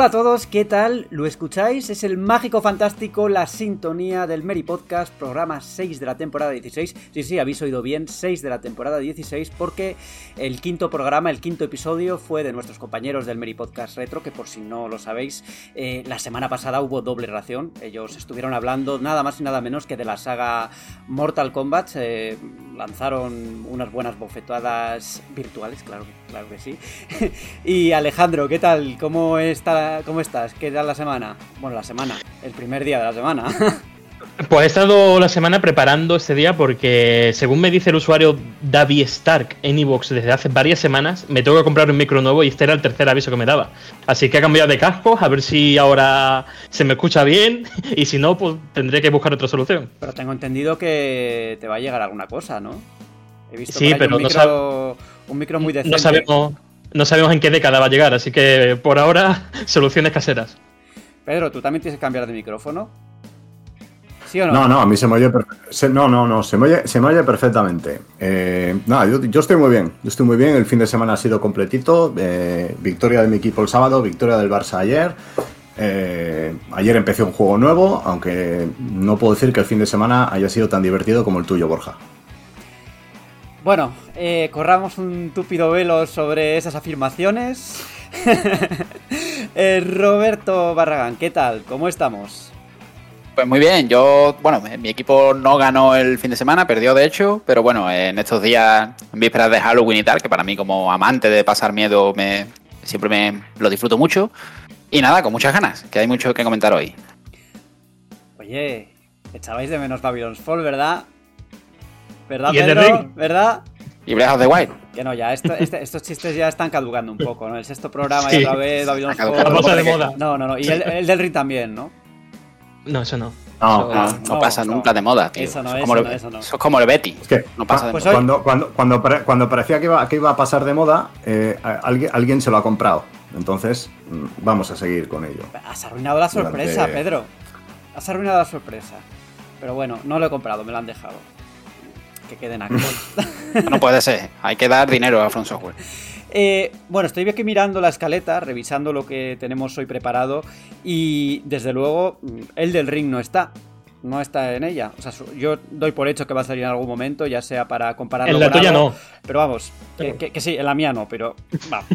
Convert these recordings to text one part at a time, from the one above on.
Hola a todos, ¿qué tal? ¿Lo escucháis? Es el mágico fantástico La Sintonía del Mary Podcast, programa 6 de la temporada 16. Sí, sí, habéis oído bien, 6 de la temporada 16, porque el quinto programa, el quinto episodio fue de nuestros compañeros del Mary Podcast Retro, que por si no lo sabéis, eh, la semana pasada hubo doble ración. Ellos estuvieron hablando nada más y nada menos que de la saga Mortal Kombat. Eh, lanzaron unas buenas bofetadas virtuales, claro, claro que sí. y Alejandro, ¿qué tal? ¿Cómo está ¿cómo estás? ¿Qué tal la semana? Bueno, la semana, el primer día de la semana. Pues he estado la semana preparando este día porque, según me dice el usuario David Stark en Evox desde hace varias semanas, me tengo que comprar un micro nuevo y este era el tercer aviso que me daba. Así que he cambiado de casco, a ver si ahora se me escucha bien y si no, pues tendré que buscar otra solución. Pero tengo entendido que te va a llegar alguna cosa, ¿no? He visto sí, pero un, micro, un micro muy decente. No sabemos, no sabemos en qué década va a llegar, así que por ahora, soluciones caseras. Pedro, ¿tú también tienes que cambiar de micrófono? ¿Sí o no? No, no, a mí se me oye, no, no, no, se me oye, se me oye perfectamente. Eh, nada, yo, estoy muy bien, yo estoy muy bien, el fin de semana ha sido completito, eh, victoria de mi equipo el sábado, victoria del Barça ayer, eh, ayer empecé un juego nuevo, aunque no puedo decir que el fin de semana haya sido tan divertido como el tuyo, Borja. Bueno, eh, corramos un túpido velo sobre esas afirmaciones. Eh, Roberto Barragán, ¿qué tal? ¿Cómo estamos? Pues muy bien, yo, bueno, mi equipo no ganó el fin de semana, perdió de hecho, pero bueno, en estos días, en vísperas de Halloween y tal, que para mí como amante de pasar miedo me, siempre me lo disfruto mucho. Y nada, con muchas ganas, que hay mucho que comentar hoy. Oye, echabais de menos Babylon's Fall, ¿verdad? ¿Verdad, Pedro? ¿Verdad? Y Breath of the Wild. Que no, ya este, estos chistes ya están caducando un poco, ¿no? El sexto programa y otra vez Babylon's Fall. de moda. No, no, no. Y el, del Ring también, ¿no? No, eso no. No, no, pasa nunca de moda, tío. Eso no, eso, como no, eso no. Eso es como el Betty. Es que no pasa de pues moda. Cuando, cuando, cuando, cuando, parecía que iba, que iba a pasar de moda, eh, alguien, alguien se lo ha comprado. Entonces, mm, vamos a seguir con ello. Has arruinado la sorpresa, Pedro. Has arruinado la sorpresa. Pero bueno, no lo he comprado, me lo han dejado que queden aquí. no puede ser, hay que dar dinero a Front Software. Eh, bueno, estoy aquí mirando la escaleta, revisando lo que tenemos hoy preparado y desde luego el del ring no está no está en ella. O sea, yo doy por hecho que va a salir en algún momento, ya sea para compararlo en la tuya no. Pero vamos, que, sí, en la mía no, pero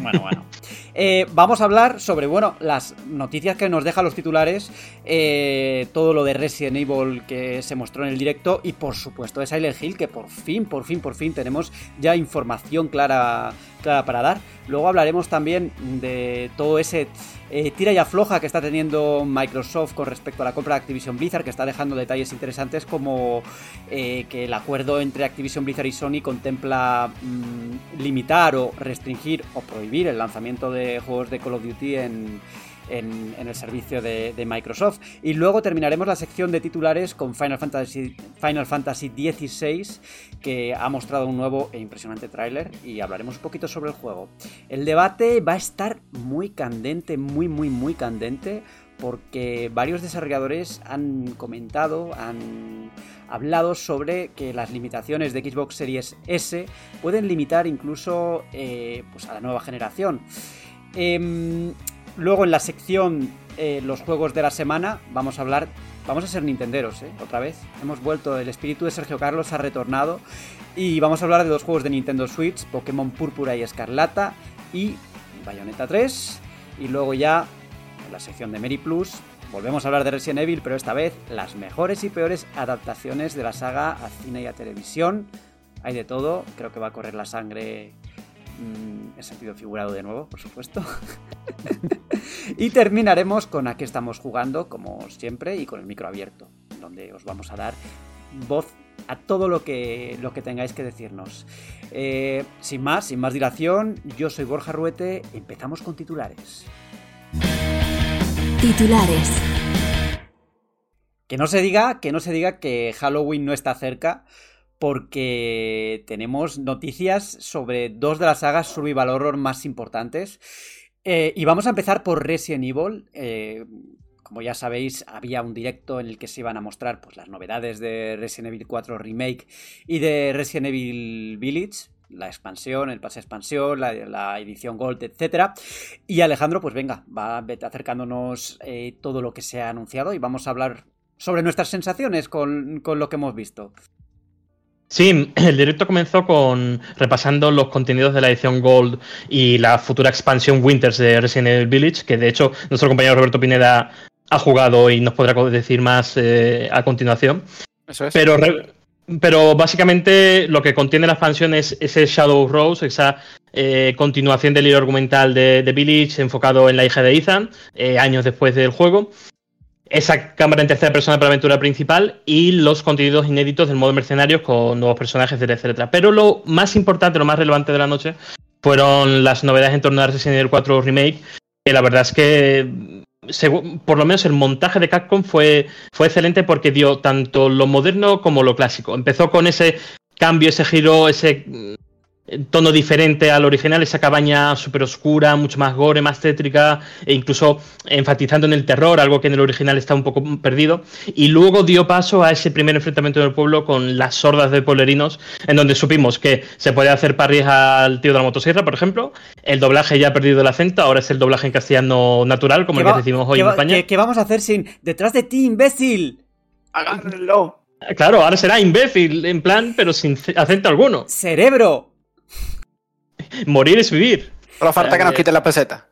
bueno, bueno. Eh, vamos a hablar sobre, bueno, las noticias que nos dejan los titulares, eh, todo lo de Resident Evil que se mostró en el directo y por supuesto de Silent Hill, que por fin, por fin, por fin tenemos ya información clara, clara para dar. Luego hablaremos también de todo ese eh, tira y afloja que está teniendo Microsoft con respecto a la compra de Activision Blizzard, que está dejando detalles interesantes como eh, que el acuerdo entre Activision Blizzard y Sony contempla mm, limitar o restringir o prohibir el lanzamiento de juegos de Call of Duty en en, el servicio de, Microsoft. Y luego terminaremos la sección de titulares con Final Fantasy, Final Fantasy XVI, que ha mostrado un nuevo e impresionante tráiler y hablaremos un poquito sobre el juego. El debate va a estar muy candente, muy, muy, muy candente, porque varios desarrolladores han comentado, han hablado sobre que las limitaciones de Xbox Series S pueden limitar incluso eh, pues a la nueva generación. Em, Luego en la sección eh, los juegos de la semana vamos a hablar, vamos a ser nintenderos, ¿eh? Otra vez. Hemos vuelto, el espíritu de Sergio Carlos ha retornado y vamos a hablar de dos juegos de Nintendo Switch, Pokémon Púrpura y Escarlata y Bayonetta 3. Y luego ya en la sección de Mary Plus volvemos a hablar de Resident Evil, pero esta vez las mejores y peores adaptaciones de la saga a cine y a televisión. Hay de todo, creo que va a correr la sangre en sentido figurado de nuevo, por supuesto. y terminaremos con a qué estamos jugando, como siempre, y con el micro abierto, donde os vamos a dar voz a todo lo que, lo que tengáis que decirnos. Eh, sin más, sin más dilación, yo soy Borja Ruete, empezamos con titulares. Titulares. Que no se diga, que no se diga que Halloween no está cerca, porque tenemos noticias sobre dos de las sagas survival horror más importantes. Eh, y vamos a empezar por Resident Evil. Eh, como ya sabéis, había un directo en el que se iban a mostrar pues, las novedades de Resident Evil 4 Remake y de Resident Evil Village, la expansión, el pase expansión, la, edición Gold, etc. Y Alejandro, pues venga, va acercándonos eh, todo lo que se ha anunciado y vamos a hablar sobre nuestras sensaciones con lo que hemos visto. Sí, el directo comenzó con repasando los contenidos de la edición Gold y la futura expansión Winters de Resident Evil Village, que de hecho nuestro compañero Roberto Pineda ha jugado y nos podrá decir más eh, a continuación. Eso es. Pero, pero básicamente lo que contiene la expansión es ese Shadow Rose, esa eh, continuación del hilo argumental de, Village enfocado en la hija de Ethan, eh, años después del juego esa cámara en tercera persona para la aventura principal y los contenidos inéditos del modo mercenarios con nuevos personajes, etcétera, Pero lo más importante, lo más relevante de la noche fueron las novedades en torno a Resident Evil 4 Remake, que la verdad es que por lo menos el montaje de Capcom fue, fue excelente porque dio tanto lo moderno como lo clásico. Empezó con ese cambio, ese giro, ese tono diferente al original, esa cabaña súper oscura, mucho más gore, más tétrica, e incluso enfatizando en el terror, algo que en el original está un poco perdido. Y luego dio paso a ese primer enfrentamiento del pueblo con las sordas de polerinos, en donde supimos que se puede hacer parries al tío de la motosierra, por ejemplo. El doblaje ya ha perdido el acento, ahora es el doblaje en castellano natural, como el que decimos hoy en España. ¿Qué vamos a hacer sin detrás de ti, imbécil? Agárrenlo. Claro, ahora será imbécil, en plan, pero sin acento alguno. ¡Cerebro! Morir es vivir. Solo falta que nos quiten la peseta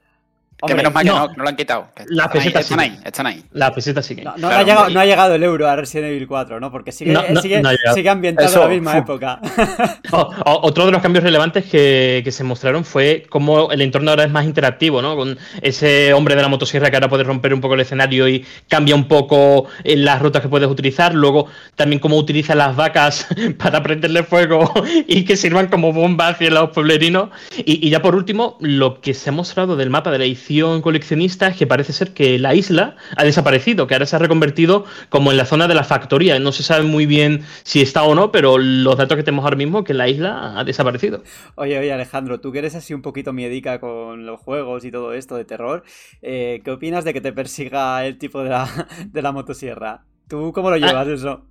que menos mal no, no, lo han quitado. La peseta están, ahí, están ahí. La peseta sigue. No, ha llegado, el euro a Resident Evil 4, ¿no? Porque sigue, sigue, ambientado en la misma época. otro de los cambios relevantes que, se mostraron fue cómo el entorno ahora es más interactivo, ¿no? Con ese hombre de la motosierra que ahora puede romper un poco el escenario y cambia un poco eh, las rutas que puedes utilizar. Luego también cómo utiliza las vacas para prenderle fuego y que sirvan como bombas hacia los pueblerinos. Y, y ya por último, lo que se ha mostrado del mapa de la edición coleccionista es que parece ser que la isla ha desaparecido, que ahora se ha reconvertido como en la zona de la factoría. No se sabe muy bien si está o no, pero los datos que tenemos ahora mismo que la isla ha desaparecido. Oye, oye, Alejandro, tú que eres así un poquito miedica con los juegos y todo esto de terror, eh, ¿qué opinas de que te persiga el tipo de la, de la motosierra? ¿Tú cómo lo llevas ah, eso?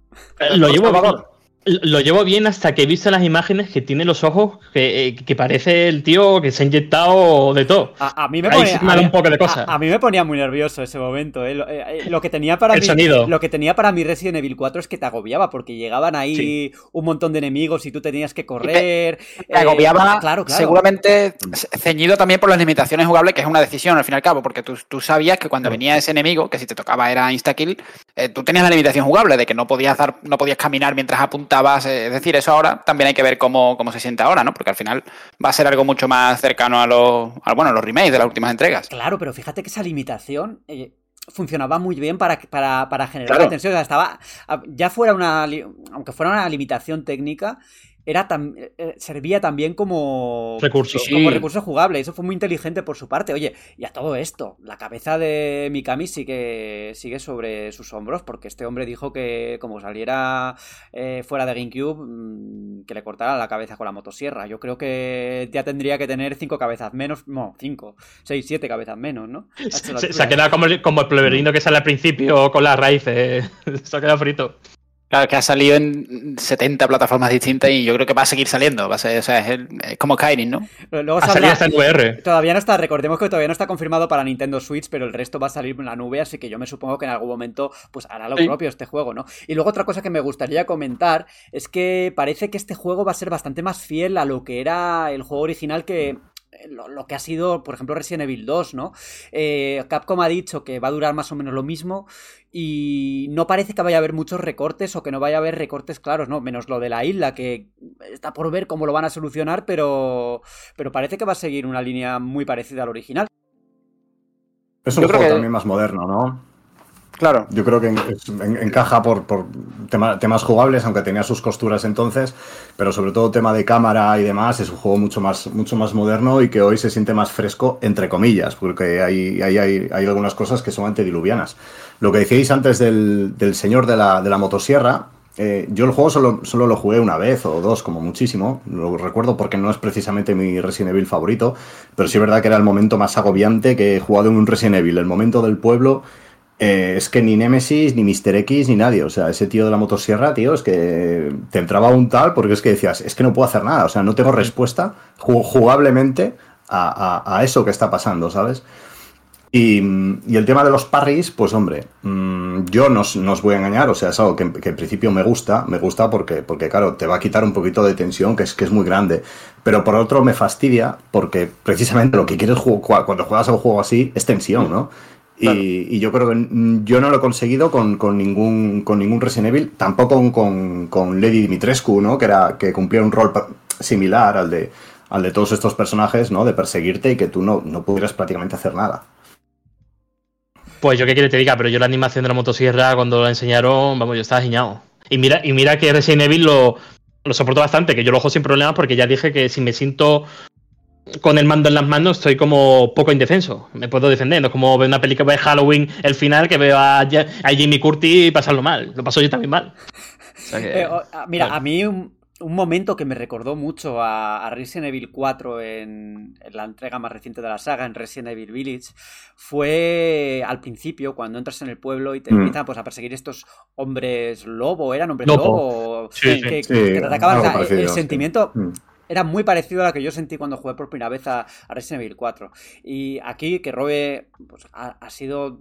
Lo llevo. Lo llevo bien hasta que he visto las imágenes que tiene los ojos que, que parece el tío que se ha inyectado de todo. A, mí me ponía, un poco de cosas. A, mí me ponía muy nervioso ese momento. ¿eh? Eh, eh, lo, que tenía para el sonido. Lo que tenía para mi Resident Evil 4 es que te agobiaba porque llegaban ahí un montón de enemigos y tú tenías que correr. Te, agobiaba, claro, claro. seguramente ceñido también por las limitaciones jugables, que es una decisión al fin y al cabo, porque tú, tú sabías que cuando venía ese enemigo, que si te tocaba era insta-kill, tú tenías la limitación jugable de que no podías, dar, no podías caminar mientras apuntabas es decir, eso ahora también hay que ver cómo, se siente ahora, ¿no? Porque al final va a ser algo mucho más cercano a los, bueno, los remakes de las últimas entregas. Claro, pero fíjate que esa limitación eh, funcionaba muy bien para, para, generar la tensión. estaba, ya fuera una, aunque fuera una limitación técnica, era eh, eh, servía también como recurso. como recurso jugable. Eso fue muy inteligente por su parte. Oye, y a todo esto, la cabeza de Mikami sigue, sigue sobre sus hombros, porque este hombre dijo que como saliera eh, fuera de GameCube, mm, que le cortara la cabeza con la motosierra. Yo creo que ya tendría que tener cinco cabezas menos, no, cinco, seis, siete cabezas menos, ¿no? Se, ha quedado como el, como el pleberino que sale al principio con las raíces. se ha quedado frito. Claro, que ha salido en 70 plataformas distintas y yo creo que va a seguir saliendo. Va a ser, o sea, es, como Skyrim, ¿no? Luego ha salido hasta en VR. Todavía no está, recordemos que todavía no está confirmado para Nintendo Switch, pero el resto va a salir en la nube, así que yo me supongo que en algún momento pues hará lo propio este juego, ¿no? Y luego otra cosa que me gustaría comentar es que parece que este juego va a ser bastante más fiel a lo que era el juego original que lo, que ha sido, por ejemplo, Resident Evil 2, ¿no? Eh, Capcom ha dicho que va a durar más o menos lo mismo y no parece que vaya a haber muchos recortes o que no vaya a haber recortes claros, ¿no? Menos lo de la isla, que está por ver cómo lo van a solucionar, pero, pero parece que va a seguir una línea muy parecida al original. Es un juego también más moderno, ¿no? Claro. Yo creo que encaja por, por tema- temas jugables, aunque tenía sus costuras entonces, pero sobre todo tema de cámara y demás, es un juego mucho más, mucho más moderno y que hoy se siente más fresco, entre comillas, porque hay, hay, hay, algunas cosas que son antediluvianas. Lo que decíais antes del, del señor de la, de la motosierra, eh, yo el juego solo, solo lo jugué una vez o dos, como muchísimo. Lo recuerdo porque no es precisamente mi Resident Evil favorito, pero sí es verdad que era el momento más agobiante que he jugado en un Resident Evil. El momento del pueblo eh, es que ni Nemesis, ni Mr. X, ni nadie. O sea, ese tío de la motosierra, tío, es que te entraba un tal porque es que decías, es que no puedo hacer nada. O sea, no tengo respuesta ju- jugablemente a, a- a eso que está pasando, ¿sabes? Y, y el tema de los parries, pues hombre, mm, yo no, os- no os voy a engañar, o sea, es algo que, que en principio me gusta, me gusta porque, porque, claro, te va a quitar un poquito de tensión, que es, que es muy grande, pero por otro me fastidia porque precisamente lo que quieres cuando juegas a un juego así es tensión, ¿no? Y, Claro. y yo creo que yo no lo he conseguido con, con ningún, con ningún Resident Evil, tampoco con, con, con Lady Dimitrescu, ¿no? Que, era, que cumplía un rol similar al de, al de todos estos personajes, ¿no? De perseguirte y que tú no, no pudieras prácticamente hacer nada. Pues yo qué quiere te diga, pero yo la animación de la motosierra cuando la enseñaron, vamos, yo estaba giñado. Y mira, y mira que Resident Evil lo, lo soporto bastante, que yo lo juego sin problemas porque ya dije que si me siento con el mando en las manos estoy como poco indefenso. Me puedo defender, no es como ver una película de Halloween, el final, que veo a, a Jimmy Curtis pasarlo mal. Lo paso yo también mal. O sea que- Eh, o- ah, mira, a mí un, un momento que me recordó mucho a, a Resident Evil 4 en, en la entrega más reciente de la saga, en Resident Evil Village, fue al principio, cuando entras en el pueblo y te Mm. empiezan pues, a perseguir estos hombres lobo, ¿eran hombres Lobo. lobo? Sí, sí. que, Sí, que te atacaban. algo O sea, parecido, el sí. sentimiento Mm. Era muy parecido a lo que yo sentí cuando jugué por primera vez a, a Resident Evil 4. Y aquí, que Robe pues, ha, ha sido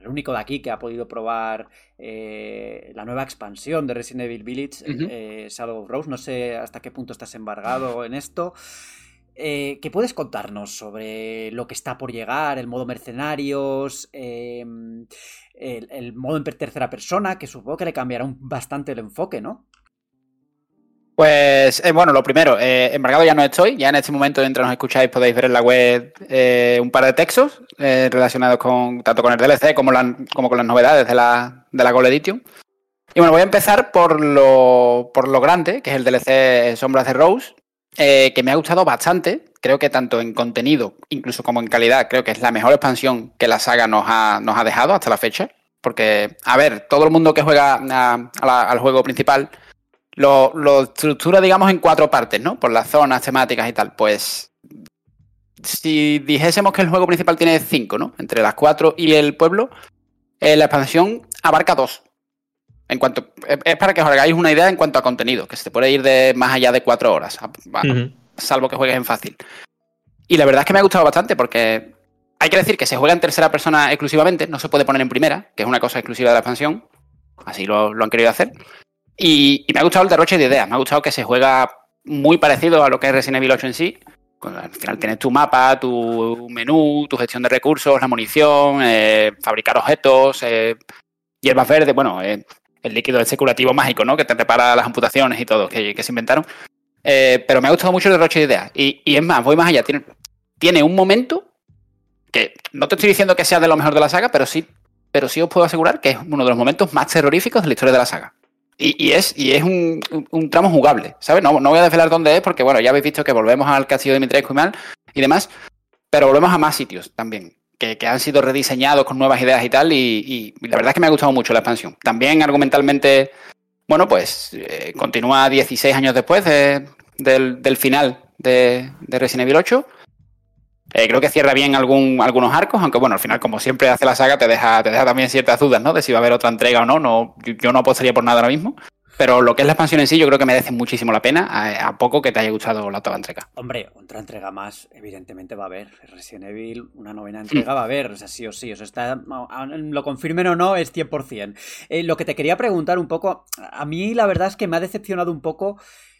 el único de aquí que ha podido probar eh, la nueva expansión de Resident Evil Village, Ujú. eh, Shadow of Rose. No sé hasta qué punto estás embargado en esto. Eh, ¿Qué puedes contarnos sobre lo que está por llegar, el modo mercenarios, eh, el, el modo en tercera persona, que supongo que le cambiará un- bastante el enfoque, ¿no? Pues eh, bueno, lo primero, eh, embargado ya no estoy, ya en este momento mientras nos escucháis podéis ver en la web eh, un par de textos eh, relacionados con tanto con el DLC como, con las novedades de la, de la Gold Edition. Y bueno, voy a empezar por lo, por lo grande, que es el DLC Sombras de Rose, que me ha gustado bastante. Creo que tanto en contenido, incluso como en calidad, creo que es la mejor expansión que la saga nos ha, nos ha dejado hasta la fecha. Porque, a ver, todo el mundo que juega al juego principal lo, lo estructura, digamos, en cuatro partes, ¿no? Por las zonas, temáticas y tal. Pues si dijésemos que el juego principal tiene cinco, ¿no? Entre las cuatro y el pueblo, eh, la expansión abarca dos. En cuanto, es es para que os hagáis una idea en cuanto a contenido, que se puede ir de más allá de cuatro horas, a- a- Ujú. salvo que juegues en fácil. Y la verdad es que me ha gustado bastante porque hay que decir que se juega en tercera persona exclusivamente, no se puede poner en primera, que es una cosa exclusiva de la expansión. Así lo, lo han querido hacer. Y, me ha gustado el derroche de ideas, me ha gustado que se juega muy parecido a lo que es Resident Evil 8 en sí. Pues, al final tienes tu mapa, tu menú, tu gestión de recursos, la munición, eh, fabricar objetos, eh, hierbas verdes, bueno, eh, el líquido ese curativo mágico, ¿no? Que te repara las amputaciones y todo, que, que se inventaron. Eh, pero me ha gustado mucho el derroche de ideas. Y, y es más, voy más allá. Tiene, tiene un momento que no te estoy diciendo que sea de lo mejor de la saga, pero sí, pero sí os puedo asegurar que es uno de los momentos más terroríficos de la historia de la saga. Y, es, y es un, un- tramo jugable, ¿sabes? No, no voy a desvelar dónde es, porque bueno, ya habéis visto que volvemos al castillo de Dimitrescu y mal y demás, pero volvemos a más sitios también, que, que han sido rediseñados con nuevas ideas y tal, y, la verdad es que me ha gustado mucho la expansión. También argumentalmente, bueno, pues eh, continúa 16 años después de- del, del final de, de Resident Evil 8. Eh, creo que cierra bien algún, algunos arcos, aunque bueno, al final, como siempre hace la saga, te deja, te deja también ciertas dudas, ¿no? De si va a haber otra entrega o no. no yo, no apostaría por nada ahora mismo. Pero lo que es la expansión en sí, yo creo que merece muchísimo la pena, a, a poco que te haya gustado la octava entrega. Hombre, otra entrega más, evidentemente va a haber. Resident Evil, una novena entrega va a haber, o sea, sí o sí. O sea, está, lo confirmen o no, es 100%. Eh, lo que te quería preguntar un poco, a mí la verdad es que me ha decepcionado un poco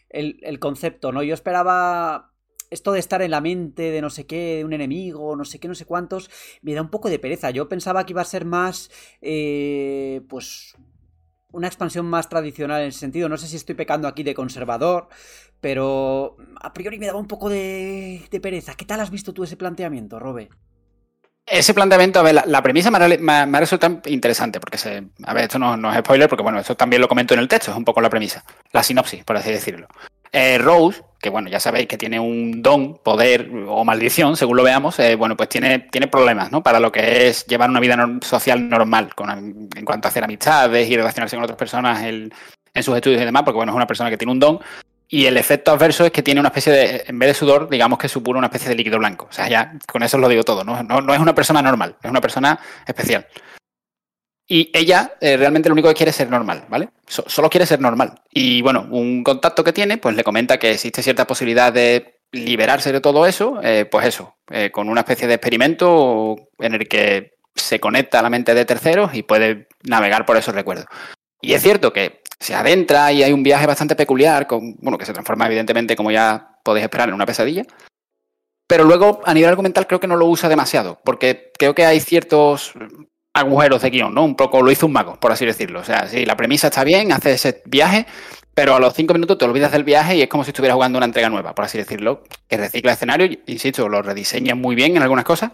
el, el concepto, ¿no? Yo esperaba esto de estar en la mente de no sé qué, de un enemigo, no sé qué, no sé cuántos, me da un poco de pereza. Yo pensaba que iba a ser más, eh, pues, una expansión más tradicional en ese sentido. No sé si estoy pecando aquí de conservador, pero a priori me daba un poco de, de pereza. ¿Qué tal has visto tú ese planteamiento, Robe? ese planteamiento, a ver, la, premisa me ha, resultado interesante, porque a ver, esto no, no, es spoiler, porque bueno, esto también lo comento en el texto, es un poco la premisa, la sinopsis, por así decirlo. Eh, Rose, que bueno, ya sabéis que tiene un don, poder o maldición, según lo veamos, eh, bueno, pues tiene, tiene problemas, ¿no? Para lo que es llevar una vida no, social normal, en cuanto a hacer amistades y relacionarse con otras personas en sus estudios y demás, porque bueno, es una persona que tiene un don y el efecto adverso es que tiene una especie de, en vez de sudor, digamos que supone una especie de líquido blanco. O sea, ya con eso os lo digo todo. No, no es una persona normal, es una persona especial. Y ella eh, realmente lo único que quiere es ser normal, ¿vale? So, solo quiere ser normal. Y bueno, un contacto que tiene, pues le comenta que existe cierta posibilidad de liberarse de todo eso, eh, pues eso, eh, con una especie de experimento en el que se conecta a la mente de terceros y puede navegar por esos recuerdos. Y es cierto que se adentra y hay un viaje bastante peculiar, con, bueno, que se transforma evidentemente, como ya podéis esperar, en una pesadilla. Pero luego, a nivel argumental, creo que no lo usa demasiado, porque creo que hay ciertos agujeros de guion, ¿no? Un poco lo hizo un mago, por así decirlo. O sea, sí, la premisa está bien, hace ese viaje, pero a los cinco minutos te olvidas del viaje y es como si estuvieras jugando una entrega nueva, por así decirlo, que recicla escenario, insisto, lo rediseña muy bien en algunas cosas,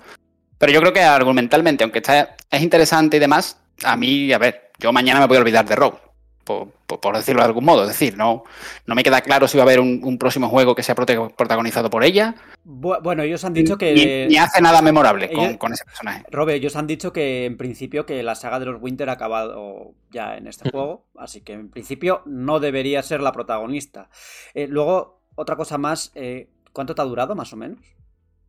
pero yo creo que argumentalmente, aunque está, es interesante y demás, a mí, a ver, yo mañana me voy a olvidar de Rogue. Por, decirlo de algún modo. Es decir, no, no me queda claro si va a haber un, un próximo juego que sea protagonizado por ella. Bueno, ellos han dicho que. Ni, ni hace nada memorable ellos, con, con, ese personaje. Robe, ellos han dicho que en principio que la saga de los Winter ha acabado ya en este juego. Así que en principio no debería ser la protagonista. Eh, luego, otra cosa más. Eh, ¿Cuánto te ha durado más o menos?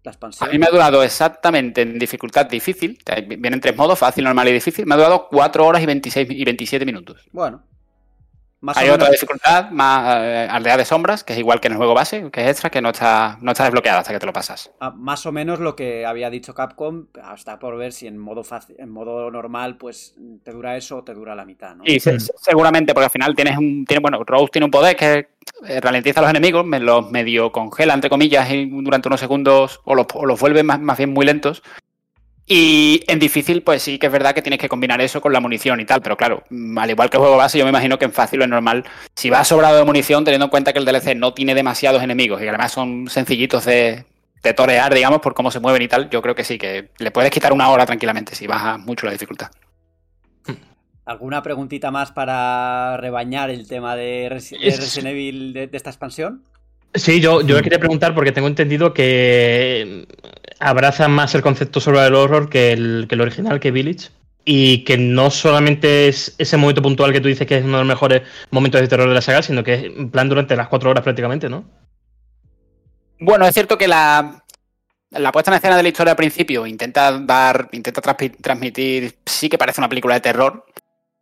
La expansión. A mí me ha durado exactamente en dificultad difícil. Vienen tres modos, fácil, normal y difícil. Me ha durado 4 horas y, 26, y 27 minutos. Bueno, más Hay otra dificultad, más eh, aldea de sombras, que es igual que en el juego base, que es extra, que no está, no está desbloqueada hasta que te lo pasas. Ah, más o menos lo que había dicho Capcom, hasta por ver si en modo fácil, en modo normal, pues te dura eso o te dura la mitad, ¿no? Sí, sí. seguramente, porque al final tienes un. Tiene, bueno, Rose tiene un poder que ralentiza a los enemigos, me los medio congela, entre comillas, durante unos segundos, o los, o los vuelve más, más bien muy lentos. Y en difícil, pues sí que es verdad que tienes que combinar eso con la munición y tal, pero claro, al igual que el juego base, yo me imagino que en fácil o en normal, si vas sobrado de munición, teniendo en cuenta que el DLC no tiene demasiados enemigos y además son sencillitos de, de torear, digamos, por cómo se mueven y tal, yo creo que sí, que le puedes quitar una hora tranquilamente si baja mucho la dificultad. ¿Alguna preguntita más para rebañar el tema de, Res de Resident Evil de, de esta expansión? Sí, yo, yo quería preguntar porque tengo entendido que abraza más el concepto sobre el horror que el, que el original, que Village. Y que no solamente es ese momento puntual que tú dices que es uno de los mejores momentos de terror de la saga, sino que es en plan durante las cuatro horas prácticamente, ¿no? Bueno, es cierto que la, la puesta en escena de la historia al principio intenta dar, intenta transmitir, sí que parece una película de terror,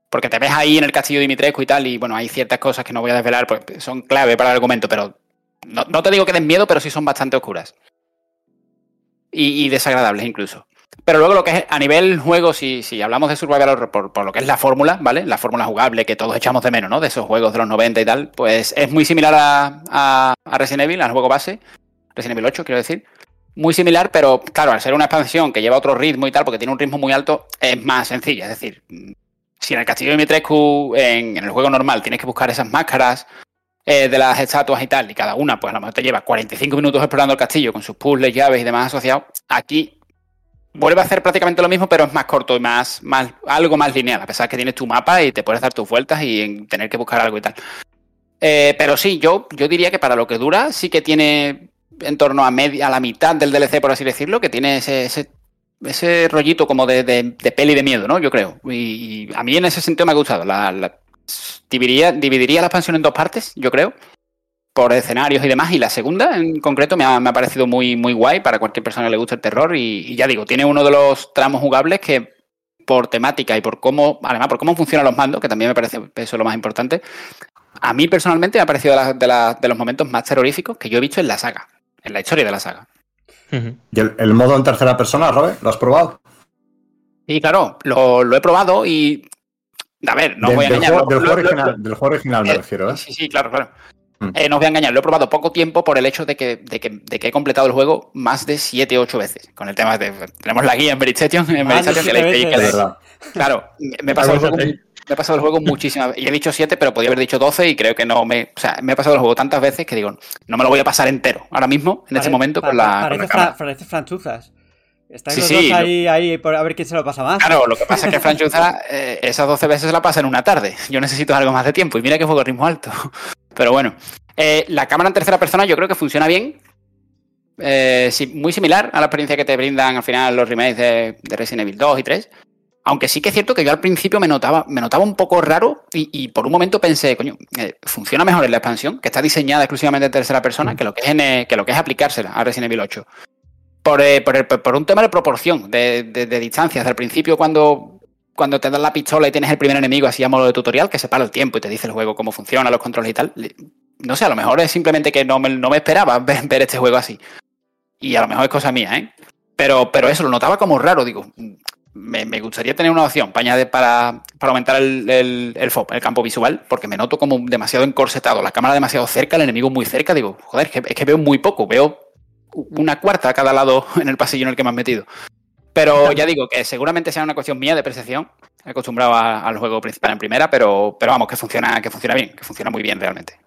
porque te ves ahí en el castillo de Dimitrescu y tal, y bueno, hay ciertas cosas que no voy a desvelar, pues son clave para el argumento, pero no, no, te digo que den miedo, pero sí son bastante oscuras. Y, desagradables incluso. Pero luego lo que es a nivel juego, si, si hablamos de Survival Horror por, lo que es la fórmula, ¿vale? La fórmula jugable que todos echamos de menos, ¿no? De esos juegos de los 90 y tal, pues es muy similar a, a, Resident Evil, al juego base. Resident Evil 8, quiero decir. Muy similar, pero claro, al ser una expansión que lleva otro ritmo y tal, porque tiene un ritmo muy alto, es más sencilla. Es decir, si en el Castillo de Mitrescu, en el juego normal, tienes que buscar esas máscaras, eh, de las estatuas y tal, y cada una, pues a lo mejor te lleva 45 minutos explorando el castillo con sus puzzles, llaves y demás asociados. Aquí vuelve a hacer prácticamente lo mismo, pero es más corto y más, más algo más lineal, a pesar que tienes tu mapa y te puedes dar tus vueltas y tener que buscar algo y tal. Eh, pero sí, yo, yo diría que para lo que dura, sí que tiene en torno a, media, a la mitad del DLC, por así decirlo, que tiene ese, ese, ese rollito como de, de, de, peli de miedo, ¿no? Yo creo. Y, a mí en ese sentido me ha gustado. La, la, dividiría, dividiría la expansión en dos partes, yo creo, por escenarios y demás. Y la segunda, en concreto, me ha, me ha parecido muy, muy guay para cualquier persona que le guste el terror. Y, y, ya digo, tiene uno de los tramos jugables que, por temática y por cómo, además, por cómo funcionan los mandos, que también me parece eso lo más importante, a mí personalmente me ha parecido de, la, de, la, de los momentos más terroríficos que yo he visto en la saga, en la historia de la saga. Uh -huh. ¿Y el, el, modo en tercera persona, Robert? ¿Lo has probado? Sí, claro, lo, lo he probado y a ver, no del, voy a engañar. Del, juego, original, del juego original me refiero, ¿eh? Sí, sí, claro, claro. Mm. Eh, no os voy a engañar, lo he probado poco tiempo por el hecho de que, de que, de que he completado el juego más de 7 8 veces. Con el tema de. Tenemos la guía en Veristation, en Veristation que le que le, Claro, me he pasado el juego, me he pasado el juego muchísimas veces. Y he dicho 7, pero podía haber dicho 12 y creo que no me. O sea, me he pasado el juego tantas veces que digo, no me lo voy a pasar entero ahora mismo, en Pare, este momento, con la. Parece, con fra, parece franchuzas. Estáis Sí, los sí, dos lo- ahí, ahí por a ver quién se lo pasa más. Claro, lo que pasa es que Franchuza eh, esas 12 veces la pasa en una tarde. Yo necesito algo más de tiempo y mira que juego a ritmo alto. Pero bueno, Eh, la cámara en tercera persona yo creo que funciona bien. Eh, sí, muy similar a la experiencia que te brindan al final los remakes de, de Resident Evil 2 y 3. Aunque sí que es cierto que yo al principio me notaba, me notaba un poco raro y, y por un momento pensé, coño, eh, funciona mejor en la expansión, que está diseñada exclusivamente en tercera persona, que lo que es, en, que, lo que es aplicársela a Resident Evil 8 por, eh, por, un tema de proporción, de, de, distancias. Al principio, cuando, cuando te dan la pistola y tienes el primer enemigo, así a modo de tutorial, que se para el tiempo y te dice el juego cómo funciona, los controles y tal. No sé, a lo mejor es simplemente que no me, no me esperaba ver, este juego así. Y a lo mejor es cosa mía, ¿eh? Pero, pero eso lo notaba como raro, digo. Me, gustaría tener una opción para, para, para aumentar el, el, el campo visual, porque me noto como demasiado encorsetado, la cámara demasiado cerca, el enemigo muy cerca. Digo, joder, es que veo muy poco, veo una cuarta a cada lado en el pasillo en el que me han metido. Pero ya digo que seguramente sea una cuestión mía de percepción. He acostumbrado a- al juego principal en primera, pero, pero vamos, que funciona, que funciona bien, que funciona muy bien realmente.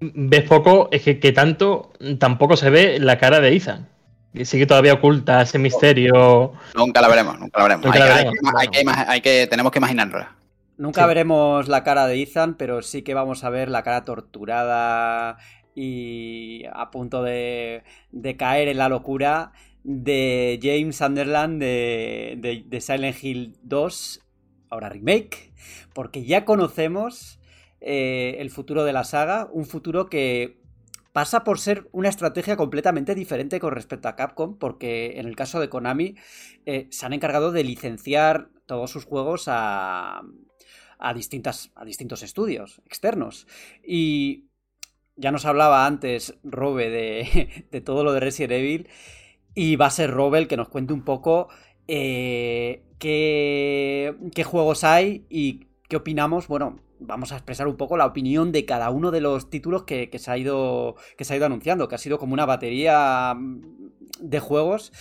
ves poco, es que, que tanto tampoco se ve la cara de Ethan. Que sigue todavía oculta ese misterio. Nunca la veremos, nunca la veremos. Nunca hay, la hay veremos, que- hay que ima- hay que- tenemos que imaginárnosla. Nunca Sí. veremos la cara de Ethan, pero sí que vamos a ver la cara torturada y a punto de, de caer en la locura de James Sunderland de, de- Silent Hill 2, ahora remake, porque ya conocemos eh, el futuro de la saga, un futuro que pasa por ser una estrategia completamente diferente con respecto a Capcom, porque en el caso de Konami eh, se han encargado de licenciar todos sus juegos a, a, distintas, a distintos estudios externos. Y ya nos hablaba antes Robe de, de todo lo de Resident Evil. Y va a ser Robe el que nos cuente un poco eh, qué, qué juegos hay y qué opinamos. Bueno, vamos a expresar un poco la opinión de cada uno de los títulos que, se, ha ido, que se ha ido anunciando, que ha sido como una batería mm, de juegos,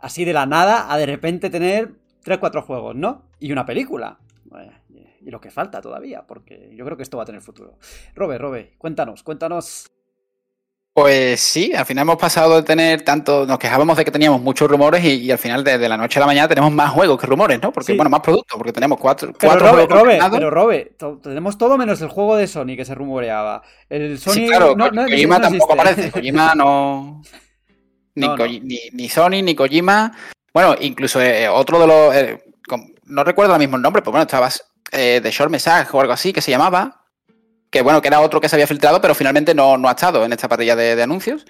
así de la nada, a de repente tener 3-4 juegos, ¿no? Y una película. Bueno, y lo que falta todavía, porque yo creo que esto va a tener futuro. Robe, Robe, cuéntanos, cuéntanos. Pues sí, al final hemos pasado de tener tanto, nos quejábamos de que teníamos muchos rumores y, y al final de, de la noche a la mañana tenemos más juegos que rumores, ¿no? Porque, Sí. bueno, más productos, porque tenemos cuatro, Pero cuatro Robe, juegos Robe, pero Robe, to- tenemos todo menos el juego de Sony que se rumoreaba. El Sony sí, claro, no, Ko- no- Kojima no tampoco aparece. Kojima no. Ni, No, no. Koji- ni, ni Sony, ni Kojima. Bueno, incluso eh, otro de los. eh, no recuerdo ahora mismo el nombre, pero bueno, estabas eh, de Short Message o algo así que se llamaba. Que bueno, que era otro que se había filtrado, pero finalmente no, no ha estado en esta parrilla de, anuncios.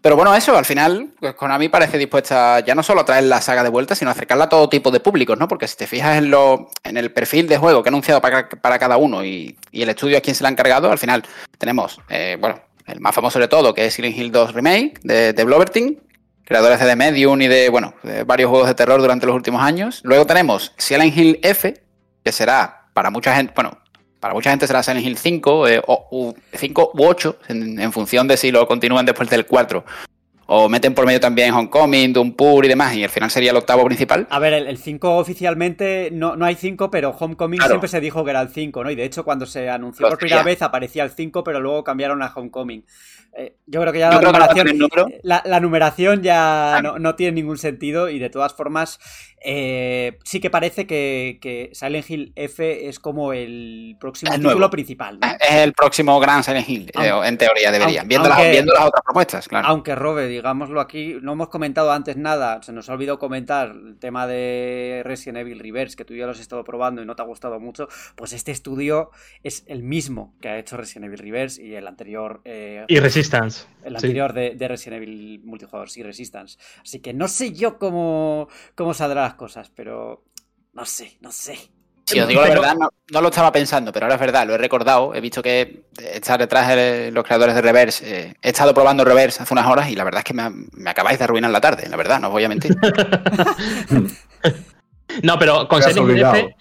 Pero bueno, eso, al final, pues Konami parece dispuesta ya no solo a traer la saga de vuelta, sino a acercarla a todo tipo de públicos, ¿no? Porque si te fijas en, lo, en el perfil de juego que ha anunciado para, para cada uno y, y el estudio a quien se le ha encargado, al final tenemos, eh, bueno, el más famoso de todo, que es Silent Hill 2 Remake, de, de Bloverting, creadores de The Medium y de, bueno, de varios juegos de terror durante los últimos años. Luego tenemos Silent Hill F, que será para mucha gente, bueno, para mucha gente será Silent Hill 5, eh, o, u 5 u 8, en, en función de si lo continúan después del 4. O meten por medio también Homecoming, Doompour y demás, y al final sería el octavo principal. A ver, el- el 5 oficialmente no, no hay 5, pero Homecoming Claro. siempre se dijo que era el 5, ¿no? Y de hecho, cuando se anunció por primera vez aparecía el 5, pero luego cambiaron a Homecoming. Eh, yo creo que ya la creo que no va a numeración, la, la numeración ya Claro. no, no tiene ningún sentido y de todas formas eh, sí que parece que, que Silent Hill F es como el próximo El título nuevo. principal. ¿no? Es el próximo gran Silent Hill, eh, Aunque- en teoría deberían, aunque- viendo, las, viendo las otras propuestas, claro. Aunque Robe, digámoslo aquí, no hemos comentado antes nada, se nos ha olvidado comentar el tema de Resident Evil Reverse, que tú ya lo has estado probando y no te ha gustado mucho, pues este estudio es el mismo que ha hecho Resident Evil Reverse y el anterior, eh, Y Resistance. el sí. anterior de, de Resident Evil multijugador, sí, Resistance. Así que no sé yo cómo, cómo saldrán las cosas, pero no sé, no sé. Si os digo la verdad, no, no lo estaba pensando, pero ahora es verdad, lo he recordado. He visto que está detrás de los creadores de Reverse. eh, he estado probando Reverse hace unas horas y la verdad es que me, me acabáis de arruinar la tarde, la verdad, no os voy a mentir. No, pero con Te has Silent Hill olvidado. F.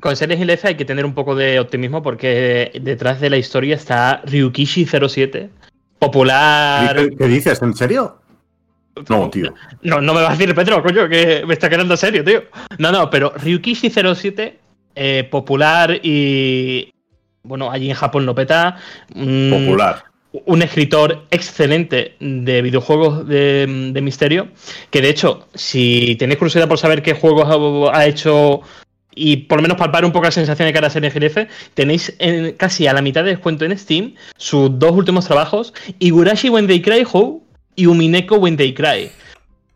Con Silent Hill F hay que tener un poco de optimismo porque detrás de la historia está Ryukishi07, popular. ¿Qué, qué dices? ¿En serio? No, tío. No, no me vas a decir Petro, coño, que me está quedando serio, tío. No, no, pero Ryukishi07, eh, popular y. Bueno, allí en Japón lo peta. mm, Popular. un escritor excelente de videojuegos de, de misterio, que de hecho, si tenéis curiosidad por saber qué juegos ha, ha hecho y por lo menos palpar un poco la sensación de cara a ser F, tenéis en, casi a la mitad de descuento en Steam sus dos últimos trabajos, Igurashi When They Cry How y Umineko When They Cry.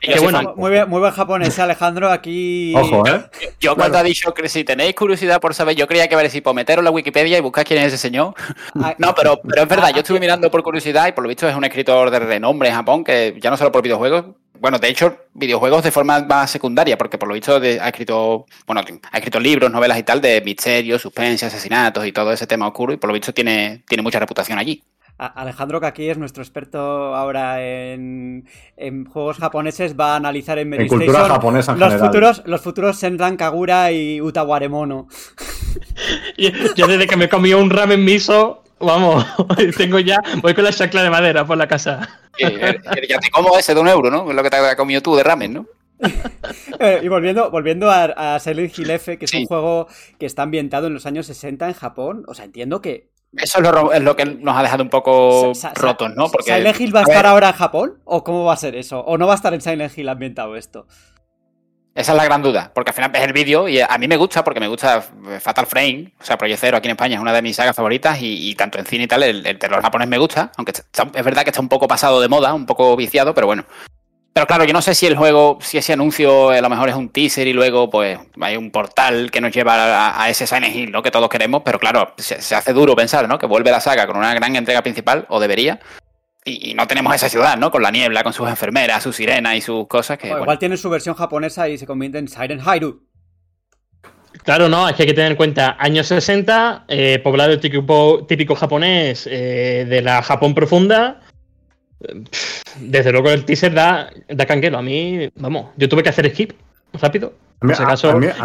Que bueno, muy, bien, muy buen japonés, Alejandro. Aquí. Ojo, ¿eh? Yo, cuando ha dicho que si tenéis curiosidad por saber, yo creía que ver si por meteros la Wikipedia y buscar quién es ese señor. no, pero, pero es verdad, yo estuve mirando por curiosidad y por lo visto es un escritor de renombre en Japón, que ya no solo por videojuegos, bueno, de hecho, videojuegos de forma más secundaria, porque por lo visto ha escrito, bueno, ha escrito libros, novelas y tal de misterio, suspense, asesinatos y todo ese tema oscuro, y por lo visto tiene, tiene mucha reputación allí. Alejandro, que aquí es nuestro experto ahora en, juegos japoneses, va a analizar en Medistation cultura japonesa los futuros, los futuros Senran Kagura y Utawaremono. Yo desde que me comí un ramen miso, vamos, tengo ya, voy con la chacla de madera por la casa. ya te como ese de un euro, ¿no? Es lo que te has comido tú de ramen, ¿no? Eh, y volviendo, volviendo a, a Silent Hill F, que es un juego que está ambientado en los años 60 en Japón, o sea, entiendo que eso es lo, que nos ha dejado un poco rotos, ¿no? Porque, ¿Silent Hill va a estar ahora en Japón? ¿O cómo va a ser eso? ¿O no va a estar en Silent Hill ambientado esto? Esa es la gran duda, porque al final ves el vídeo y a mí me gusta porque me gusta Fatal Frame, o sea, Proyecto aquí en España es una de mis sagas favoritas y, tanto en cine y tal, el, terror japonés me gusta, aunque es verdad que está un poco pasado de moda, un poco viciado, pero bueno, pero claro, yo no sé si el juego, si ese anuncio a lo mejor es un teaser y luego pues hay un portal que nos lleva a, ese Silent Hill, ¿no? Que todos queremos, pero claro, se, hace duro pensar, ¿no? Que vuelve la saga con una gran entrega principal, o debería, y, no tenemos esa ciudad, ¿no? Con la niebla, con sus enfermeras, sus sirenas y sus cosas que... Igual tiene su versión japonesa y se convierte en Siren Hairu. Claro, no, es que hay que tener en cuenta años 60, eh, poblado típico, típico japonés eh, de la Japón profunda, desde luego el teaser da, da canguelo. A mí, vamos, yo tuve que hacer skip rápido. A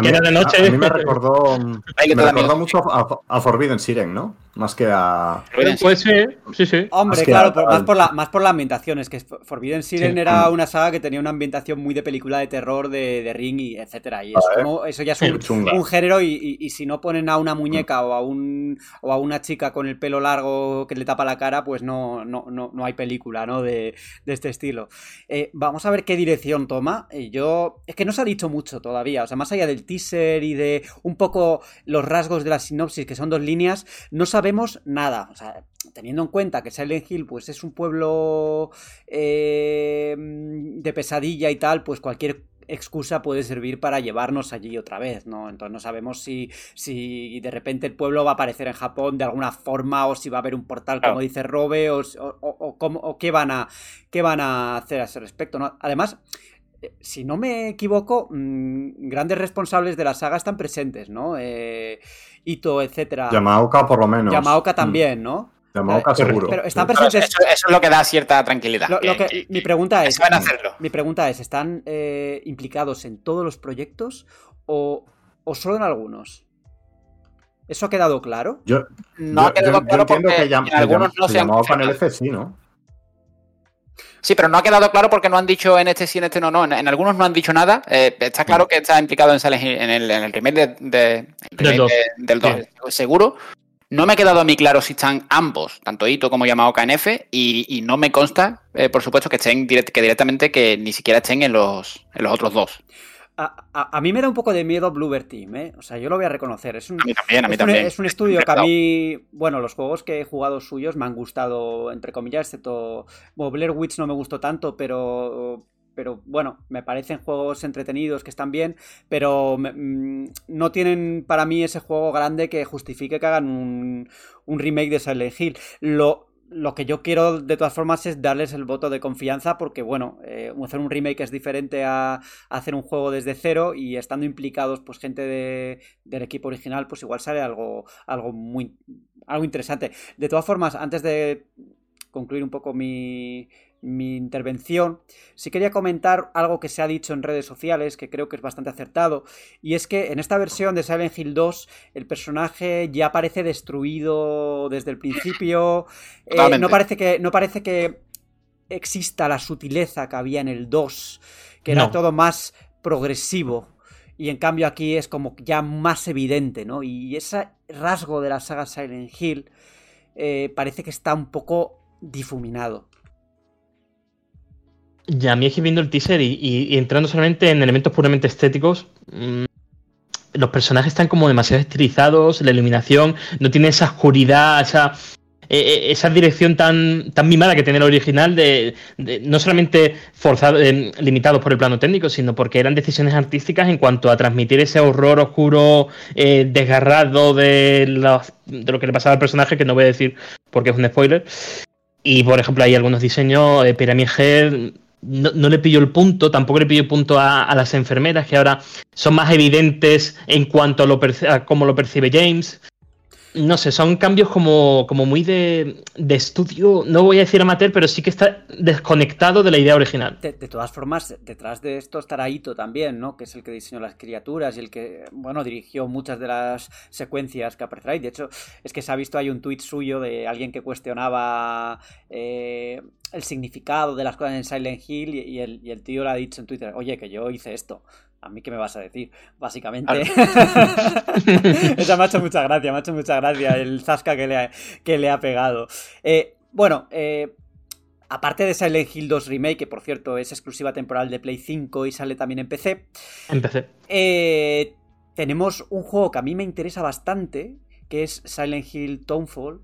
mí, de noche. me recordó, me recordó mucho a, Forbidden Siren, ¿no? Más que a. Pues sí, sí, sí. Hombre, claro, más, por la, más por la ambientación. Es que Forbidden Siren era una saga que tenía una ambientación muy de película de terror, de, Ring y etcétera. Y eso, eso ya es un, género. Y, si no ponen a una muñeca o a un o a una chica con el pelo largo que le tapa la cara, pues no, no, no, no hay película, ¿no? De, de este estilo. Eh, vamos a ver qué dirección toma. Eh, yo. Es que no se ha dicho mucho todavía o sea, más allá del teaser y de un poco los rasgos de la sinopsis, que son dos líneas, no sabemos nada. O sea, teniendo en cuenta que Silent Hill pues es un pueblo eh, de pesadilla y tal, pues cualquier excusa puede servir para llevarnos allí otra vez, ¿no? Entonces no sabemos si, si de repente el pueblo va a aparecer en Japón de alguna forma o si va a haber un portal como dice Robe o, o, qué, van a, qué van a hacer a ese respecto, ¿no? Además, si no me equivoco, mm, grandes responsables de la saga están presentes, ¿no? Eh, Ito, etcétera. Yamaoka, por lo menos. Yamaoka mm. también, ¿no? Yamaoka eh, seguro. Pero están presentes. Eso, es lo que da cierta tranquilidad. mi pregunta es. Mi pregunta es: ¿están eh, implicados en todos los proyectos o, solo en algunos? ¿Eso ha quedado claro? Yo, no ha quedado claro porque que algunos no se han en el F sí, ¿no? Sí, pero no ha quedado claro porque no han dicho en este sí, en este no, no. En, algunos no han dicho nada. Eh, está claro que está implicado en, en, el, en el remake, de, del 2, seguro. No me ha quedado a mí claro si están ambos, tanto Ito como llamado KNF, y, no me consta, eh, por supuesto, que estén que directamente que ni siquiera estén en los, en los otros dos. A, mí me da un poco de miedo Bluebird Team, ¿eh? O sea, yo lo voy a reconocer. Es un, a mí también, a mí es también. Un, es un estudio que a mí, bueno, los juegos que he jugado suyos me han gustado, entre comillas, excepto. Bueno, Blair Witch no me gustó tanto, pero. Pero bueno, me parecen juegos entretenidos que están bien, pero mm, no tienen para mí ese juego grande que justifique que hagan un, un remake de Silent Hill. Lo, lo que yo quiero de todas formas es darles el voto de confianza porque, bueno, eh, hacer un remake es diferente a, hacer un juego desde cero y estando implicados pues gente de, del equipo original pues igual sale algo, algo muy algo interesante. De todas formas, antes de concluir un poco mi, mi intervención, sí quería comentar algo que se ha dicho en redes sociales, que creo que es bastante acertado, y es que en esta versión de Silent Hill 2 el personaje ya parece destruido desde el principio, eh, no, parece que, no parece que exista la sutileza que había en el 2, que era todo más progresivo. Y en cambio aquí es como ya más evidente, ¿no? Y ese rasgo de la saga Silent Hill eh, parece que está un poco difuminado. Ya, a mí es que viendo el teaser y, entrando solamente en elementos puramente estéticos, mm, los personajes están como demasiado estilizados, la iluminación no tiene esa oscuridad, esa, e, e, esa dirección tan, tan mimada que tiene el original, de, no solamente forzado, eh, limitados por el plano técnico, sino porque eran decisiones artísticas en cuanto a transmitir ese horror oscuro, eh, desgarrado de, de lo que le pasaba al personaje, que no voy a decir porque es un spoiler. Y por ejemplo, hay algunos diseños, eh, Pyramid Head no, le pillo el punto, tampoco le pillo el punto a, las enfermeras, que ahora son más evidentes en cuanto a, lo a cómo lo percibe James. No sé, son cambios como, como muy de, de, estudio, no voy a decir amateur, pero sí que está desconectado de la idea original. De, todas formas, detrás de esto estará Ito también, ¿no? Que es el que diseñó las criaturas y el que, bueno, dirigió muchas de las secuencias que aparecerá. de hecho, es que se ha visto, hay un tuit suyo de alguien que cuestionaba eh, el significado de las cosas en Silent Hill y, el, y el tío le ha dicho en Twitter, oye, que yo hice esto a mí qué me vas a decir, básicamente. Esa me ha hecho mucha gracia, me ha hecho mucha gracia el zasca que le ha, que le ha pegado. Eh, bueno, eh, aparte de Silent Hill 2 Remake, que por cierto es exclusiva temporal de Play 5 y sale también en PC. En PC. Eh, tenemos un juego que a mí me interesa bastante, que es Silent Hill Townfall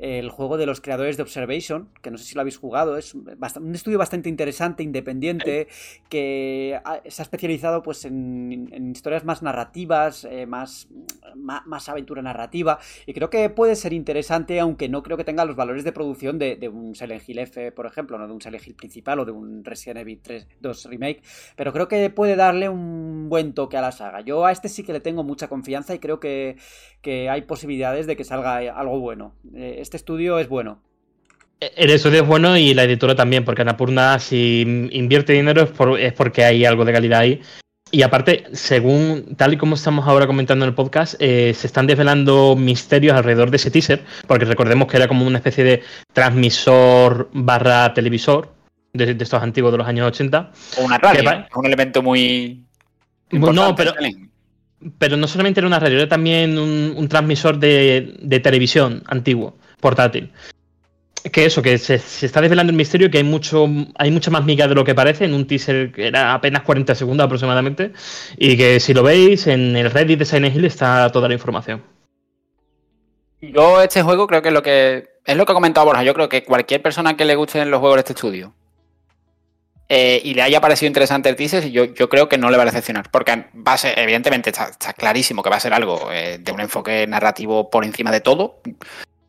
el juego de los creadores de Observation, que no sé si lo habéis jugado, es un estudio bastante interesante, independiente, que se ha especializado pues en, historias más narrativas, eh, más, más, aventura narrativa, y creo que puede ser interesante, aunque no creo que tenga los valores de producción de, un Silent Hill F, por ejemplo, no de un Silent Hill principal o de un Resident Evil 3, 2 Remake, pero creo que puede darle un buen toque a la saga. Yo a este sí que le tengo mucha confianza y creo que, que hay posibilidades de que salga algo bueno. Eh, este estudio es bueno. El estudio es bueno y la editora también, porque Anapurna si invierte dinero es, porque hay algo de calidad ahí. Y aparte, según tal y como estamos ahora comentando en el podcast, eh, se están desvelando misterios alrededor de ese teaser, porque recordemos que era como una especie de transmisor barra televisor de, estos antiguos de los años 80. O una radio, un elemento muy... No, pero, pero no solamente era una radio, era también un, transmisor de, televisión antiguo, portátil. Que eso, que se, está desvelando el misterio, que hay mucho, hay mucha más miga de lo que parece en un teaser que era apenas 40 segundos aproximadamente. Y que si lo veis, en el Reddit de Silent está toda la información. Yo este juego creo que es lo que es lo que ha comentado Borja. Yo creo que cualquier persona que le gusten los juegos de este estudio eh, y le haya parecido interesante el teaser, yo, yo creo que no le va a decepcionar. Porque va a ser, evidentemente, está, clarísimo que va a ser algo eh, de un enfoque narrativo por encima de todo.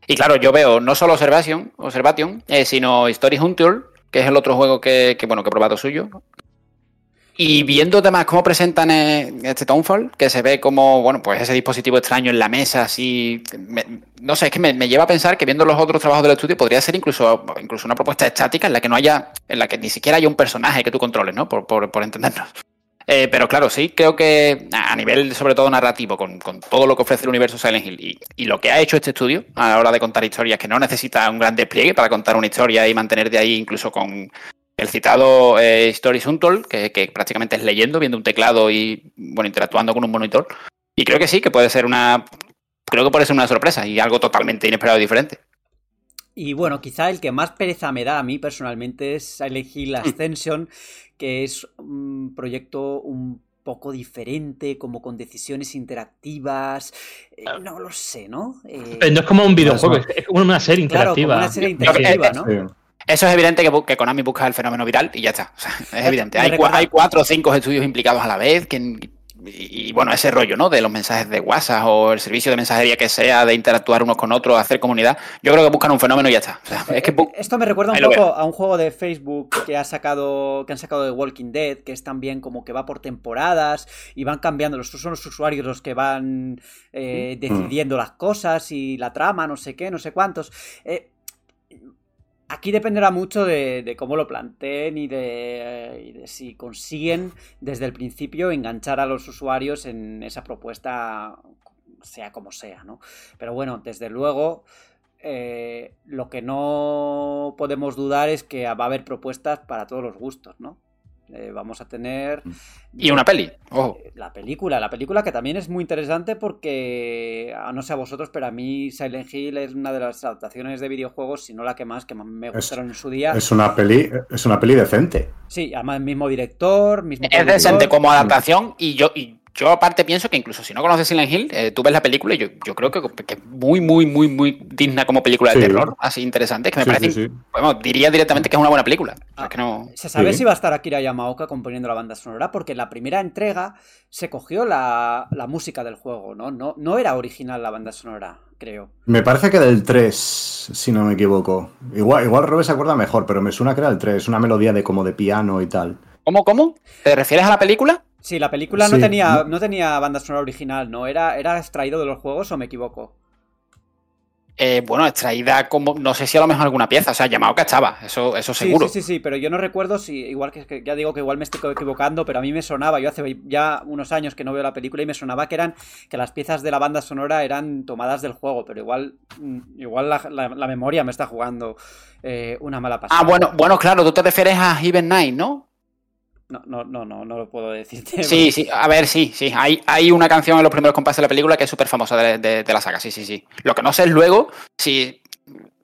Y claro, yo veo no solo Observation, Observation eh, sino Story Hunter, que es el otro juego que, que, bueno, que he probado suyo, y viendo además cómo presentan eh, este Townfall, que se ve como, bueno, pues ese dispositivo extraño en la mesa, así. no sé, es que me, lleva a pensar que viendo los otros trabajos del estudio podría ser incluso, incluso una propuesta estática en la que no haya, en la que ni siquiera haya un personaje que tú controles, ¿no? Por, por, entendernos. Eh, pero claro, sí, creo que a nivel sobre todo narrativo, con, todo lo que ofrece el universo Silent Hill y, y, lo que ha hecho este estudio a la hora de contar historias, que no necesita un gran despliegue para contar una historia y mantener de ahí incluso con el citado eh, Stories Untold, que, prácticamente es leyendo, viendo un teclado y bueno, interactuando con un monitor. Y creo que sí, que puede ser una. Creo que puede ser una sorpresa y algo totalmente inesperado y diferente. Y bueno, quizá el que más pereza me da a mí personalmente es Silent Ascension, que es un proyecto un poco diferente, como con decisiones interactivas. Eh, no lo sé, ¿no? Eh, no es como un videojuego, es una serie interactiva. una serie interactiva, ¿no? Eso es evidente que, que, Konami busca el fenómeno viral y ya está. es evidente. Hay, hay, cuatro o cinco estudios implicados a la vez que, y, bueno, ese rollo, ¿no? De los mensajes de WhatsApp o el servicio de mensajería que sea, de interactuar unos con otros, hacer comunidad. Yo creo que buscan un fenómeno y ya está. es que, Esto me recuerda un poco a un juego de Facebook que ha sacado, que han sacado de Walking Dead, que es también como que va por temporadas y van cambiando. Los son los usuarios los que van eh, decidiendo las cosas y la trama, no sé qué, no sé cuántos. Eh, Aquí dependerá mucho de, cómo lo planteen y de, si consiguen desde el principio enganchar a los usuarios en esa propuesta, sea como sea, ¿no? Pero bueno, desde luego, eh, lo que no podemos dudar es que va a haber propuestas para todos los gustos, ¿no? Eh, vamos a tener... Y una peli, ojo. La película, la película que también es muy interesante porque, a no sé a vosotros, pero a mí Silent Hill es una de las adaptaciones de videojuegos, si no la que más, que más me gustaron en su día. Es una peli, es una peli decente. Sí, además mismo director, mismo... Es decente como adaptación y yo... Y yo aparte pienso que incluso si no conoces Silent Hill, eh, tú ves la película y yo, yo creo que, que, es muy, muy, muy, muy digna como película de Sí. terror, así interesante, que me Sí, parece, sí, sí. bueno, diría directamente que es una buena película. O sea, Ah. que no... ¿Se sabe Sí. si va a estar Akira Yamaoka componiendo la banda sonora? Porque en la primera entrega se cogió la, la música del juego, ¿no? ¿no? No era original la banda sonora, creo. Me parece que del 3, si no me equivoco. Igual, igual Robert se acuerda mejor, pero me suena que era el 3, una melodía de como de piano y tal. ¿Cómo, cómo? ¿Te refieres a la película? Sí, la película no Sí. tenía, no tenía banda sonora original, ¿no? ¿Era, ¿Era extraído de los juegos o me equivoco? Eh, bueno, extraída como, no sé si a lo mejor alguna pieza, o sea, llamado cachaba, eso, eso Sí, seguro. Sí, sí, sí, pero yo no recuerdo si, igual que, que ya digo que igual me estoy equivocando, pero a mí me sonaba, yo hace ya unos años que no veo la película y me sonaba que eran, que las piezas de la banda sonora eran tomadas del juego, pero igual, mm, igual la, la- la memoria me está jugando eh, una mala pasada. Ah, bueno, bueno, claro, tú te refieres a Even Night, ¿no? No, no, no, no, no lo puedo decirte. Sí, sí, a ver, sí, sí. Hay, hay una canción en los primeros compases de la película que es súper famosa de, de- de la saga, sí, sí, sí. Lo que no sé es luego si.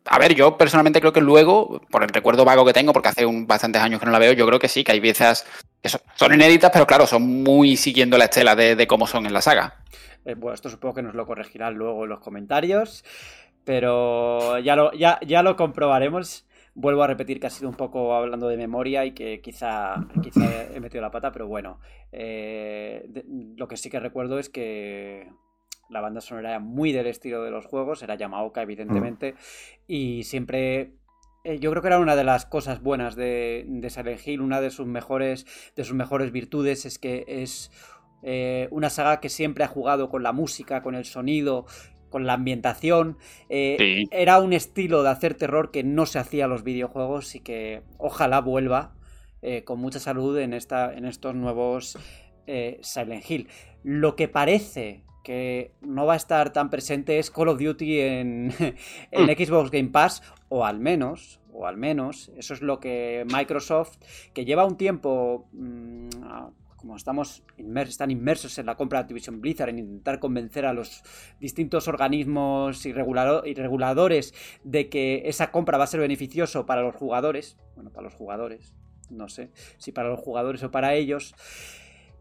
A ver, yo personalmente creo que luego, por el recuerdo vago que tengo, porque hace un, bastantes años que no la veo, yo creo que sí, que hay piezas que son, son inéditas, pero claro, son muy siguiendo la estela de, de cómo son en la saga. Eh, bueno, esto supongo que nos lo corregirán luego en los comentarios, pero ya lo, ya, ya lo comprobaremos. Vuelvo a repetir que ha sido un poco hablando de memoria y que quizá, quizá he metido la pata, pero bueno, eh, de- lo que sí que recuerdo es que la banda sonora era muy del estilo de los juegos, era Yamaoka evidentemente, y siempre eh, yo creo que era una de las cosas buenas de, de Silent Hill, una de sus mejores, de sus mejores virtudes es que es eh, una saga que siempre ha jugado con la música, con el sonido, con la ambientación. Eh, Sí. Era un estilo de hacer terror que no se hacía en los videojuegos y que ojalá vuelva eh, con mucha salud en, esta, en estos nuevos eh, Silent Hill. Lo que parece que no va a estar tan presente es Call of Duty en, en Mm. Xbox Game Pass, o al menos, o al menos, eso es lo que Microsoft, que lleva un tiempo, mm, como estamos están inmersos en la compra de Activision Blizzard, en intentar convencer a los distintos organismos y, y reguladores de que esa compra va a ser beneficioso para los jugadores, bueno, para los jugadores, no sé si para los jugadores o para ellos.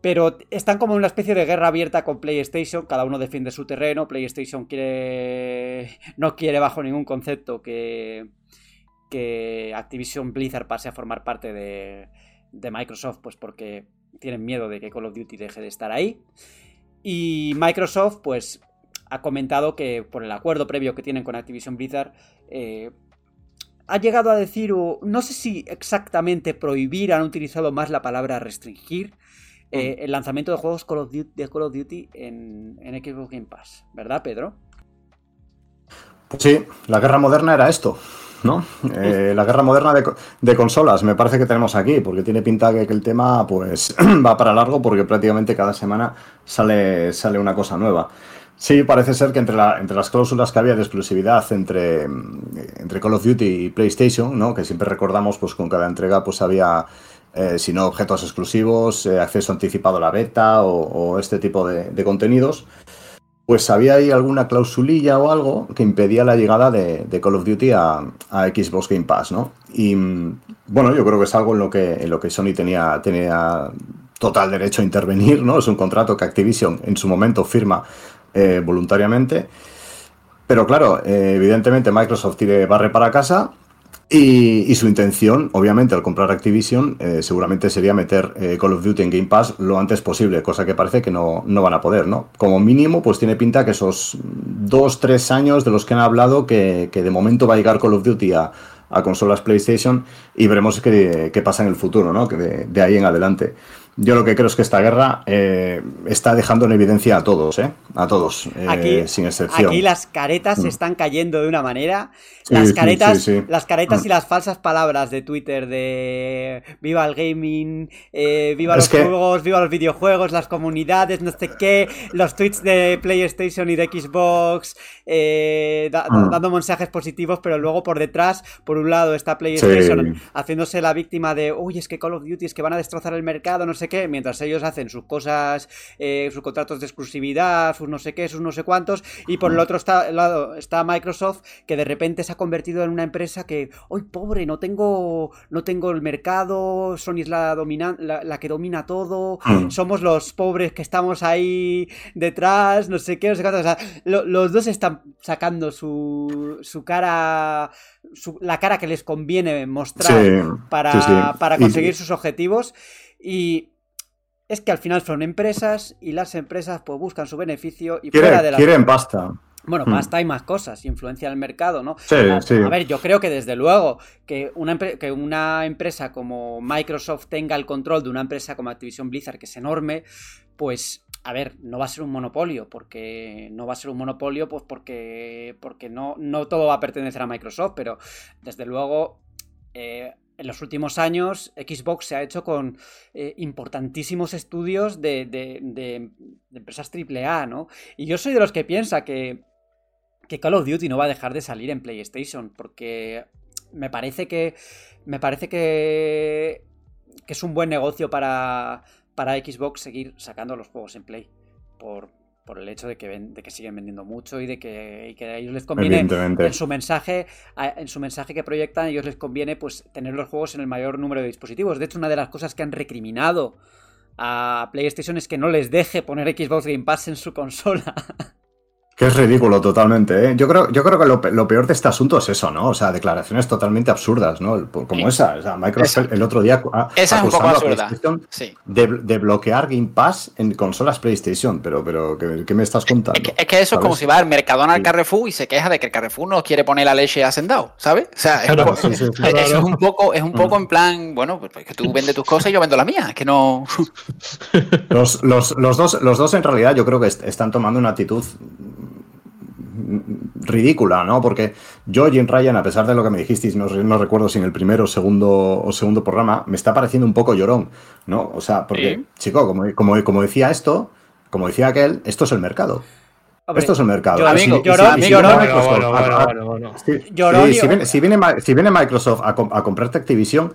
Pero están como en una especie de guerra abierta con PlayStation, cada uno defiende su terreno, PlayStation quiere no quiere bajo ningún concepto que, que Activision Blizzard pase a formar parte de, de Microsoft, pues porque tienen miedo de que Call of Duty deje de estar ahí. Y Microsoft, pues, ha comentado que por el acuerdo previo que tienen con Activision Blizzard, eh, ha llegado a decir, o no sé si exactamente prohibir, han utilizado más la palabra restringir, eh, el lanzamiento de juegos Call of Duty, de Call of Duty en, en Xbox Game Pass. ¿Verdad, Pedro? Pues sí, la guerra moderna era esto, ¿no? Eh, la guerra moderna de, de consolas, me parece que tenemos aquí, porque tiene pinta que, el tema pues va para largo porque prácticamente cada semana sale, sale una cosa nueva. Sí, parece ser que entre, entre las cláusulas que había de exclusividad entre, mm, entre Call of Duty y PlayStation, ¿no? que siempre recordamos pues con cada entrega pues había, eh, si no objetos exclusivos, eh, acceso anticipado a la beta o, este tipo de contenidos, pues había ahí alguna clausulilla o algo que impedía la llegada de, Call of Duty a, Xbox Game Pass, ¿no? Y mm, bueno, yo creo que es algo en lo que, en lo que Sony tenía, tenía total derecho a intervenir, ¿no? Es un contrato que Activision en su momento firma eh, voluntariamente. Pero claro, eh, evidentemente Microsoft tire barre para casa y, y su intención, obviamente, al comprar Activision, eh, seguramente sería meter eh, Call of Duty en Game Pass lo antes posible, cosa que parece que no, no van a poder, ¿no? Como mínimo, pues tiene pinta que esos dos, tres años de los que han hablado, que, que de momento va a llegar Call of Duty a, a consolas PlayStation y veremos qué, qué pasa en el futuro, ¿no? Que de, de ahí en adelante. Yo lo que creo es que esta guerra eh, está dejando en evidencia a todos, ¿eh? A todos, eh, Aquí, sin excepción. Aquí las caretas se Mm. están cayendo de una manera. Las sí, caretas, sí, sí. las caretas Mm. y las falsas palabras de Twitter de viva el gaming, eh, viva Es los que- juegos, viva los videojuegos, las comunidades, no sé qué, los tweets de PlayStation y de Xbox, eh, da- Mm. dando mensajes positivos, pero luego por detrás, por un lado está PlayStation Sí. haciéndose la víctima de, uy, es que Call of Duty es que van a destrozar el mercado, no sé qué, mientras ellos hacen sus cosas, eh, sus contratos de exclusividad, sus no sé qué, sus no sé cuántos, y por el otro está, lado está Microsoft, que de repente se ha convertido en una empresa que, uy, pobre, no tengo, no tengo el mercado, Sony es la, domina- la, la que domina todo, Mm. somos los pobres que estamos ahí detrás, no sé qué, no sé cuánto. O sea, lo- los dos están sacando su, su cara, su- la cara que les conviene mostrar Sí, para, sí, sí. para Y- conseguir sus objetivos. Y es que al final son empresas y las empresas pues buscan su beneficio y fuera de la... quieren pasta. Bueno, Hmm. pasta y más cosas, influencia en el mercado, ¿no? Sí, a, sí. a ver, yo creo que desde luego que una, que una empresa como Microsoft tenga el control de una empresa como Activision Blizzard, que es enorme, pues, a ver, no va a ser un monopolio, porque no va a ser un monopolio, pues porque, porque no, no todo va a pertenecer a Microsoft, pero desde luego... eh, en los últimos años, Xbox se ha hecho con eh, importantísimos estudios de, de- empresas AAA, ¿no? Y yo soy de los que piensa que, que Call of Duty no va a dejar de salir en PlayStation, porque me parece que. Me parece que. que es un buen negocio para. Para Xbox seguir sacando los juegos en Play. Por, por el hecho de que, ven- de que siguen vendiendo mucho y de que, y que a ellos les conviene en su mensaje en su mensaje que proyectan a ellos les conviene pues tener los juegos en el mayor número de dispositivos de hecho una de las cosas que han recriminado a PlayStation es que no les deje poner Xbox Game Pass en su consola Que es ridículo totalmente, ¿eh? Yo creo, yo creo que lo, pe- lo peor de este asunto es eso, ¿no? O sea, declaraciones totalmente absurdas, ¿no? Como esa. O sea, Microsoft Esa- el otro día a- Esa es un poco a absurda. PlayStation Sí. De, de bloquear Game Pass en consolas PlayStation. Pero, pero, ¿qué, qué me estás contando? Es que, es que eso es como si va al Mercadona al. Carrefour y se queja de que el Carrefour no quiere poner la leche a Sendao, ¿sabes? O sea, es, Claro, como- sí, sí, sí. eso es un poco, es un poco Mm. en plan, bueno, pues que tú vendes tus cosas y yo vendo la mía, es que no. Los, los- los dos, los dos en realidad yo creo que est- están tomando una actitud ridícula, ¿no? Porque yo, Jim Ryan, a pesar de lo que me dijisteis, no, re- no recuerdo si en el primero o segundo, o segundo programa, me está pareciendo un poco llorón, ¿no? O sea, porque, chico, como, como, como decía esto, como decía aquel, esto es el mercado. Hombre, esto es el mercado. si viene Microsoft a, com- a comprarte Activision,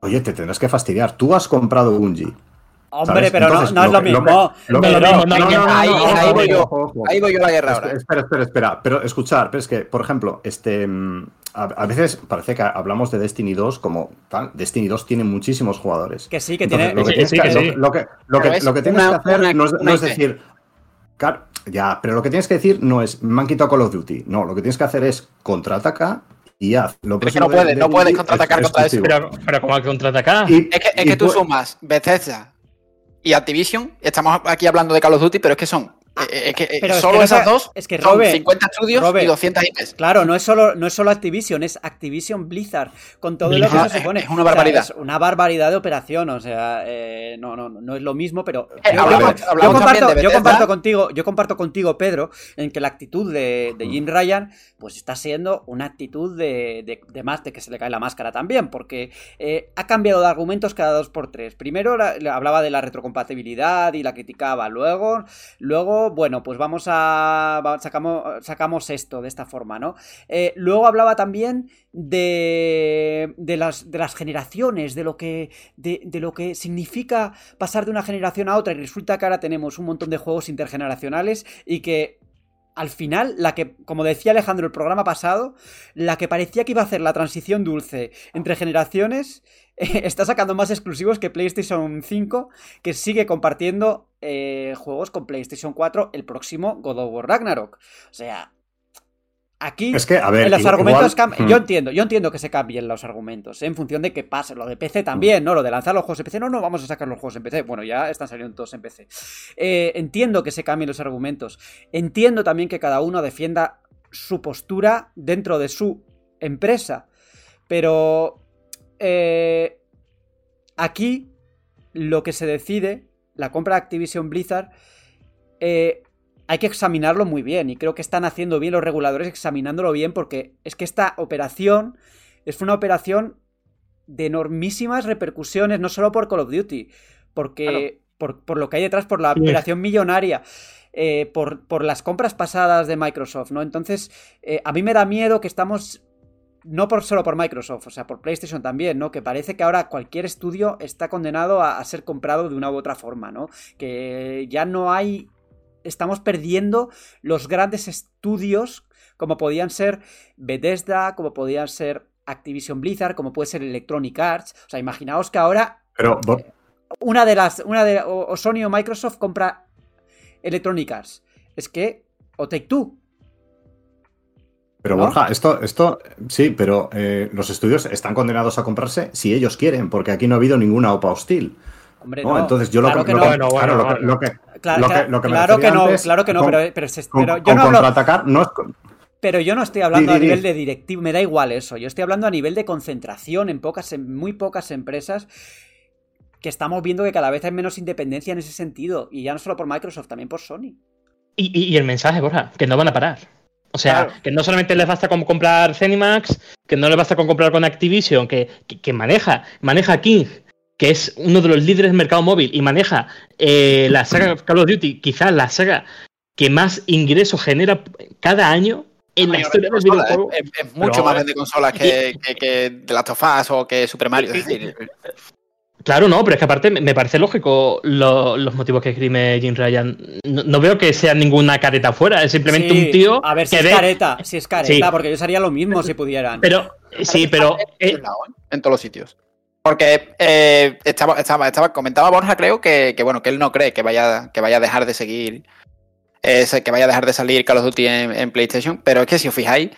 oye, te tendrás que fastidiar. Tú has comprado Bungie. Hombre ¿sabes? pero no- Entonces, no, es lo que- mismo que- lo que- Pero Pero no, no, no, no, no, ahí, voy yo, ojo, ojo. ahí voy yo a la guerra ahora. Espera, espera, espera. Pero escuchar, pero es que, por ejemplo, este mm, a, veces parece que hablamos de Destiny 2 como tal. Destiny 2 tiene muchísimos jugadores. que sí que Entonces, tiene lo que tienes que- hacer una- no es, no decir. claro, ya, pero lo que tienes que decir no es me han quitado Call of Duty. No, lo que tienes que hacer es contraataca y haz. Lo Pero es que no puedes, de- de no puedes contraatacar contra eso. Pero, pero como al contraatacar. Es que, es que tú sumas Bethesda y Activision, estamos aquí hablando de Call of Duty, pero es que son. Eh, es que eh, pero es solo que esas sa- dos es que, son Robe, 50 estudios y 200 IPs. Claro, no es solo, no es solo Activision, es Activision Blizzard, con todo lo que se supone. es una barbaridad. O sea, es una barbaridad de operación, o sea, eh, no, no, no es lo mismo, pero Eh, yo, hablamos- yo- yo hablamos comparto, también de yo comparto contigo, yo comparto contigo, Pedro, en que la actitud de, de Jim Ryan, pues está siendo una actitud de, de, de más de que se le cae la máscara también, porque eh, ha cambiado de argumentos cada dos por tres. Primero la- le hablaba de la retrocompatibilidad y la criticaba, luego, luego, bueno, pues vamos a sacamos, sacamos esto de esta forma, ¿no? Eh, luego hablaba también de, de, las, de las generaciones, de lo, que, de, lo que significa pasar de una generación a otra y resulta que ahora tenemos un montón de juegos intergeneracionales y que al final, la que, como decía Alejandro el programa pasado, la que parecía que iba a hacer la transición dulce entre generaciones, está sacando más exclusivos que PlayStation 5, que sigue compartiendo eh, juegos con PlayStation 4 el próximo God of War Ragnarok. O sea, aquí Es que, a ver, en los igual- argumentos cam- Hmm. yo entiendo, yo entiendo que se cambien los argumentos ¿eh? en función de que pase. Lo de PC también, ¿no? Lo de lanzar los juegos en PC, no, no, vamos a sacar los juegos en PC. Bueno, ya están saliendo todos en PC. Eh, entiendo que se cambien los argumentos. Entiendo también que cada uno defienda su postura dentro de su empresa. Pero eh, aquí lo que se decide, la compra de Activision Blizzard, eh, hay que examinarlo muy bien. Y creo que están haciendo bien los reguladores examinándolo bien porque es que esta operación es una operación de enormísimas repercusiones, no solo por Call of Duty, porque por, lo que hay detrás, por la operación millonaria. Eh, por, por, las compras pasadas de Microsoft, ¿no? Entonces, eh, a mí me da miedo que estamos no por, solo por Microsoft, o sea, por PlayStation también, ¿no? Que parece que ahora cualquier estudio está condenado a, ser comprado de una u otra forma, ¿no? Que ya no hay... Estamos perdiendo los grandes estudios como podían ser Bethesda, como podían ser Activision Blizzard, como puede ser Electronic Arts. O sea, imaginaos que ahora... Pero... Una de las... Una de, o, Sony o Microsoft compra Electronic Arts. Es que... O Take Two pero Borja, esto, esto sí, pero eh, los estudios están condenados a comprarse si ellos quieren, porque aquí no ha habido ninguna OPA hostil. Hombre, no, entonces yo lo, que, no. claro, lo que, claro, que, claro que no, claro que no, pero, pero, yo no hablo, no es, pero yo no estoy hablando a nivel de directivo, me da igual eso. Yo estoy hablando a nivel de concentración en pocas, en muy pocas empresas que estamos viendo que cada vez hay menos independencia en ese sentido. Y ya no solo por Microsoft, también por Sony. Y, y el mensaje, Borja, que no van a parar. O sea, que no solamente les basta con comprar Zenimax, que no les basta con comprar con Activision, que, maneja, maneja King, que es uno de los líderes del mercado móvil, y maneja eh, la saga Call of Duty, quizás la saga que más ingresos genera cada año en la historia del videojuego. Es, mucho más de consolas que, que, que, de Last of Us o que Super Mario. Es decir, Claro, no, pero es que aparte me parece lógico los motivos que escribe Jim Ryan. No, veo que sea ninguna careta fuera, es simplemente un tío. A ver, si es careta, si es careta, porque yo haría lo mismo si pudieran. Pero, sí, pero. Eh, en todos los sitios. Porque eh, estaba, estaba, estaba, comentaba Borja, creo, que, bueno, que él no cree que vaya, que vaya a dejar de seguir. Eh, que vaya a dejar de salir Call of Duty en PlayStation. Pero es que si os fijáis,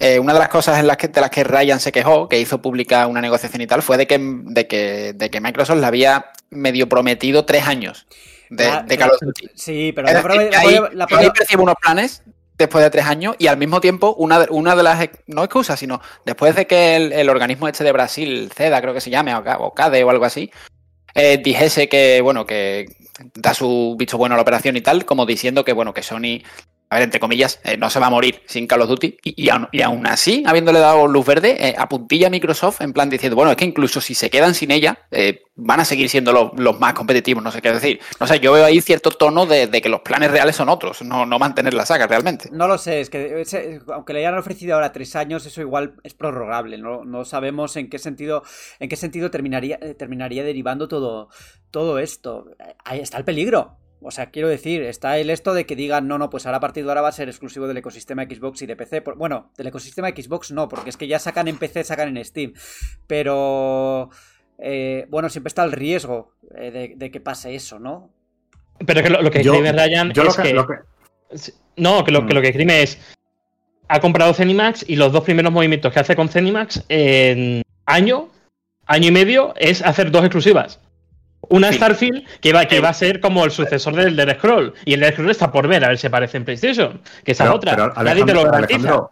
eh, una de las cosas en las que, de las que Ryan se quejó, que hizo pública una negociación y tal, fue de que, de que, de que Microsoft le había medio prometido tres años de, ah, Call of Duty. Sí, pero la ahí, percibe unos planes después de tres años y al mismo tiempo una de, una de las, no excusas, sino después de que el, organismo este de Brasil, CEDA creo que se llame, o CADE o algo así, eh, dijese que, bueno, que da su bicho bueno a la operación y tal, como diciendo que, bueno, que Sony a ver, entre comillas, eh, no se va a morir sin Call of Duty. Y, aún, así, habiéndole dado luz verde, eh, apuntilla a Microsoft en plan diciendo, bueno, es que incluso si se quedan sin ella, eh, van a seguir siendo los, más competitivos, no sé qué decir. No sé, yo veo ahí cierto tono de, que los planes reales son otros, no, mantener la saga realmente. No lo sé, es que aunque le hayan ofrecido ahora tres años, eso igual es prorrogable, no, no sabemos en qué sentido, en qué sentido terminaría, terminaría derivando todo, todo esto. Ahí está el peligro. O sea, quiero decir, está el esto de que digan, no, no, pues ahora a partir de ahora va a ser exclusivo del ecosistema Xbox y de PC. Bueno, del ecosistema Xbox no, porque es que ya sacan en PC, sacan en Steam. Pero, eh, bueno, siempre está el riesgo eh, de, que pase eso, ¿no? Pero que lo, que escribe Ryan es que, No, que lo, que lo que escribe es... Ha comprado Zenimax y los dos primeros movimientos que hace con Zenimax en año, año y medio, es hacer dos exclusivas. Una Starfield que va, que va a ser como el sucesor del Dead Scroll. Y el Dead Scroll está por ver, a ver si aparece en PlayStation. Que esa otra. Nadie te lo garantiza.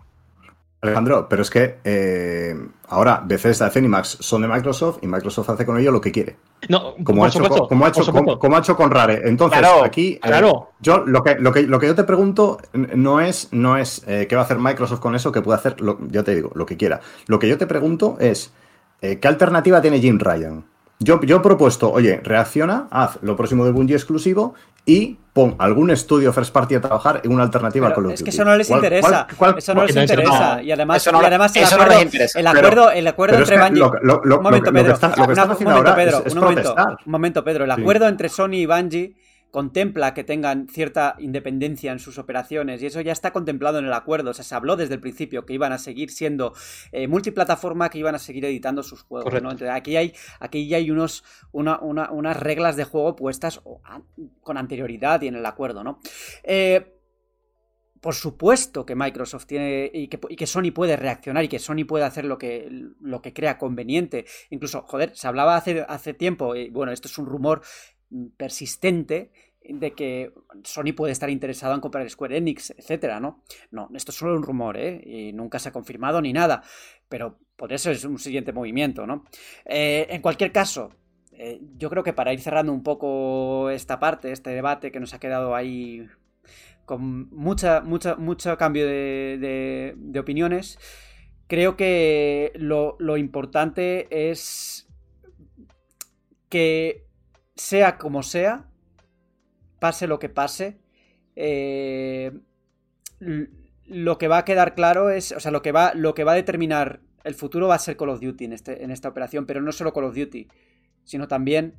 Alejandro, pero es que eh, ahora Bethesda y Zenimax son de Microsoft y Microsoft hace con ello lo que quiere. No, como, ha, hecho, como, ha, hecho, con Rare. Entonces, aquí, eh, claro. yo lo que, lo, que, lo que yo te pregunto no es, no es eh, qué va a hacer Microsoft con eso, que puede hacer, lo, yo te digo, lo que quiera. Lo que yo te pregunto es, ¿qué alternativa tiene Jim Ryan? Yo, yo he propuesto, oye, reacciona, haz lo próximo de Bungie exclusivo y pon algún estudio first party a trabar en una alternativa con Es que eso no les interesa. eso no les interesa. Y además, y además el, acuerdo, el acuerdo, el acuerdo entre Bungie. un momento, Pedro. un momento, Pedro. un, momento, un momento, Pedro. El acuerdo entre Sony y Bungie contempla que tengan cierta independencia en sus operaciones y eso ya está contemplado en el acuerdo. O sea, se habló desde el principio que iban a seguir siendo eh, multiplataforma, que iban a seguir editando sus juegos. Entonces, aquí hay, aquí ya hay unos, unas reglas de juego puestas con anterioridad y en el acuerdo, ¿no? Eh, por supuesto que Microsoft tiene y que, y que, Sony puede reaccionar y que Sony puede hacer lo que, lo que crea conveniente. Incluso, joder, se hablaba hace, hace tiempo, y bueno, esto es un rumor persistente de que Sony puede estar interesado en comprar Square Enix, etcétera, ¿no? No, esto es solo un rumor, ¿eh? Y nunca se ha confirmado ni nada, pero por eso es un siguiente movimiento, ¿no? Eh, en cualquier caso, eh, yo creo que para ir cerrando un poco esta parte, este debate que nos ha quedado ahí con mucha, mucha, mucho cambio de, de, opiniones, creo que lo, importante es que sea como sea, pase lo que pase, eh, lo que va a quedar claro es, o sea, lo que va, lo que va a determinar el futuro va a ser Call of Duty en, este, en esta operación, pero no solo Call of Duty, sino también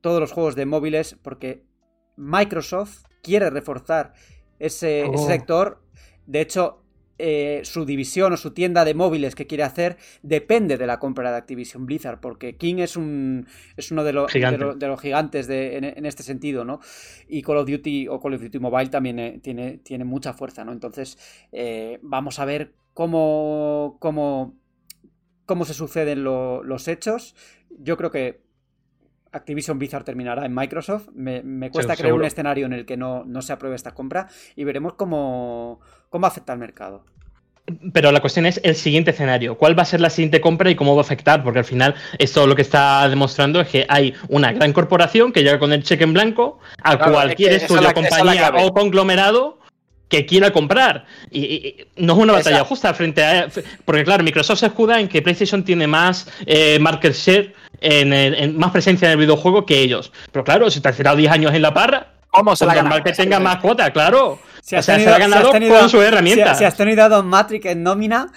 todos los juegos de móviles, porque Microsoft quiere reforzar ese, ese oh. sector. De hecho, eh, su división o su tienda de móviles que quiere hacer depende de la compra de Activision Blizzard, porque King es un es uno de, los gigantes de, en, este sentido, ¿no? Y Call of Duty o Call of Duty Mobile también eh, tiene, tiene mucha fuerza, ¿no? Entonces, eh, vamos a ver cómo, cómo, cómo se suceden los hechos. Yo creo que Activision Blizzard terminará en Microsoft. Me, cuesta creer un escenario en el que no, no, se apruebe esta compra y veremos cómo, cómo afecta al mercado. Pero la cuestión es el siguiente escenario. ¿Cuál va a ser la siguiente compra y cómo va a afectar? Porque al final esto lo que está demostrando es que hay una gran corporación que llega con el cheque en blanco a cualquier estudio, compañía o conglomerado que quiera comprar. Y, no es una batalla justa frente a. Porque, claro, Microsoft se escuda en que PlayStation tiene más eh, market share, en, más presencia en el videojuego que ellos. Pero claro, si te has tirado 10 años en la parra, ¿Cómo se la que tenga más cuota, claro. Se ha ganado con su herramienta. Si, has tenido a Don Matrix en nómina.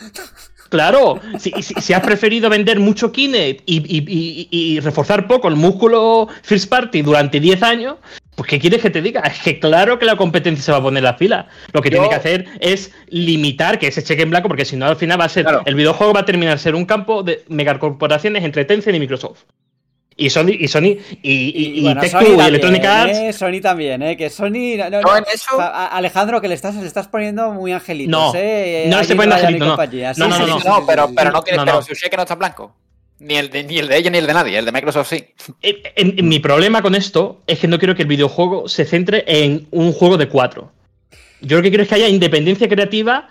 Claro, si, si, has preferido vender mucho Kinect y, y, reforzar poco el músculo First Party durante 10 años, pues, ¿qué quieres que te diga? Es que claro que la competencia se va a poner la fila. Lo que tiene que hacer es limitar que ese cheque en blanco, porque si no, al final va a ser. El videojuego va a terminar ser un campo de megacorporaciones entre Tencent y Microsoft. Y Sony, y Sony, y, y, y, Electronic Arts. Eh, Sony también, ¿eh? Que Sony. No, no, eso... Alejandro, que le estás, le estás poniendo muy angelito. No, ¿eh? no le estoy poniendo angelito. No. no, no, no, no, pero, pero no tiene. Pero su cheque no está blanco. Ni el, de, ni el de ella ni el de nadie, el de Microsoft sí. mi problema con esto es que no quiero que el videojuego se centre en un juego de cuatro. Yo lo que quiero es que haya independencia creativa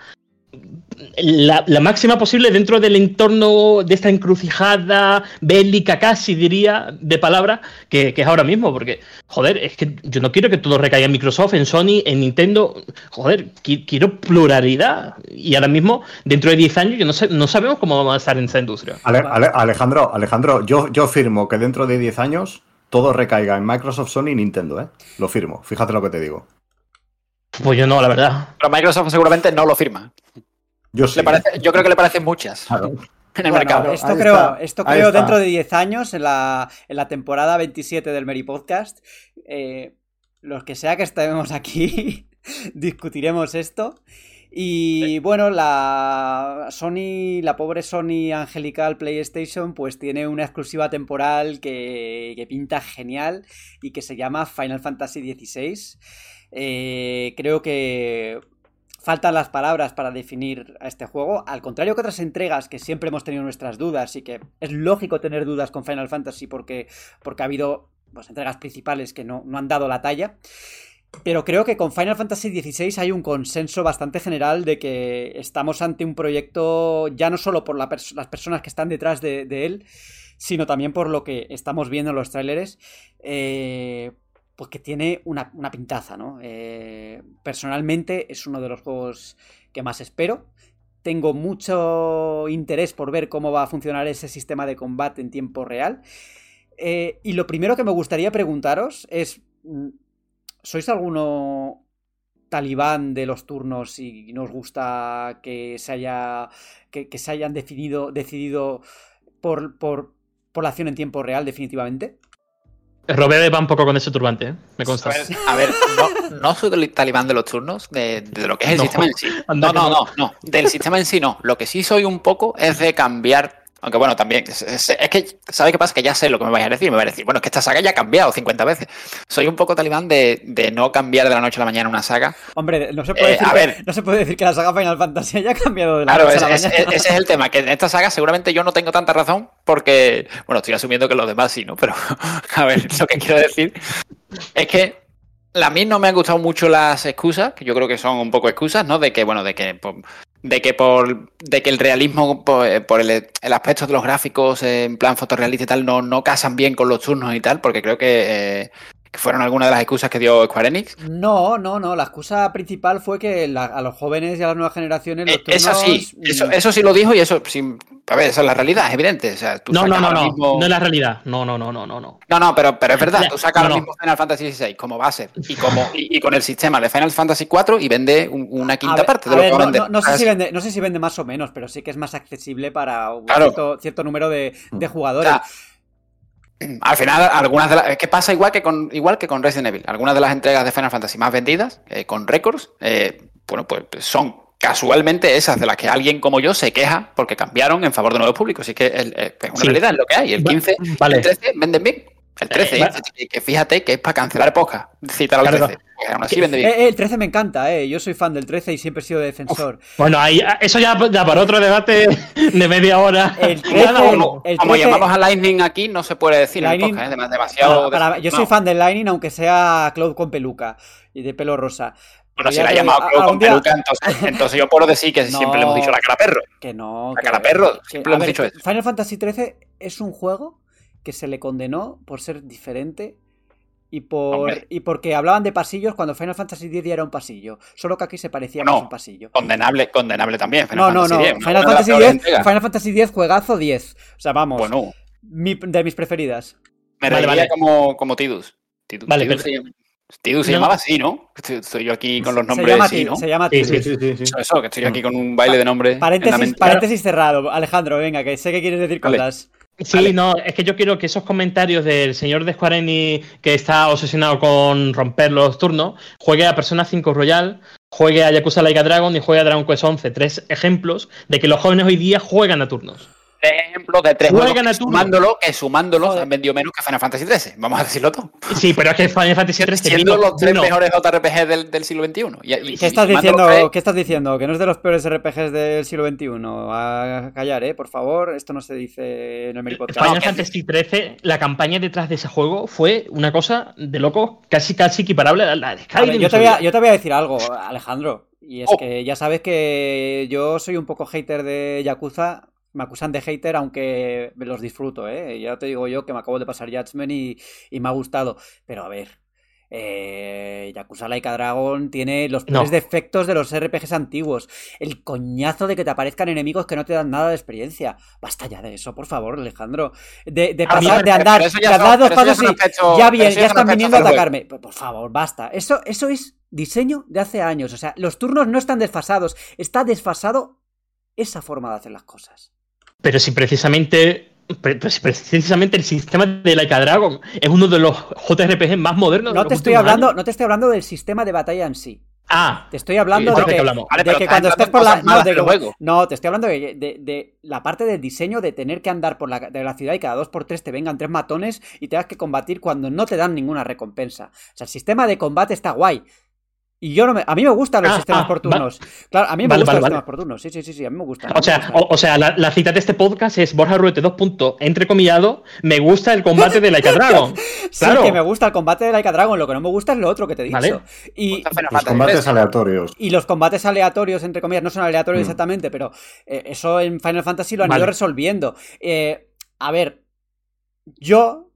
la, máxima posible dentro del entorno de esta encrucijada bélica casi diría de palabra que, es ahora mismo porque joder es que yo no quiero que todo recaiga en Microsoft en Sony en Nintendo joder quiero pluralidad. Y ahora mismo dentro de 10 años yo no, sé, no sabemos cómo vamos a estar en esa industria. Alejandro Alejandro yo, yo firmo que dentro de 10 años todo recaiga en Microsoft Sony y Nintendo ¿eh? lo firmo fíjate lo que te digo. Pues yo no la verdad. Pero Microsoft seguramente no lo firma yo, yo creo que le parecen muchas. En el mercado. Esto creo, esto creo dentro de 10 años, en la, en la temporada 27 del Mary Podcast, eh, los que sea que estemos aquí, discutiremos esto. Y bueno, la Sony, la pobre Sony angelical PlayStation, pues tiene una exclusiva temporal que, que pinta genial y que se llama Final Fantasy XVI. Eh, creo que faltan las palabras para definir a este juego, al contrario que otras entregas que siempre hemos tenido nuestras dudas y que es lógico tener dudas con Final Fantasy porque, porque ha habido pues, entregas principales que no, han dado la talla. Pero creo que con Final Fantasy XVI hay un consenso bastante general de que estamos ante un proyecto ya no solo por las personas que están detrás de, él, sino también por lo que estamos viendo en los tráileres, eh, pues que tiene una, pintaza, ¿no? Eh, personalmente es uno de los juegos que más espero. Tengo mucho interés por ver cómo va a funcionar ese sistema de combate en tiempo real. Eh, y lo primero que me gustaría preguntaros es, mm, ¿sois alguno talibán de los turnos y nos gusta que se haya que, se hayan decidido, decidido por, por, por la acción en tiempo real definitivamente? Robert va un poco con ese turbante, ¿eh? me consta. A ver, no, soy del talibán de los turnos, de, lo que es el sistema en sí. No, no, no, no. Del sistema en sí no. Lo que sí soy un poco es de cambiar aunque bueno, también, es, que, ¿sabes qué pasa? Que ya sé lo que me vais a decir. Me vais a decir, bueno, es que esta saga ya ha cambiado 50 veces. Soy un poco talibán de, no cambiar de la noche a la mañana una saga. Hombre, no se puede, eh, decir, que, no se puede decir que la saga Final Fantasy haya cambiado de la noche a la mañana. Claro, ese es el tema, que en esta saga seguramente yo no tengo tanta razón porque, bueno, estoy asumiendo que los demás sí, ¿no? Pero, a ver, lo que quiero decir es que A mí no me han gustado mucho las excusas, que yo creo que son un poco excusas, ¿no? De que, bueno, de que de que por de que el realismo por, por el, el, aspecto de los gráficos en plan fotorrealista y tal no, no casan bien con los turnos y tal, porque creo que eh, que fueron algunas de las excusas que dio Square Enix. No, no, no. La excusa principal fue que la, a los jóvenes y a las nuevas generaciones. Los eh, turnos... Eso sí, eso, eso, sí lo dijo y eso. Sí, a ver, esa es la realidad, es evidente. O sea, tú no, no, no, no. Mismo... No es la realidad. No, no, no, no, no. No, no, pero, pero es verdad. Tú sacas no, no. mismo Final Fantasy XVI como base y, como, y, y, con el sistema de Final Fantasy IV y vende un, una quinta ver, parte de ver, lo que va a vender. No, sé si vende, no sé si vende más o menos, pero sí que es más accesible para un claro. cierto, cierto, número de, de jugadores. O sea, al final, algunas de las. Es que pasa igual que con igual que con Resident Evil. Algunas de las entregas de Final Fantasy más vendidas, eh, con récords, eh, bueno, pues son casualmente esas de las que alguien como yo se queja porque cambiaron en favor de nuevos públicos. Así que es, es una sí. realidad, es lo que hay. El 15, vale. el 13 venden bien. El 13, eh, eh, que fíjate que es para cancelar poca. Citar al claro. 13. Aún así vende bien. Eh, el 13 me encanta, eh. Yo soy fan del 13 y siempre he sido defensor. Uf. Bueno, ahí, eso ya, ya, para otro debate de media hora. El 13, como, el 13, como llamamos a Lightning aquí, no se puede decir Lightning, en el podcast, ¿eh? demasiado. Para, para, yo soy no. fan del Lightning, aunque sea Cloud con peluca y de pelo rosa. Bueno, si la ha llamado Cloud con día... peluca, entonces, entonces, yo puedo decir que no, siempre le hemos dicho la cara perro. Que no. La cara perro, siempre le hemos dicho eso. Final Fantasy XIII es un juego que se le condenó por ser diferente y por y porque hablaban de pasillos cuando Final Fantasy X ya era un pasillo. Solo que aquí se parecía no, más a un pasillo. Condenable, condenable también. Final no, Fantasy no, no. X, Final, Fantasy X, Final Fantasy X, juegazo 10. O sea, vamos. Bueno. Mi, de mis preferidas. Me vale, vale. como, como Tidus. Tidus, vale, Tidus, pero... se, Tidus se no. llamaba así, ¿no? Estoy yo aquí con los nombres se llama así, ¿no? Se llama Tidus. Sí, sí, sí, sí, Eso, que estoy aquí con un baile de nombres. Paréntesis, paréntesis cerrado. Alejandro, venga, que sé que quieres decir vale. Sí, vale. no, es que yo quiero que esos comentarios del señor de Square Enix que está obsesionado con romper los turnos, juegue a Persona 5 Royal, juegue a Yakuza Laika Dragon y juegue a Dragon Quest 11. Tres ejemplos de que los jóvenes hoy día juegan a turnos. Ejemplos de tres juegos que sumándolo, que sumándolo han vendido menos que Final Fantasy XIII. Vamos a decirlo todo. Sí, pero es que Final Fantasy XIII siendo los tres no. mejores JRPG del, del siglo XXI. Y, y, ¿Qué, estás diciendo, tres... ¿Qué estás diciendo? Que no es de los peores RPGs del siglo XXI. A callar, ¿eh? Por favor, esto no se dice en el mail podcast. Final Fantasy XIII, la campaña detrás de ese juego fue una cosa de loco, casi casi equiparable a la de Skyrim. Yo, te voy a, yo te voy a decir algo, Alejandro. Y es oh. que ya sabes que yo soy un poco hater de Yakuza me acusan de hater, aunque me los disfruto, ¿eh? Ya te digo yo que me acabo de pasar Judgment y, y me ha gustado. Pero a ver, eh, Yakuza Laika Dragon tiene los peores no. defectos de los RPGs antiguos. El coñazo de que te aparezcan enemigos que no te dan nada de experiencia. Basta ya de eso, por favor, Alejandro. De, de pasar, de andar, de andar dos pasos y ya bien, ya están viniendo a atacarme. Por favor, basta. Eso, eso es diseño de hace años. O sea, los turnos no están desfasados. Está desfasado esa forma de hacer las cosas. Pero si precisamente pues precisamente el sistema de Laika Dragon es uno de los JRPG más modernos. No te estoy hablando, años. no te estoy hablando del sistema de batalla en sí. Ah, te estoy hablando de que, vale, de que cuando estés por la no, de, no, te estoy hablando de, de, de, la parte del diseño de tener que andar por la, de la ciudad y cada dos por tres te vengan tres matones y tengas que combatir cuando no te dan ninguna recompensa. O sea, el sistema de combate está guay. Y yo no me, a mí me gustan los ah, sistemas ah, por turnos. Va. Claro, a mí me vale, gustan vale, los sistemas por turnos. Sí, sí, sí, sí, a mí me gustan. O sea, o, o, sea la, la, cita de este podcast es Borja Ruete, dos puntos, entrecomillado, me gusta el combate de Laika Dragon. claro. Sí, que me gusta el combate de Laika Dragon, lo que no me gusta es lo otro que te he dicho. Vale. Y los combates aleatorios. Y los combates aleatorios, entre comillas, no son aleatorios mm. exactamente, pero eh, eso en Final Fantasy lo han ido resolviendo. Eh, a ver, yo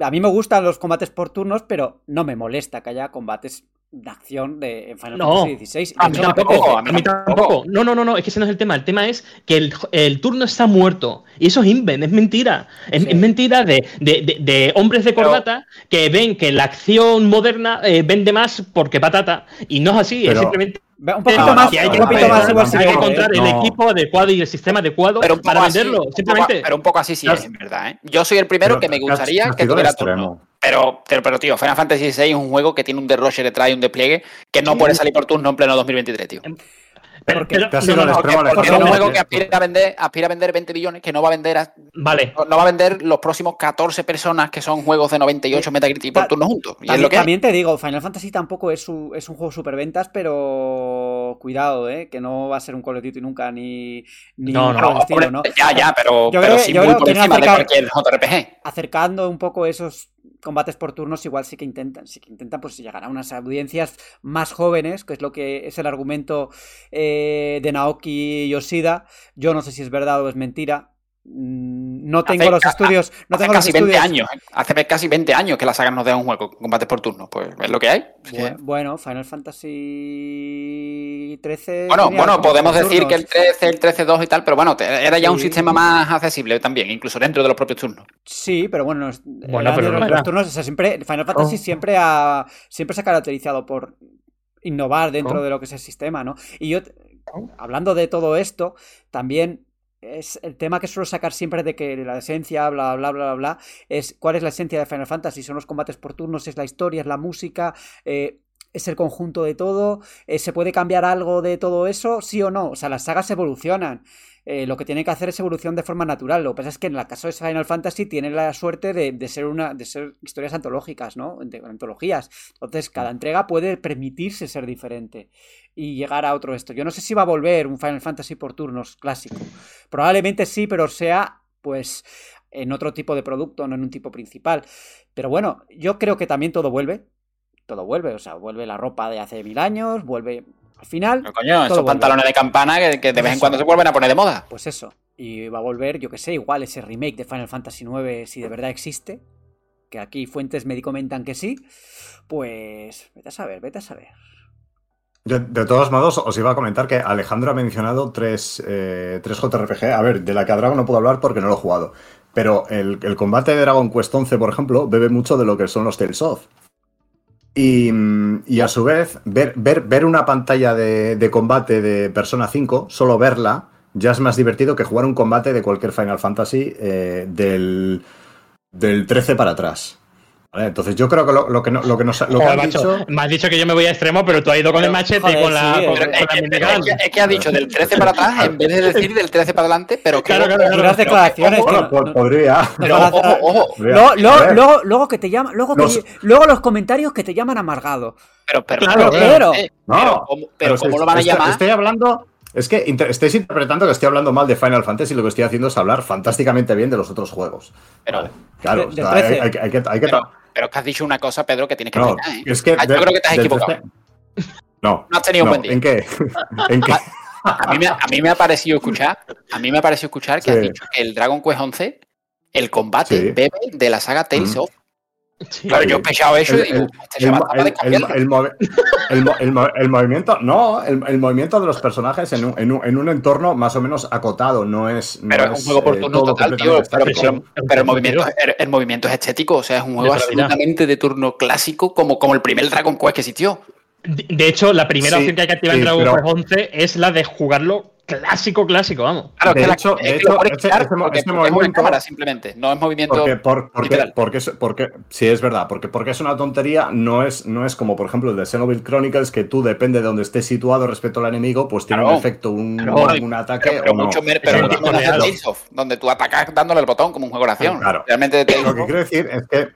a mí me gustan los combates por turnos, pero no me molesta que haya combates de acción de en Final no, Fantasy XVI. A mí, tampoco, a mí tampoco. No, no, no, no, es que ese no es el tema. El tema es que el, el turno está muerto. Y eso es invent, es mentira. Es, sí. es mentira de, de, de, de, hombres de corbata pero, que ven que la acción moderna eh, vende más porque patata. Y no es así, pero, es simplemente. Un poquito no, más, hay que, un poquito más igual hay que encontrar el equipo adecuado y el sistema adecuado para así, venderlo. Simplemente. Poco, pero un poco así sí es, en verdad. ¿eh? Yo soy el primero que me gustaría que tuviera turno. Pero, pero, pero, tío, Final Fantasy VI es un juego que tiene un derroche detrás y un despliegue que no puede salir por turno en pleno 2023, tío. Porque, no, no, no, porque, porque es un juego que aspira a vender, aspira a vender 20 billones, que no va a vender a, vale. no, va a vender los próximos 14 personas que son juegos de 98 Metacritic por turno juntos. Y también, es lo que también te digo, Final Fantasy tampoco es, su, es un juego superventas, pero cuidado, eh, que no va a ser un Call of Duty nunca ni, ni no, un no, estilo, hombre, ¿no? Ya, ya, pero, yo pero creo, sí yo muy creo por encima acercar, de cualquier JRPG. Acercando un poco esos combates por turnos igual sí que intentan, sí que intentan pues llegar a unas audiencias más jóvenes, que es lo que es el argumento eh, de Naoki Yoshida. Yo no sé si es verdad o es mentira. Mm, no tengo Hace- los estudios. No hace tengo casi los 20 estudios. años. ¿eh? Hace casi 20 años que la saga nos deja un juego con combates por turno. Pues es lo que hay. Bueno, Final Fantasy 13. Bueno, bueno, podemos decir que el turnos. 13, el 13-2 y tal, pero bueno, era ya un sistema más accesible también, incluso dentro de los propios turnos. Sí, pero bueno, pero no los, turnos, o sea, siempre, Final Fantasy Oh. siempre ha siempre se ha caracterizado por innovar dentro Oh. de lo que es el sistema, ¿no? Y yo, hablando de todo esto, también es el tema que suelo sacar siempre de que la esencia, bla, bla, bla, bla, bla, es cuál es la esencia de Final Fantasy. Son los combates por turnos, es la historia, es la música, eh, es el conjunto de todo. Eh, ¿Se puede cambiar algo de todo eso? ¿Sí o no? O sea, las sagas evolucionan. Eh, lo que tiene que hacer es evolución de forma natural. Lo que pasa es que en el caso de Final Fantasy tiene la suerte de, de ser una de ser historias antológicas, ¿no? De- antologías. Entonces, cada entrega puede permitirse ser diferente y llegar a otro esto. Yo no sé si va a volver un Final Fantasy por turnos clásico. Probablemente sí, pero sea pues en otro tipo de producto, no en un tipo principal. Pero bueno, yo creo que también todo vuelve. Todo vuelve, o sea, vuelve la ropa de hace mil años, vuelve al final. Pero, coño, esos vuelve. pantalones de campana que, que de vez en Eso. cuando se vuelven a poner de moda. Pues eso. Y va a volver, yo que sé, igual ese remake de Final Fantasy IX, si de verdad existe. Que aquí fuentes me comentan que sí. Pues vete a saber, vete a saber. De, de todos modos, os iba a comentar que Alejandro ha mencionado tres, eh, tres JRPG. A ver, de la que a Dragon no puedo hablar porque no lo he jugado. Pero el, el combate de Dragon Quest 11, por ejemplo, bebe mucho de lo que son los Tales of. Y, y a su vez, ver, ver, ver una pantalla de, de combate de Persona 5, solo verla, ya es más divertido que jugar un combate de cualquier Final Fantasy eh, del, del 13 para atrás. ¿Vale? Entonces yo creo que lo, lo que, no- lo que nos, lo que Joder, han macho, dicho... me has dicho que yo me voy a extremo, pero tú has ido con el machete joder, y con la, sí, con, pero con Es la que, es que- es que ha dicho del 13 para atrás en vez de decir del 13 para adelante, pero que Claro, claro, claro. Unas declaraciones. que no- po- no- podría. Pero ojo, ojo, Luego, que te llaman, luego, que Los- luego los comentarios que te llaman amargado. pero, pero, Claro, claro. eh, No, pero, ¿cómo, pero ¿cómo lo van a llamar? Estoy hablando. Es que inter- estáis interpretando que estoy hablando mal de Final Fantasy y lo que estoy haciendo es hablar fantásticamente bien de los otros juegos. Pero, Vale, Claro, De- o del sea, hay, 13. hay que- hay que. hay que- pero, pero es que has dicho una cosa, Pedro, que tienes que no, explicar, ¿eh? es que. Ah, yo creo que te has del equivocado. 13 No. No has tenido un buen día. ¿En qué? ¿En qué? A mí, me, a mí me ha parecido escuchar, a mí me ha parecido escuchar que Sí. has dicho que el Dragon Quest 11, el combate Sí. bebe de la saga Tales Mm. of. Sí. Claro, yo he pechado eso y El- digo, el- este El, movimiento, no, el, el movimiento de los personajes en un, en un- en un entorno más o menos acotado, no es. no Pero es un juego por eh, turno total, tío. Pero, pero- pero el, movimiento, el, el movimiento es estético, o sea, es un juego De realidad. absolutamente de turno clásico, como, como el primer Dragon Quest que existió. De de hecho, la primera Sí, opción que hay que activar en sí, Dragon pero- Quest 11 es la de jugarlo clásico, clásico, vamos. Claro, De que, la- hecho- es de hecho, puedes ese- quitar ese mo- porque, ese porque es una movimiento- cámara simplemente, no es movimiento Porque, por- porque, porque, porque, sí, es verdad, porque, porque es una tontería, no es, no es como, por ejemplo, el de Xenoblade Chronicles, que tú, depende de donde estés situado respecto al enemigo, pues tiene Claro. un efecto, un, Claro. un ataque Pero, pero o no. mucho, mer- Es pero donde tú atacas dándole el botón como un juego de acción. Claro. Realmente Lo que quiero decir es que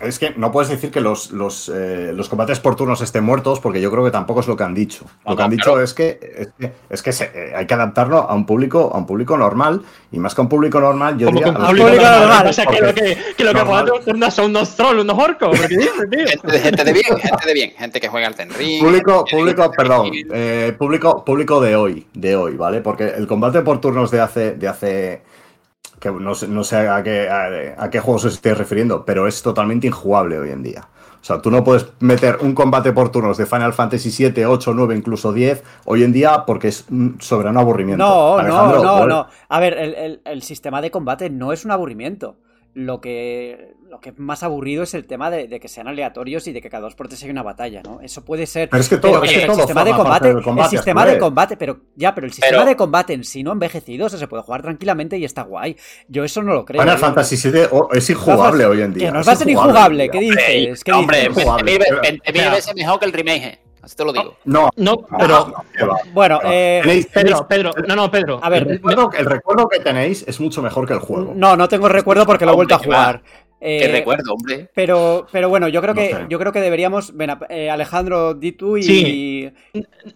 es que no puedes decir que los, los, eh, los combates por turnos estén muertos, porque yo creo que tampoco es lo que han dicho. No, Lo que no, han dicho claro. es que, es que, es que se- eh, hay que adaptarlo a un público, a un público normal, y más que a un público normal, yo diría. a los público normal. normal. O sea, que lo que, que lo que turnos son unos trolls, unos orcos. ¿Pero qué dices, tío? gente, de, gente de bien, gente de bien, gente que juega al Ten Ring. Público, público, perdón, eh, público, público de hoy, de hoy, ¿vale? Porque el combate por turnos de hace, de hace, que no sé, no sé a qué, a, a qué juegos os estáis refiriendo, pero es totalmente injugable hoy en día. O sea, tú no puedes meter un combate por turnos de Final Fantasy 7, 8, 9, incluso 10 hoy en día porque es un soberano aburrimiento. No, Alejandro, no, no, ¿cuál- no. A ver, el, el- el sistema de combate no es un aburrimiento. Lo que, lo que es más aburrido es el tema de, de que sean aleatorios y de que cada dos por tres hay una batalla, ¿no? Eso puede ser. Pero es que todo- pero es que el todo sistema de combate, el sistema de combate, pero ya, pero el sistema Pero- de combate en sí no envejecido, o sea, se puede jugar tranquilamente y está guay. Yo eso no lo creo. Final Yo- Fantasy 7 o- es injugable hoy en día. Que nos es va a ser injugable ¿qué dices? ¿Qué Hombre, dices? 20 mil Pero- ve- 20.000 o sea- veces mejor que el remake, así te lo digo. No, No, no, pero. no. Bueno, Pero eh, Pedro, Pedro, no, no, Pedro. A ver, el recuerdo, el recuerdo que tenéis es mucho mejor que el juego. No, no tengo recuerdo porque lo he vuelto a Hombre, jugar. Qué recuerdo, hombre. Pero, pero bueno, yo creo que yo creo que deberíamos. Ven, eh, Alejandro, di tú y. Sí.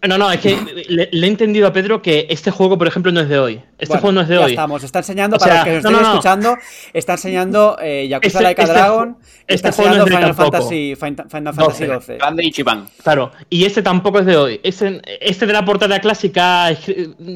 No, no, es que le, he entendido a Pedro que este juego, por ejemplo, no es de hoy. Este juego no es de ya hoy. Estamos, está enseñando, para los que nos estén escuchando, está enseñando eh, Yakuza Este- Laika este Dragon, este está juego no enseñando Final. Fantasy, Fin- Final Fantasy 12. Grande Ichiban. Claro, y este tampoco es de hoy. Este, este de la portada clásica es-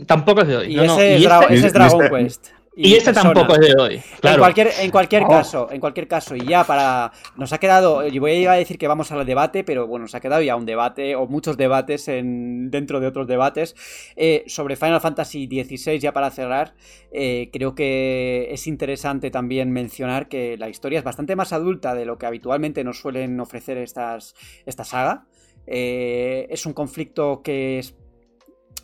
tampoco es de hoy. Y No, no, ese, es, Dra- este- ese es Dragon este- Quest. Y este Persona. tampoco es de hoy. En cualquier, en cualquier Oh. caso, en cualquier caso, y ya para. Nos ha quedado. Yo voy a ir a decir que vamos al debate, pero bueno, nos ha quedado ya un debate, o muchos debates en, dentro de otros debates. eh, sobre Final Fantasy XVI, ya para cerrar. eh, creo que es interesante también mencionar que la historia es bastante más adulta de lo que habitualmente nos suelen ofrecer estas, esta saga. Eh, es un conflicto que es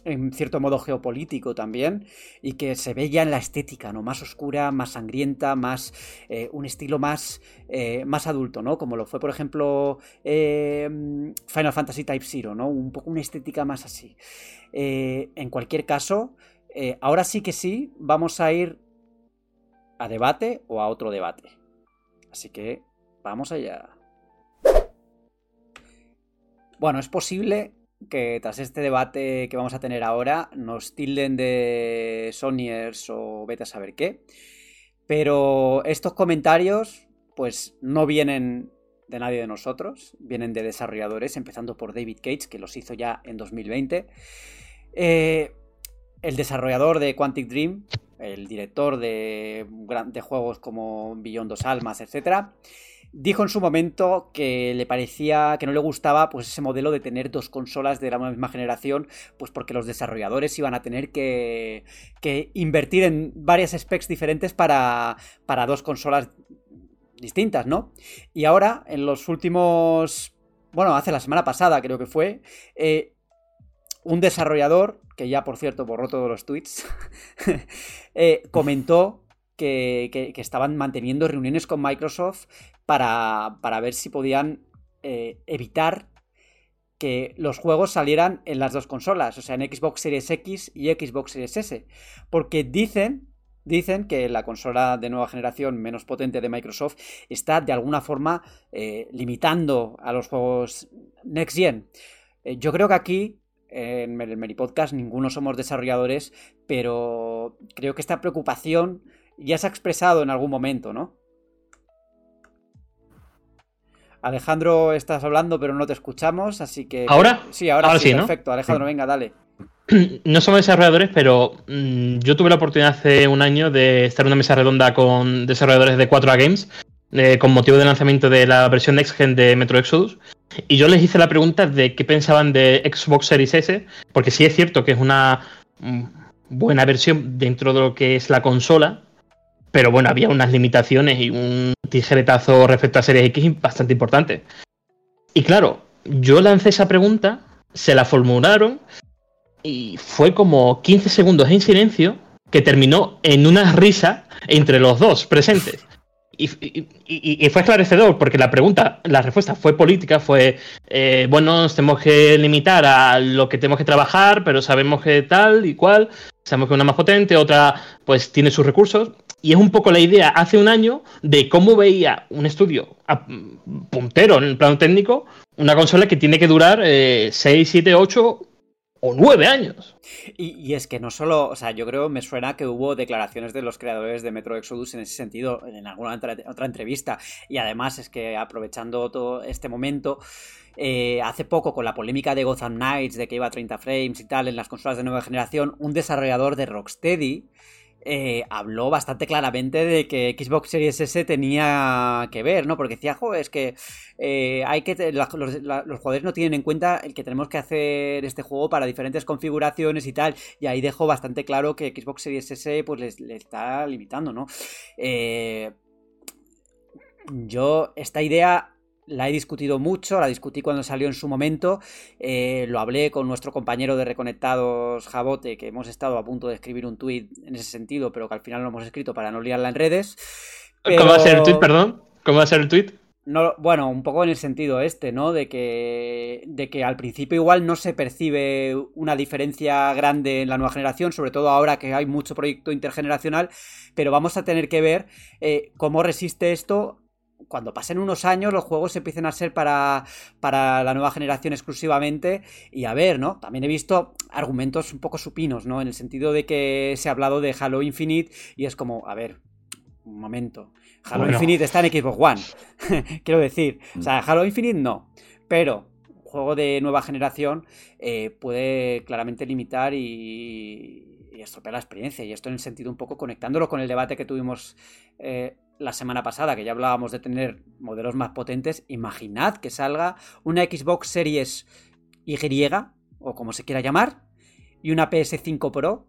en cierto modo geopolítico también y que se ve ya en la estética, ¿no? Más oscura, más sangrienta, más eh, un estilo más, eh, más adulto, ¿no? Como lo fue, por ejemplo, eh, Final Fantasy Type Zero, ¿no? Un poco una estética más así. Eh, en cualquier caso, ahora sí que sí, vamos a ir a debate o a otro debate. Así que vamos allá. Bueno, es posible que tras este debate que vamos a tener ahora nos tilden de Sonyers o vete a saber qué. Pero estos comentarios pues no vienen de nadie de nosotros, vienen de desarrolladores, empezando por David Cage, que los hizo ya en 2020. Eh, el desarrollador de Quantic Dream, el director de, de juegos como Beyond Dos Almas, etc., dijo en su momento que le parecía que no le gustaba pues ese modelo de tener dos consolas de la misma generación, pues porque los desarrolladores iban a tener que, que invertir en varias specs diferentes para, para dos consolas distintas, ¿no? Y ahora, en los últimos. Bueno, hace la semana pasada creo que fue. eh, un desarrollador, que ya por cierto borró todos los tweets, eh, comentó que, que- que estaban manteniendo reuniones con Microsoft para, para ver si podían eh, evitar que los juegos salieran en las dos consolas, o sea, en Xbox Series X y Xbox Series S. Porque dicen, dicen que la consola de nueva generación menos potente de Microsoft está de alguna forma eh, limitando a los juegos Next Gen. Eh, yo creo que aquí, en el Meri Podcast, ninguno somos desarrolladores, pero creo que esta preocupación ya se ha expresado en algún momento, ¿no? Alejandro, estás hablando, pero no te escuchamos, así que. ¿Ahora? Sí, ahora, Ahora sí, sí, ¿no? perfecto. Alejandro, venga, dale. No somos desarrolladores, pero mm, yo tuve la oportunidad hace un año de estar en una mesa redonda con desarrolladores de 4A Games eh, con motivo del lanzamiento de la versión Next Gen de Metro Exodus. Y yo les hice la pregunta de qué pensaban de Xbox Series S, porque sí es cierto que es una mm, buena versión dentro de lo que es la consola, pero bueno, había unas limitaciones y un tijeretazo respecto a Series X bastante importante. Y claro, yo lancé esa pregunta, se la formularon y fue como 15 segundos en silencio que terminó en una risa entre los dos presentes. Y, y- fue esclarecedor porque la pregunta, la respuesta fue política, fue, eh, bueno, nos tenemos que limitar a lo que tenemos que trabajar, pero sabemos que tal y cual, sabemos que una más potente, otra pues tiene sus recursos. Y es un poco la idea hace un año de cómo veía un estudio puntero en el plano técnico una consola que tiene que durar eh, 6, 7, 8 o 9 años. Y, y es que no solo, o sea, yo creo, me suena que hubo declaraciones de los creadores de Metro Exodus en ese sentido, en alguna otra, otra entrevista. Y además es que aprovechando todo este momento, eh, hace poco con la polémica de Gotham Knights, de que iba a 30 frames y tal en las consolas de nueva generación, un desarrollador de Rocksteady eh, habló bastante claramente de que Xbox Series S tenía que ver, ¿no? Porque decía, jo, es que eh, hay que los, jugadores no tienen en cuenta el que tenemos que hacer este juego para diferentes configuraciones y tal. Y ahí dejó bastante claro que Xbox Series S pues les está limitando, ¿no? Eh, yo esta idea la he discutido mucho, la discutí cuando salió en su momento, eh, lo hablé con nuestro compañero de Reconectados Jabote, que hemos estado a punto de escribir un tuit en ese sentido, pero que al final lo hemos escrito para no liarla en redes. ¿Cómo va a ser el tweet, perdón? ¿Cómo va a ser el tweet? no, bueno, un poco en el sentido este, ¿no? De que, de que al principio igual no se percibe una diferencia grande en la nueva generación, sobre todo ahora que hay mucho proyecto intergeneracional, pero vamos a tener que ver eh, cómo resiste esto cuando pasen unos años los juegos empiecen a ser para, para la nueva generación exclusivamente y a ver, ¿no? También he visto argumentos un poco supinos, ¿no? En el sentido de que se ha hablado de Halo Infinite y es como, a ver, un momento. Halo Bueno. Infinite está en Xbox One. Quiero decir, o sea, Halo Infinite no. Pero un juego de nueva generación eh, puede claramente limitar y, y estropear la experiencia. Y esto en el sentido un poco conectándolo con el debate que tuvimos eh, la semana pasada, que ya hablábamos de tener modelos más potentes. Imaginad que salga una Xbox Series Y, o como se quiera llamar, y una PS5 Pro.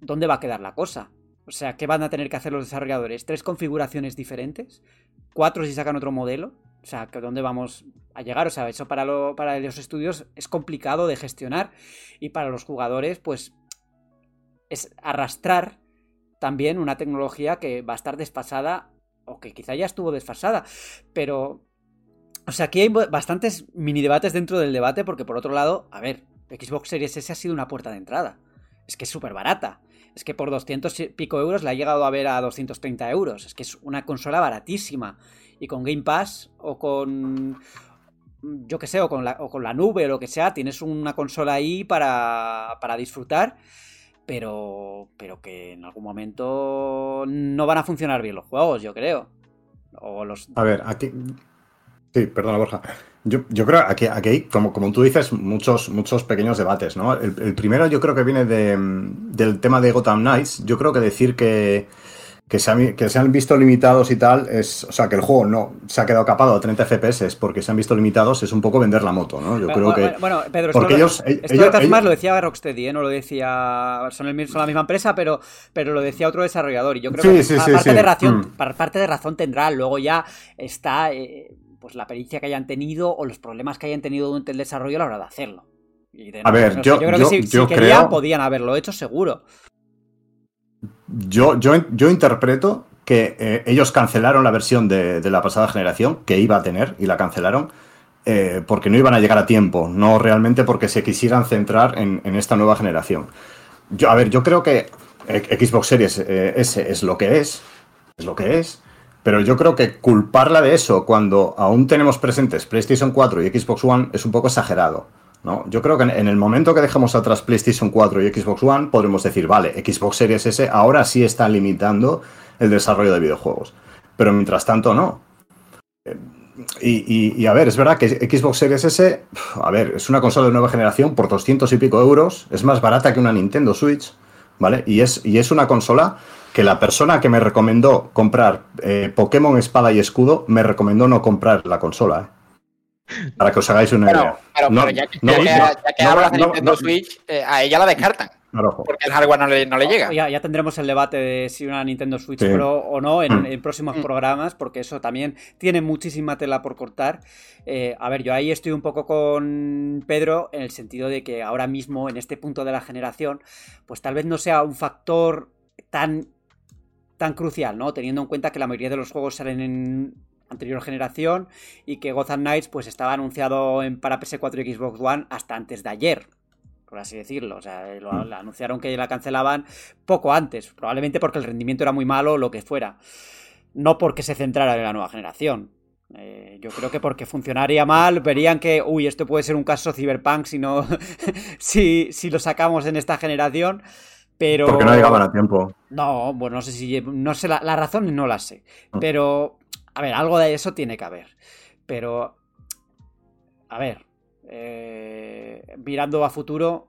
¿Dónde va a quedar la cosa? O sea, ¿qué van a tener que hacer los desarrolladores? ¿Tres configuraciones diferentes? ¿Cuatro si sacan otro modelo? O sea, ¿que ¿dónde vamos a llegar? O sea, eso para, lo- para los estudios es complicado de gestionar y para los jugadores, pues, es arrastrar también una tecnología que va a estar desfasada o que quizá ya estuvo desfasada. Pero, o sea, aquí hay bastantes mini debates dentro del debate porque por otro lado, a ver, Xbox Series S ha sido una puerta de entrada. Es que es súper barata. Es que por 200 y pico euros la ha llegado a ver a 230 euros. Es que es una consola baratísima. Y con Game Pass o con. Yo que sé, o con, la, o con la nube o lo que sea, tienes una consola ahí para, para disfrutar. Pero, pero que en algún momento no van a funcionar bien los juegos, yo creo. O los. A ver, aquí. Sí, perdona, Borja. Yo, yo creo aquí, aquí hay, como, como tú dices, muchos, muchos pequeños debates, ¿no? El, primero yo creo que viene de, del tema de Gotham Knights. Yo creo que decir que, que, se han, que se han visto limitados y tal, es, o sea, que el juego no se ha quedado capado a 30 FPS porque se han visto limitados, es un poco vender la moto, ¿no? Yo creo bueno, que... bueno, Pedro, porque esto, ellos- lo, esto ellos- lo decía Rocksteady, ¿eh? no lo decía. Son, el, son la misma empresa, pero, pero lo decía otro desarrollador. Y yo creo Sí, que sí, sí, parte. De razón, Mm. pa- parte de razón tendrá. Luego ya está eh, pues la pericia que hayan tenido o los problemas que hayan tenido durante el desarrollo a la hora de hacerlo. Y de A ver, no sé, yo- creo yo- que si, si yo querían, creo- podían haberlo hecho, seguro. Yo, yo, yo interpreto que eh, ellos cancelaron la versión de, de la pasada generación que iba a tener y la cancelaron eh, porque no iban a llegar a tiempo, no realmente porque se quisieran centrar en, en esta nueva generación. Yo, a ver, yo creo que eh, Xbox Series S es lo que es, es lo que es, pero yo creo que culparla de eso cuando aún tenemos presentes PlayStation 4 y Xbox One es un poco exagerado. ¿No? Yo creo que en, el momento que dejemos atrás PlayStation 4 y Xbox One, podremos decir, vale, Xbox Series S ahora sí está limitando el desarrollo de videojuegos. Pero mientras tanto, no. Eh, y a ver, es verdad que Xbox Series S, a ver, es una consola de nueva generación por 200 y pico euros, es más barata que una Nintendo Switch, ¿vale? Y es, y es una consola que la persona que me recomendó comprar eh, Pokémon Espada y Escudo me recomendó no comprar la consola, ¿eh? Para que os hagáis una Pero, idea. pero, No, pero ya que, no, ya que- no, ya que no, hablas de Nintendo no, Switch, eh, a ella la descartan. Porque el hardware no le, no le llega. Ya, ya tendremos el debate de si una Nintendo Switch Sí. Pro o no en, Mm. en próximos Mm. programas, porque eso también tiene muchísima tela por cortar. Eh, a ver, yo ahí estoy un poco con Pedro en el sentido de que ahora mismo, en este punto de la generación, pues tal vez no sea un factor tan, tan crucial, ¿no? Teniendo en cuenta que la mayoría de los juegos salen en anterior generación y que Gotham Knights pues estaba anunciado en, para PS4 y Xbox One hasta antes de ayer por así decirlo. O sea, lo, Mm. anunciaron que la cancelaban poco antes, probablemente porque el rendimiento era muy malo o lo que fuera. No porque se centrara en la nueva generación. Eh, yo creo que porque funcionaría mal, verían que, uy, esto puede ser un caso Cyberpunk si no, si, si lo sacamos en esta generación. Pero. Porque no llegaban a tiempo. No, bueno, no sé si. No sé, la, la razón no la sé. Mm. Pero. A ver, algo de eso tiene que haber. Pero. A ver. eh, mirando a futuro.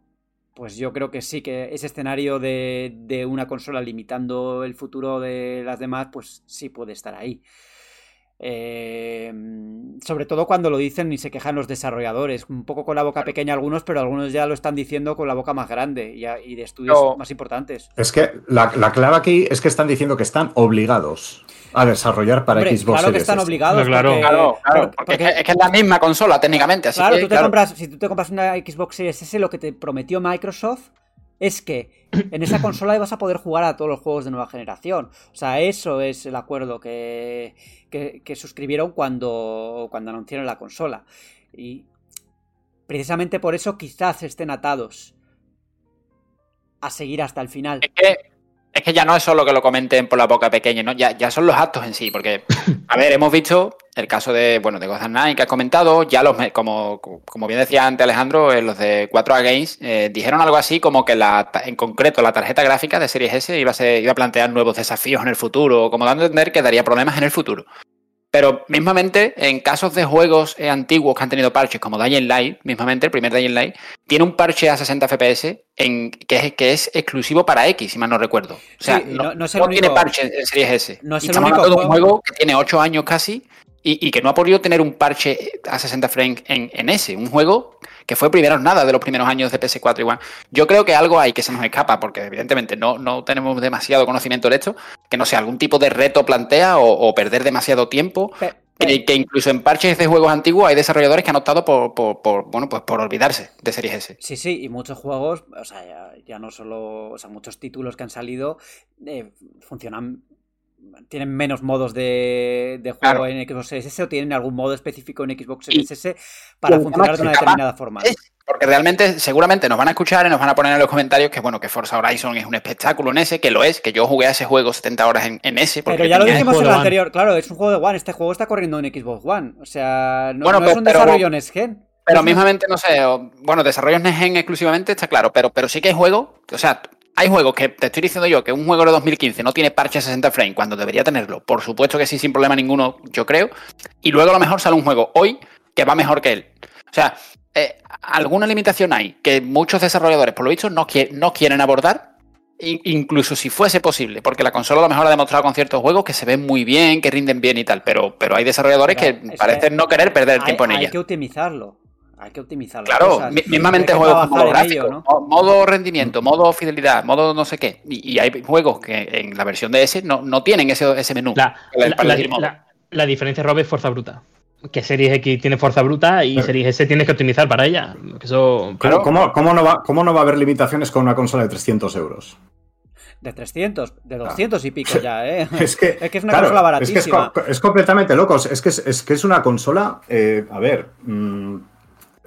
Pues yo creo que sí, que ese escenario de, de una consola limitando el futuro de las demás, pues sí puede estar ahí. Eh, sobre todo cuando lo dicen y se quejan los desarrolladores, un poco con la boca pequeña algunos, pero algunos ya lo están diciendo con la boca más grande y, a- y de estudios No. más importantes. Es que la, la clave aquí es que están diciendo que están obligados a desarrollar para Hombre, Xbox claro que están obligados. No, claro. porque- Claro, claro, por- porque, porque- es, que es la misma consola técnicamente. Así claro, que, tú te claro. compras, si tú te compras una Xbox Series S, lo que te prometió Microsoft es que en esa consola ibas a poder jugar a todos los juegos de nueva generación. O sea, eso es el acuerdo que, que, que suscribieron cuando, cuando anunciaron la consola. Y precisamente por eso quizás estén atados a seguir hasta el final. Es que, Es que ya no es solo que lo comenten por la boca pequeña, ¿no? Ya, ya son los actos en sí, porque, a ver, hemos visto el caso de, bueno, de Gotham que has comentado, ya los, como, como bien decía antes Alejandro, eh, los de 4A Games eh, dijeron algo así como que la, en concreto la tarjeta gráfica de Series S iba a, ser, iba a plantear nuevos desafíos en el futuro, como dando a entender que daría problemas en el futuro. Pero mismamente, en casos de juegos eh, antiguos que han tenido parches como Dying Light, mismamente el primer Dying Light, tiene un parche a 60 FPS en, que, es, que es exclusivo para X, si mal no recuerdo. O sea, no, tiene parche en Series S. No es y el estamos único hablando de un juego- juego que tiene 8 años casi y, y que no ha podido tener un parche a 60 frames en, en S. Un juego que fue primeros nada de los primeros años de PS4 igual. Yo creo que algo hay que se nos escapa, porque evidentemente no, no tenemos demasiado conocimiento de esto, que no sé, algún tipo de reto plantea o, o perder demasiado tiempo. Pe- Que, que incluso en parches de juegos antiguos hay desarrolladores que han optado por, por, por, bueno, pues por olvidarse de Series S. Sí, sí, y muchos juegos, o sea, ya, ya no solo, o sea, muchos títulos que han salido eh, funcionan, tienen menos modos de, de juego Claro. en Xbox Series S o tienen algún modo específico en Xbox Series S para funcionar de una determinada forma. es- Porque realmente, seguramente nos van a escuchar y nos van a poner en los comentarios que, bueno, que Forza Horizon es un espectáculo en ese, que lo es, que yo jugué a ese juego 70 horas en, en ese. porque Pero ya lo dijimos juego en el anterior, claro, es un juego de One, este juego está corriendo en Xbox One, o sea, no, Bueno, no es pero- un pero- desarrollo en Gen. Pero mismamente, no sé, o- bueno, desarrollos Next-Gen exclusivamente está claro, pero, pero sí que hay juegos, o sea, hay juegos que te estoy diciendo yo que un juego de 2015 no tiene parche a 60 frames cuando debería tenerlo. Por supuesto que sí, sin problema ninguno, yo creo. Y luego a lo mejor sale un juego hoy que va mejor que él. O sea, eh, alguna limitación hay que muchos desarrolladores, por lo visto, no, quie- no quieren abordar. in- Incluso si fuese posible, porque la consola a lo mejor ha demostrado con ciertos juegos que se ven muy bien, que rinden bien y tal, pero, pero hay desarrolladores que parecen que no querer perder el Hay, tiempo en hay ella. que optimizarlo. Hay que optimizar las Claro, cosas. mismamente juegos gráfico, ello, modo rendimiento, modo fidelidad, modo no sé qué. Y, y hay juegos que en la versión de S no, no tienen ese, ese menú. La, para la- diferencia, Rob, es fuerza bruta. Que Series X tiene fuerza bruta y Pero- Series S tienes que optimizar para ella. Eso. Claro. ¿Cómo, cómo no va, ¿Cómo no va a haber limitaciones con una consola de 300 euros? De 300, de 200 y pico ya, ¿eh? Es que Es que es una claro, consola es que es, baratísima. es completamente loco. Es que es, es que es una consola. eh, a ver. mm,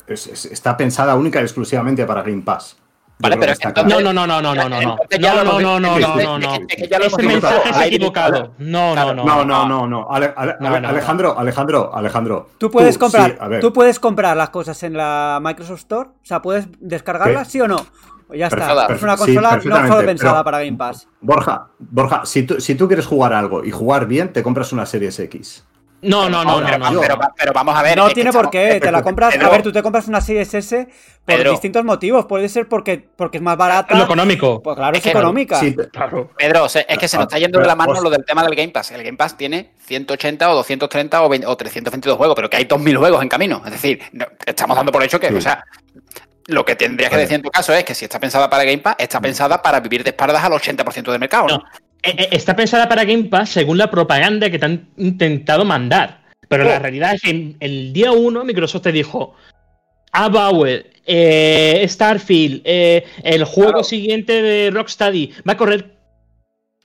es- es- está pensada única y exclusivamente para Game Pass. Vale, pero es que está entonces- No, no, no, no, no, no, no, no. No, no, no, no, Ese mensaje es equivocado. No, no, no. No, no, no, no. Ale- ale- No, ale- no, no. Alejandro, Alejandro, Alejandro. Tú puedes comprar, tú puedes comprar las cosas en la Microsoft Store, o sea, puedes descargarlas, ¿Qué? sí o no. Ya está. Es una sí, consola no solo pensada pero- para Game Pass. Borja, Borja, si tú, si tú quieres jugar algo y jugar bien, te compras una Series X. No, no, no, pero, no, no. pero- pero vamos a ver. No tiene por qué, te la compras. Pedro, A ver, tú te compras una Series S por Pedro. distintos motivos. Puede ser porque, porque es más barata. Lo económico. Pues claro, Es es, que- económica. Sí, Claro. Pedro, o sea, es que se nos está yendo de la mano Pues- lo del tema del Game Pass. El Game Pass tiene 180 o 230 o, 20 o 322 juegos, pero que hay 2000 juegos en camino. Es decir, no- estamos dando por hecho que, Sí. o sea, lo que tendrías que decir en tu caso es que si está pensada para Game Pass, está pensada para vivir de espaldas al 80% del mercado. ¿no? No. Eh, eh, Está pensada para Game Pass según la propaganda que te han intentado mandar. Pero la Oh. realidad es que en el día 1 Microsoft te dijo a Bauer, eh, Starfield, eh, el juego Claro. siguiente de Rocksteady va a correr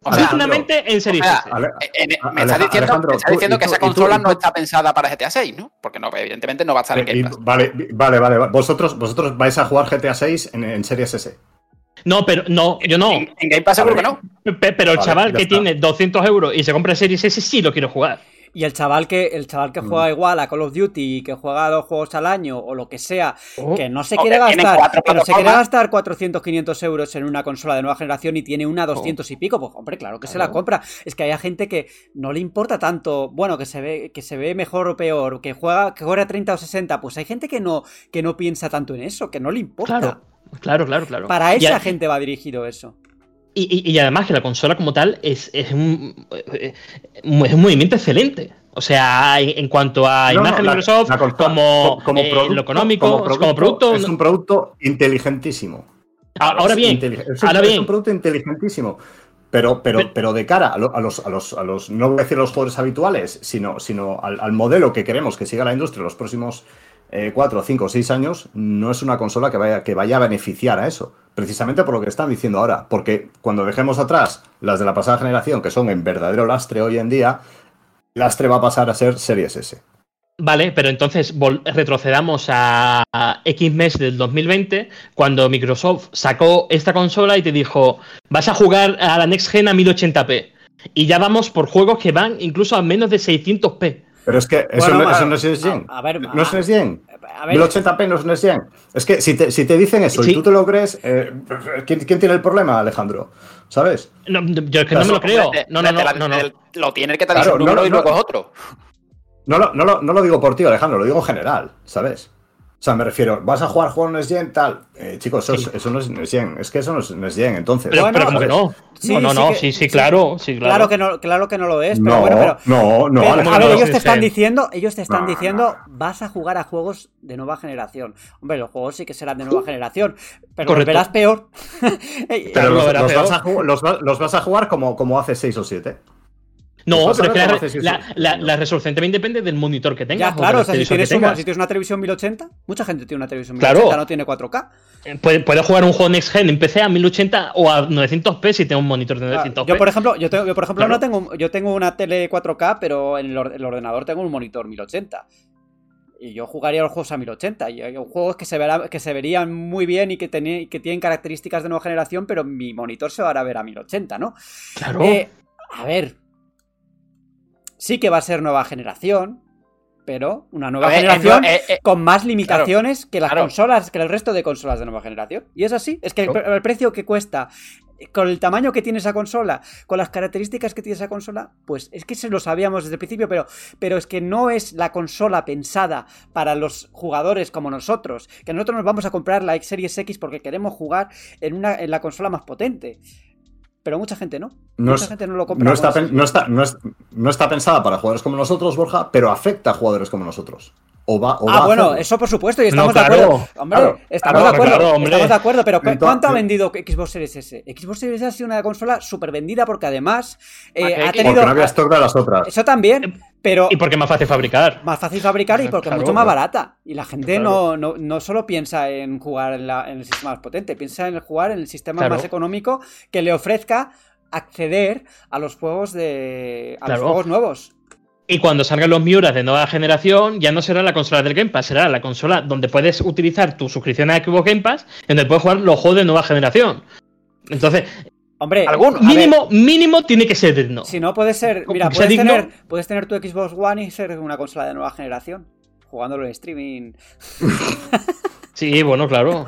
O sea, dignamente en o Series sea, me estás diciendo, Alejandro, me estás tú- diciendo que tú- esa tú- consola no está pensada para GTA 6, ¿no? Porque no, evidentemente no va a estar en Game Pass. vale, vale, vale, vale. Vosotros, vosotros vais a jugar GTA 6 en, en Series S. No, pero no, yo no. En, en Game Pass seguro que no. Pe- Pero el Vale, chaval que está. tiene 200 euros y se compra Series S sí lo quiere jugar. Y el chaval que el chaval que Mm. juega igual a Call of Duty y que juega dos juegos al año o lo que sea, Oh. que no se quiere gastar, que no se quiere gastar 400, 500 euros en una consola de nueva generación y tiene una 200 y pico, pues hombre, claro que se la compra. Es que hay gente que no le importa tanto, bueno, que se ve que se ve mejor o peor, que juega que juega a 30 o 60, pues hay gente que no que no piensa tanto en eso, que no le importa. Claro, claro, claro, claro. Para esa gente va dirigido eso. Y, y- y además que la consola como tal es, es, un, eh, es un movimiento excelente. O sea, en, cuanto a No, no, imagen la- de Microsoft, la consola- como, como eh, producto- lo económico, como producto, es un producto inteligentísimo. Ah, ahora Es bien, es un, ahora es bien. un producto inteligentísimo. Pero, pero, Pero- pero de cara a, lo- a los, a, los, a los, no voy a decir a los jugadores habituales, sino, sino al, al modelo que queremos que siga la industria en los próximos 4, 5, 6 años, no es una consola que vaya, que vaya a beneficiar a eso. Precisamente por lo que están diciendo ahora. Porque cuando dejemos atrás las de la pasada generación, que son en verdadero lastre hoy en día, lastre va a pasar a ser Series S. Vale, pero entonces retrocedamos a, X mes del 2020, cuando Microsoft sacó esta consola y te dijo, vas a jugar a la Next Gen a 1080p. Y ya vamos por juegos que van incluso a menos de 600p. Pero es que eso, no, es Next Gen. A, ver, no es Next Gen. 1080p no es Next Gen. Es que si te, si te dicen eso y tú te lo crees, eh, ¿quién, ¿quién, tiene el problema, Alejandro? ¿Sabes? No, yo es que no me lo creo. No, no, no, no, Lo tiene que te claro, un número y luego es otro. No lo, no, no lo digo por ti, Alejandro, lo digo en general, ¿sabes? O sea, me refiero, vas a jugar juegos Next Gen, tal. Eh, chicos, eso, eso, no es Next Gen. Es que eso no es Next Gen, entonces. Pero, pero ¿cómo que no? Sí, no, no, sí, sí, claro, sí, claro. Claro que no, claro que no lo es, pero no, bueno, pero. No, no, A ver, ellos te están diciendo, ellos te están diciendo, vas a jugar a juegos de nueva generación. Hombre, los juegos sí que serán de nueva generación, pero los verás peor. pero los, los, Vas a, los, los, vas a jugar como, como hace 6 o 7. No, pero es que la, resolución también depende del monitor que tengas. Ya, claro, o sea, si tienes, una, si tienes, una, televisión 1080, mucha gente tiene una televisión 1080, no tiene 4K. Eh, puede, jugar un juego Next Gen en PC a 1080 o a 900p si tengo un monitor de 900p. Yo, por ejemplo, yo, tengo, yo por ejemplo no tengo, yo tengo una tele 4K, pero en el, ordenador tengo un monitor 1080 y yo jugaría los juegos a 1080. Y hay juegos que se, verá, que se verían muy bien y que, que tienen características de nueva generación, pero mi monitor se va a ver a 1080, ¿no? Claro. Eh, a ver, sí que va a ser nueva generación, pero una nueva generación eh, eh, con más limitaciones que las consolas, que el resto de consolas de nueva generación. Y es así, es que el, precio que cuesta, con el tamaño que tiene esa consola, con las características que tiene esa consola, pues es que se lo sabíamos desde el principio, pero, pero es que no es la consola pensada para los jugadores como nosotros, que nosotros nos vamos a comprar la X Series X porque queremos jugar en, una, en la consola más potente pero mucha gente no. mucha gente no lo compra. No está, no, está, pensada para jugadores como nosotros, Borja, pero afecta a jugadores como nosotros. O va, o ah, bueno, eso por supuesto, y estamos de acuerdo. Hombre, estamos de acuerdo, estamos de acuerdo, pero ¿cuánto ha vendido Xbox Series S? Xbox Series S ha sido una consola súper vendida porque además eh, ha tenido. Porque no había stock de las otras. Eso también, pero. Y porque es más fácil fabricar. Más fácil fabricar y porque es mucho más barata. Y la gente no, no, no, solo piensa en jugar en, la, en, el sistema más potente, piensa en jugar en el sistema más económico que le ofrezca acceder a los juegos de. a los juegos nuevos. Y cuando salgan los Miuras de nueva generación, ya no será la consola del Game Pass, será la consola donde puedes utilizar tu suscripción a Xbox Game Pass, donde puedes jugar los juegos de nueva generación. Entonces, Hombre, mínimo, mínimo tiene que ser digno. Si no, puede ser. Mira, puedes tener, puedes tener, tu Xbox One y ser una consola de nueva generación, jugándolo en streaming. sí, bueno, claro.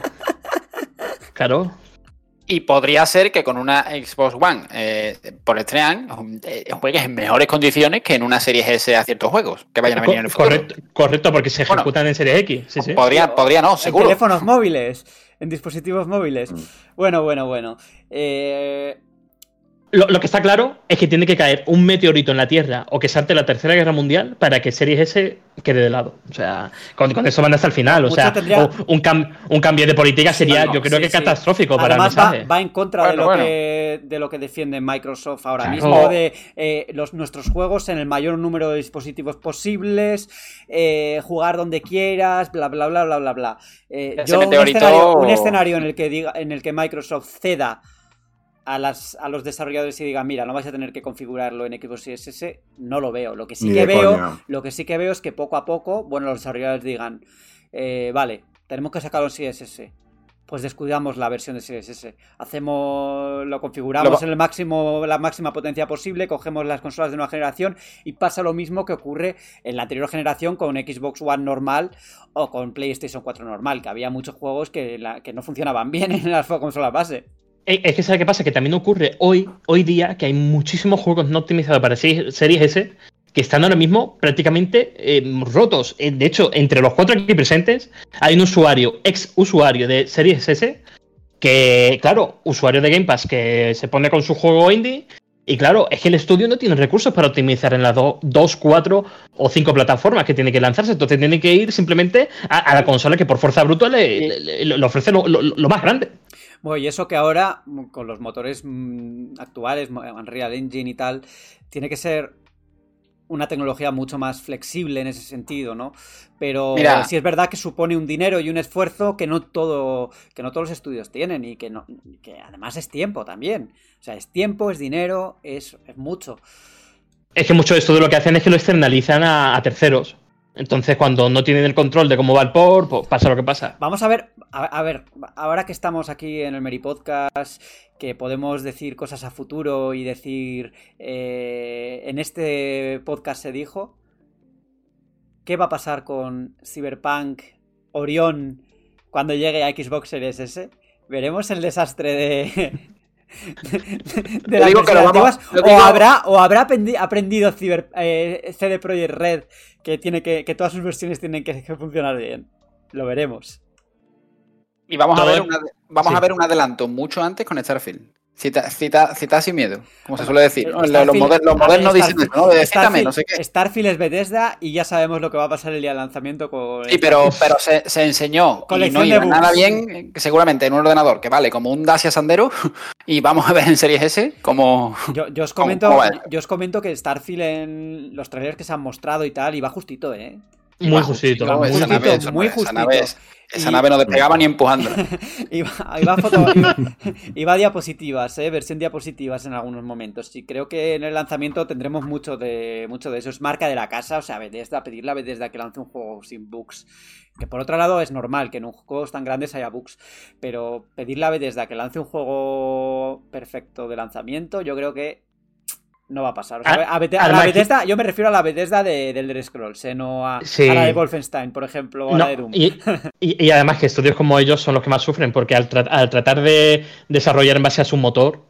Claro. Y podría ser que con una Xbox One eh, por estrean eh, juegues en mejores condiciones que en una serie S a ciertos juegos que vayan a venir en el futuro. Correcto, correcto porque se ejecutan en serie X. podría, podría no, seguro. En teléfonos móviles, en dispositivos móviles. Mm. Bueno, bueno, bueno. Eh, lo, que está claro es que tiene que caer un meteorito en la Tierra o que salte la Tercera Guerra Mundial para que Series S quede de lado. O sea, con, eso van hasta el final. O sea, un, un, cambio de política sería, yo creo que catastrófico para el mensaje. Va, va en contra de, lo que, de lo que defiende Microsoft ahora mismo, de eh, los, nuestros juegos en el mayor número de dispositivos posibles, eh, jugar donde quieras, bla, bla, bla, bla, bla, bla. Eh, yo, un escenario, un escenario en el que diga, en el que Microsoft ceda a, las, a los desarrolladores y digan, mira, no vais a tener que configurarlo en Xbox Series S, no lo veo. Lo que sí que veo, lo que sí que veo es que poco a poco, bueno, los desarrolladores digan, eh, vale, tenemos que sacarlo en Series S. Pues descuidamos la versión de Series S. Hacemos, lo configuramos en el máximo, la máxima potencia posible, cogemos las consolas de nueva generación y pasa lo mismo que ocurre en la anterior generación con Xbox One normal o con PlayStation 4 normal, que había muchos juegos que, que no funcionaban bien en las consolas base. Eh, es que ¿sabe qué pasa? Que también ocurre hoy, hoy día que hay muchísimos juegos no optimizados para series S que están ahora mismo prácticamente eh, rotos. Eh, de hecho, entre los cuatro aquí presentes hay un usuario, ex usuario de Series S, que, claro, usuario de Game Pass que se pone con su juego indie. Y claro, es que el estudio no tiene recursos para optimizar en las dos, cuatro o cinco plataformas que tiene que lanzarse. Entonces tiene que ir simplemente a, la consola que por fuerza bruta le, ofrece lo más grande. Bueno, y eso que ahora, con los motores mm, actuales, Unreal Engine y tal, tiene que ser una tecnología mucho más flexible en ese sentido, ¿no? Pero sí es verdad que supone un dinero y un esfuerzo que no todo, que no todos los estudios tienen y que no, que además es tiempo también. O sea, es tiempo, es dinero, es, mucho. Es que mucho de esto de lo que hacen es que lo externalizan a terceros. Entonces, cuando no tienen el control de cómo va el port, pues pasa lo que pasa. Vamos a ver, a, a ver, ahora que estamos aquí en el Meri Podcast, que podemos decir cosas a futuro y decir, eh, en este podcast se dijo, ¿qué va a pasar con Cyberpunk Orión cuando llegue a Xbox Series S? ¿Veremos el desastre de, de digo que lo vamos- o digo- habrá, o habrá aprendi- aprendido Cyber, eh, CD Projekt Red que, tiene que, que todas sus versiones tienen que, que funcionar bien. Lo veremos. Y vamos, a ver, una- vamos sí. a ver un adelanto mucho antes con Starfield. Cita, cita, cita sin miedo, como se suele decir. los, moder- los modernos dicen eso, ¿no? De cítame, no sé qué. Starfield es Bethesda y ya sabemos lo que va a pasar el día del lanzamiento con. Sí, pero, pero se, se enseñó y no iba nada bien, seguramente en un ordenador que vale como un Dacia Sandero y vamos a ver en Series S como... Yo, yo os ¿Cómo- comento, va? yo os comento que Starfield en los trailers que se han mostrado y tal, iba justito, ¿eh? Muy justito. muy justito, muy justito. Es- esa Y- nave no despegaba ni empujando. Iba, iba, foto- iba- iba a diapositivas, ¿eh? Versión diapositivas en algunos momentos. Y creo que en el lanzamiento tendremos mucho de, mucho de eso. Es marca de la casa, o sea, Bethesda, pedirle a Bethesda que lance un juego sin bugs. Que por otro lado es normal que en un juegos tan grandes haya bugs. Pero pedirle a Bethesda que lance un juego perfecto de lanzamiento, yo creo que no va a pasar. O sea, Ah, a, la Bethesda, yo me refiero a la Bethesda de, del Elder Scrolls, ¿eh? no a, Sí. a la de Wolfenstein, por ejemplo, o a la de Doom. y, y- y además que estudios como ellos son los que más sufren, porque al, tra- al tratar de desarrollar en base a su motor,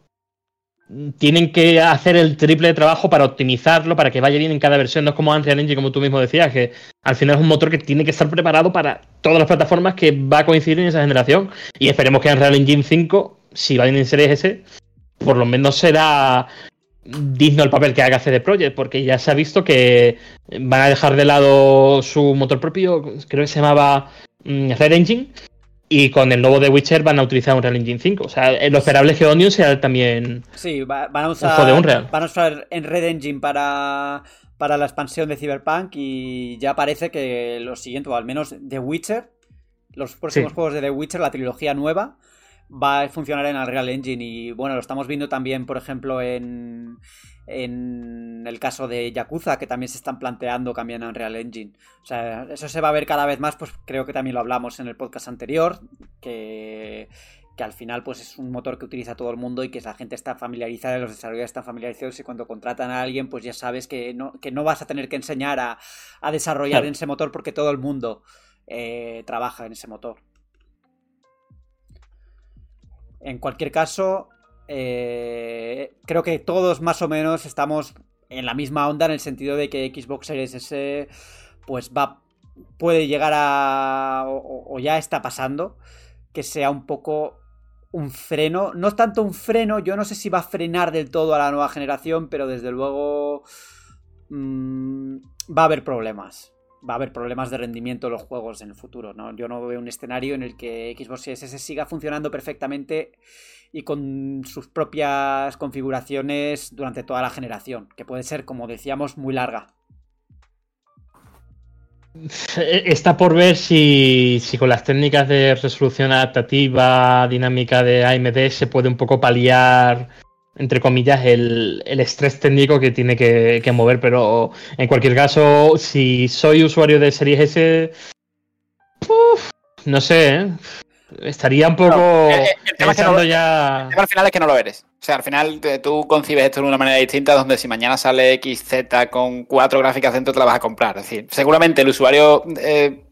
tienen que hacer el triple de trabajo para optimizarlo, para que vaya bien en cada versión. No es como Unreal Engine, como tú mismo decías, que al final es un motor que tiene que estar preparado para todas las plataformas que va a coincidir en esa generación. Y esperemos que Unreal Engine 5, si va bien en Series S, por lo menos será digno el papel que haga CD Projekt, porque ya se ha visto que van a dejar de lado su motor propio, creo que se llamaba mm, Red Engine, y con el nuevo de Witcher van a utilizar Unreal Engine 5. O sea, eh, lo esperable es que Onion sea también. Sí, va- van a usar, Unreal. van a usar en Red Engine para, para la expansión de Cyberpunk y ya parece que lo siguiente, o al menos The Witcher, los próximos Sí. juegos de The Witcher, la trilogía nueva, va a funcionar en Unreal Engine y bueno, lo estamos viendo también, por ejemplo, en, en el caso de Yakuza, que también se están planteando cambiar a Unreal Engine. O sea, eso se va a ver cada vez más, pues creo que también lo hablamos en el podcast anterior, que, que al final pues es un motor que utiliza todo el mundo y que la gente está familiarizada, los desarrolladores están familiarizados y cuando contratan a alguien pues ya sabes que no, que no vas a tener que enseñar a, a desarrollar Claro. en ese motor porque todo el mundo eh, trabaja en ese motor. En cualquier caso, eh, creo que todos más o menos estamos en la misma onda en el sentido de que Xbox Series S pues va puede llegar a o, ya está pasando que sea un poco un freno, no tanto un freno, yo no sé si va a frenar del todo a la nueva generación, pero desde luego mm, va a haber problemas. Va a haber problemas de rendimiento de los juegos en el futuro, ¿no? Yo no veo un escenario en el que Xbox Series S siga funcionando perfectamente y con sus propias configuraciones durante toda la generación, que puede ser, como decíamos, muy larga. Eh, Está por ver si, si con las técnicas de resolución adaptativa, dinámica de AMD, se puede un poco paliar, entre comillas, el, el estrés técnico que tiene que, que mover. Pero en cualquier caso, si soy usuario de Series S, uf, no sé, ¿eh? estaría un poco No, el tema es que no ya. El tema al final es que no lo eres. O sea, al final te- tú concibes esto de una manera distinta donde si mañana sale XZ con cuatro gráficas dentro te la vas a comprar. Es decir, seguramente el usuario eh,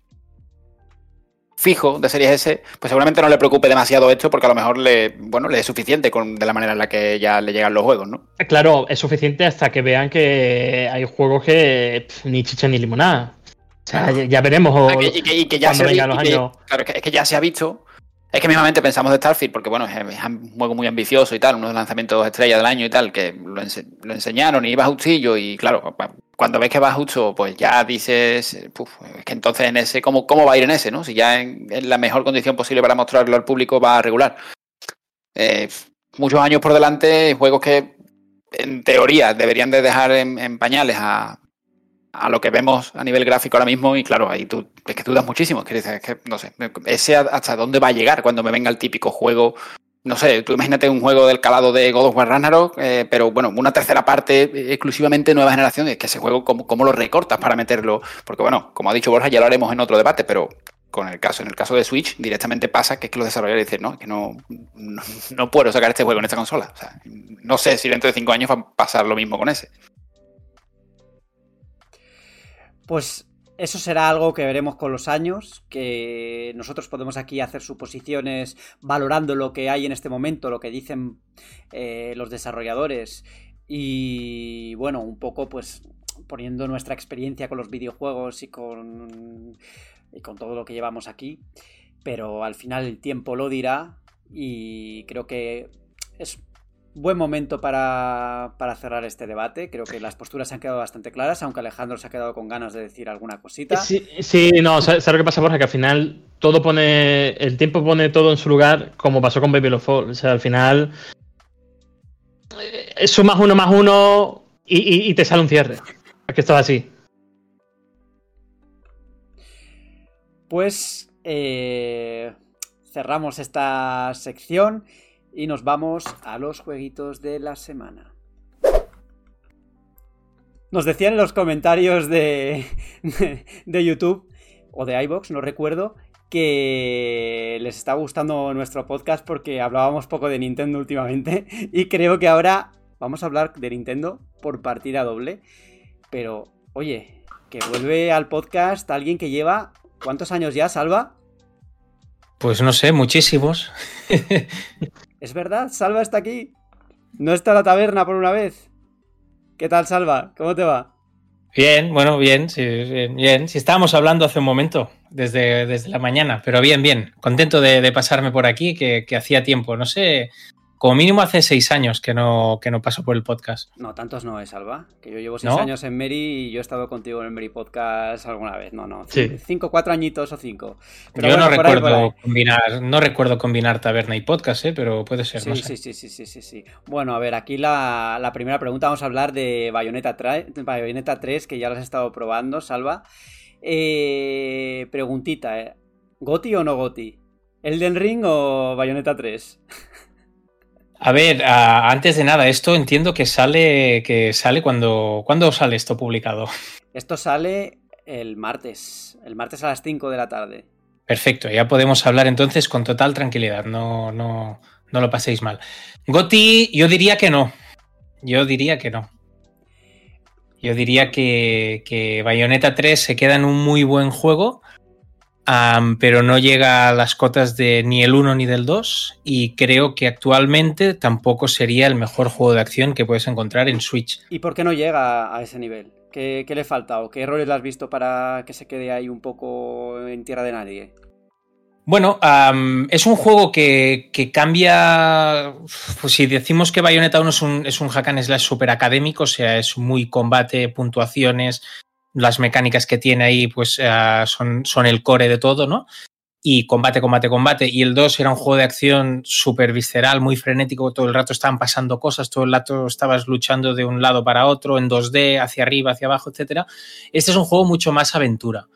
fijo de Series S, pues seguramente no le preocupe demasiado esto porque a lo mejor le, bueno, le es suficiente con, de la manera en la que ya le llegan los juegos, ¿no? Claro, es suficiente hasta que vean que hay juegos que pff, ni chicha ni limonada. O sea, ya, ya veremos. o- que- y, que, y ya se y claro, que, es que ya se ha visto. Es que mismamente pensamos de Starfield, porque bueno, es, un juego muy ambicioso y tal, uno de los lanzamientos estrella del año y tal, que lo, ense- lo enseñaron y iba justillo, y claro, cuando ves que va justo, pues ya dices, puf, es que entonces en ese, ¿cómo, cómo va a ir en ese, no? Si ya en, la mejor condición posible para mostrarlo al público va a regular. Eh, muchos años por delante, juegos que en teoría deberían de dejar en pañales a, a lo que vemos a nivel gráfico ahora mismo y claro, ahí tú es que dudas muchísimo, es que es que no sé, ese hasta dónde va a llegar cuando me venga el típico juego no sé, tú imagínate un juego del calado de God of War Ragnarok, eh, pero bueno, una tercera parte exclusivamente nueva generación, es que ese juego, ¿cómo, ¿cómo, lo recortas para meterlo? Porque bueno, como ha dicho Borja, ya lo haremos en otro debate, pero con el caso, en el caso de Switch, directamente pasa que es que los desarrolladores dicen, no, que no, no, no puedo sacar este juego en esta consola. O sea, no sé si dentro de cinco años va a pasar lo mismo con ese. Pues eso será algo que veremos con los años, que nosotros podemos aquí hacer suposiciones valorando lo que hay en este momento, lo que dicen eh, los desarrolladores. Y bueno, un poco pues poniendo nuestra experiencia con los videojuegos y con, y con todo lo que llevamos aquí, pero al final el tiempo lo dirá y creo que es buen momento para, para, cerrar este debate. Creo que las posturas se han quedado bastante claras, aunque Alejandro se ha quedado con ganas de decir alguna cosita. Sí, sí no, ¿sabes lo que pasa, Borja? Que al final todo pone. El tiempo pone todo en su lugar, como pasó con Baby Love Fall. O sea, al final. Eh, sumas uno más uno y, y, y te sale un cierre. Es que esto es así. Pues. Eh, cerramos esta sección y nos vamos a los jueguitos de la semana. Nos decían en los comentarios de, de, YouTube o de iBox, no recuerdo, que les está gustando nuestro podcast porque hablábamos poco de Nintendo últimamente y creo que ahora vamos a hablar de Nintendo por partida doble. Pero, oye, que vuelve al podcast alguien que lleva... ¿Cuántos años ya, Salva? Pues no sé, muchísimos. Es verdad, Salva está aquí. No está la taberna por una vez. ¿Qué tal, Salva? ¿Cómo te va? Bien, bueno, bien, sí, bien, bien. Si estábamos hablando hace un momento, desde, desde la mañana, pero bien, bien. Contento de, de pasarme por aquí, que, que, hacía tiempo. No sé, como mínimo hace seis años que no, que no paso por el podcast. No, tantos no es, Salva. Que yo llevo seis ¿No? años en Mary y yo he estado contigo en el Mary Podcast alguna vez. No, no. Sí. Cinco, cuatro añitos o cinco. Pero yo bueno, no recuerdo ahí, ahí. combinar, no recuerdo combinar taberna y podcast, ¿eh? pero puede ser. Sí, no sé. sí, sí, sí, sí, sí. Bueno, a ver, aquí la, la primera pregunta vamos a hablar de Bayonetta, Bayonetta 3, que ya lo has estado probando, Salva. Eh, preguntita, ¿eh? ¿Goti o no Goti? ¿Elden Ring o Bayonetta 3? A ver, antes de nada, esto entiendo que sale, que sale cuando. ¿Cuándo sale esto publicado? Esto sale el martes. El martes a las 5 de la tarde. Perfecto, ya podemos hablar entonces con total tranquilidad. No, no, no lo paséis mal. Goti, yo diría que no. Yo diría que no. Yo diría que, que Bayonetta 3 se queda en un muy buen juego Um, pero no llega a las cotas de ni el 1 ni del 2 y creo que actualmente tampoco sería el mejor juego de acción que puedes encontrar en Switch. ¿Y por qué no llega a ese nivel? ¿Qué, qué le falta o qué errores le has visto para que se quede ahí un poco en tierra de nadie? Bueno, um, es un juego que, que, cambia. Pues si decimos que Bayonetta 1 es un, es un hack and slash super académico, o sea, es muy combate, puntuaciones, las mecánicas que tiene ahí pues uh, son, son, el core de todo, ¿no? Y combate, combate, combate. Y el 2 era un juego de acción súper visceral, muy frenético, todo el rato estaban pasando cosas, todo el rato estabas luchando de un lado para otro, en 2D, hacia arriba, hacia abajo, etc. Este es un juego mucho más aventura.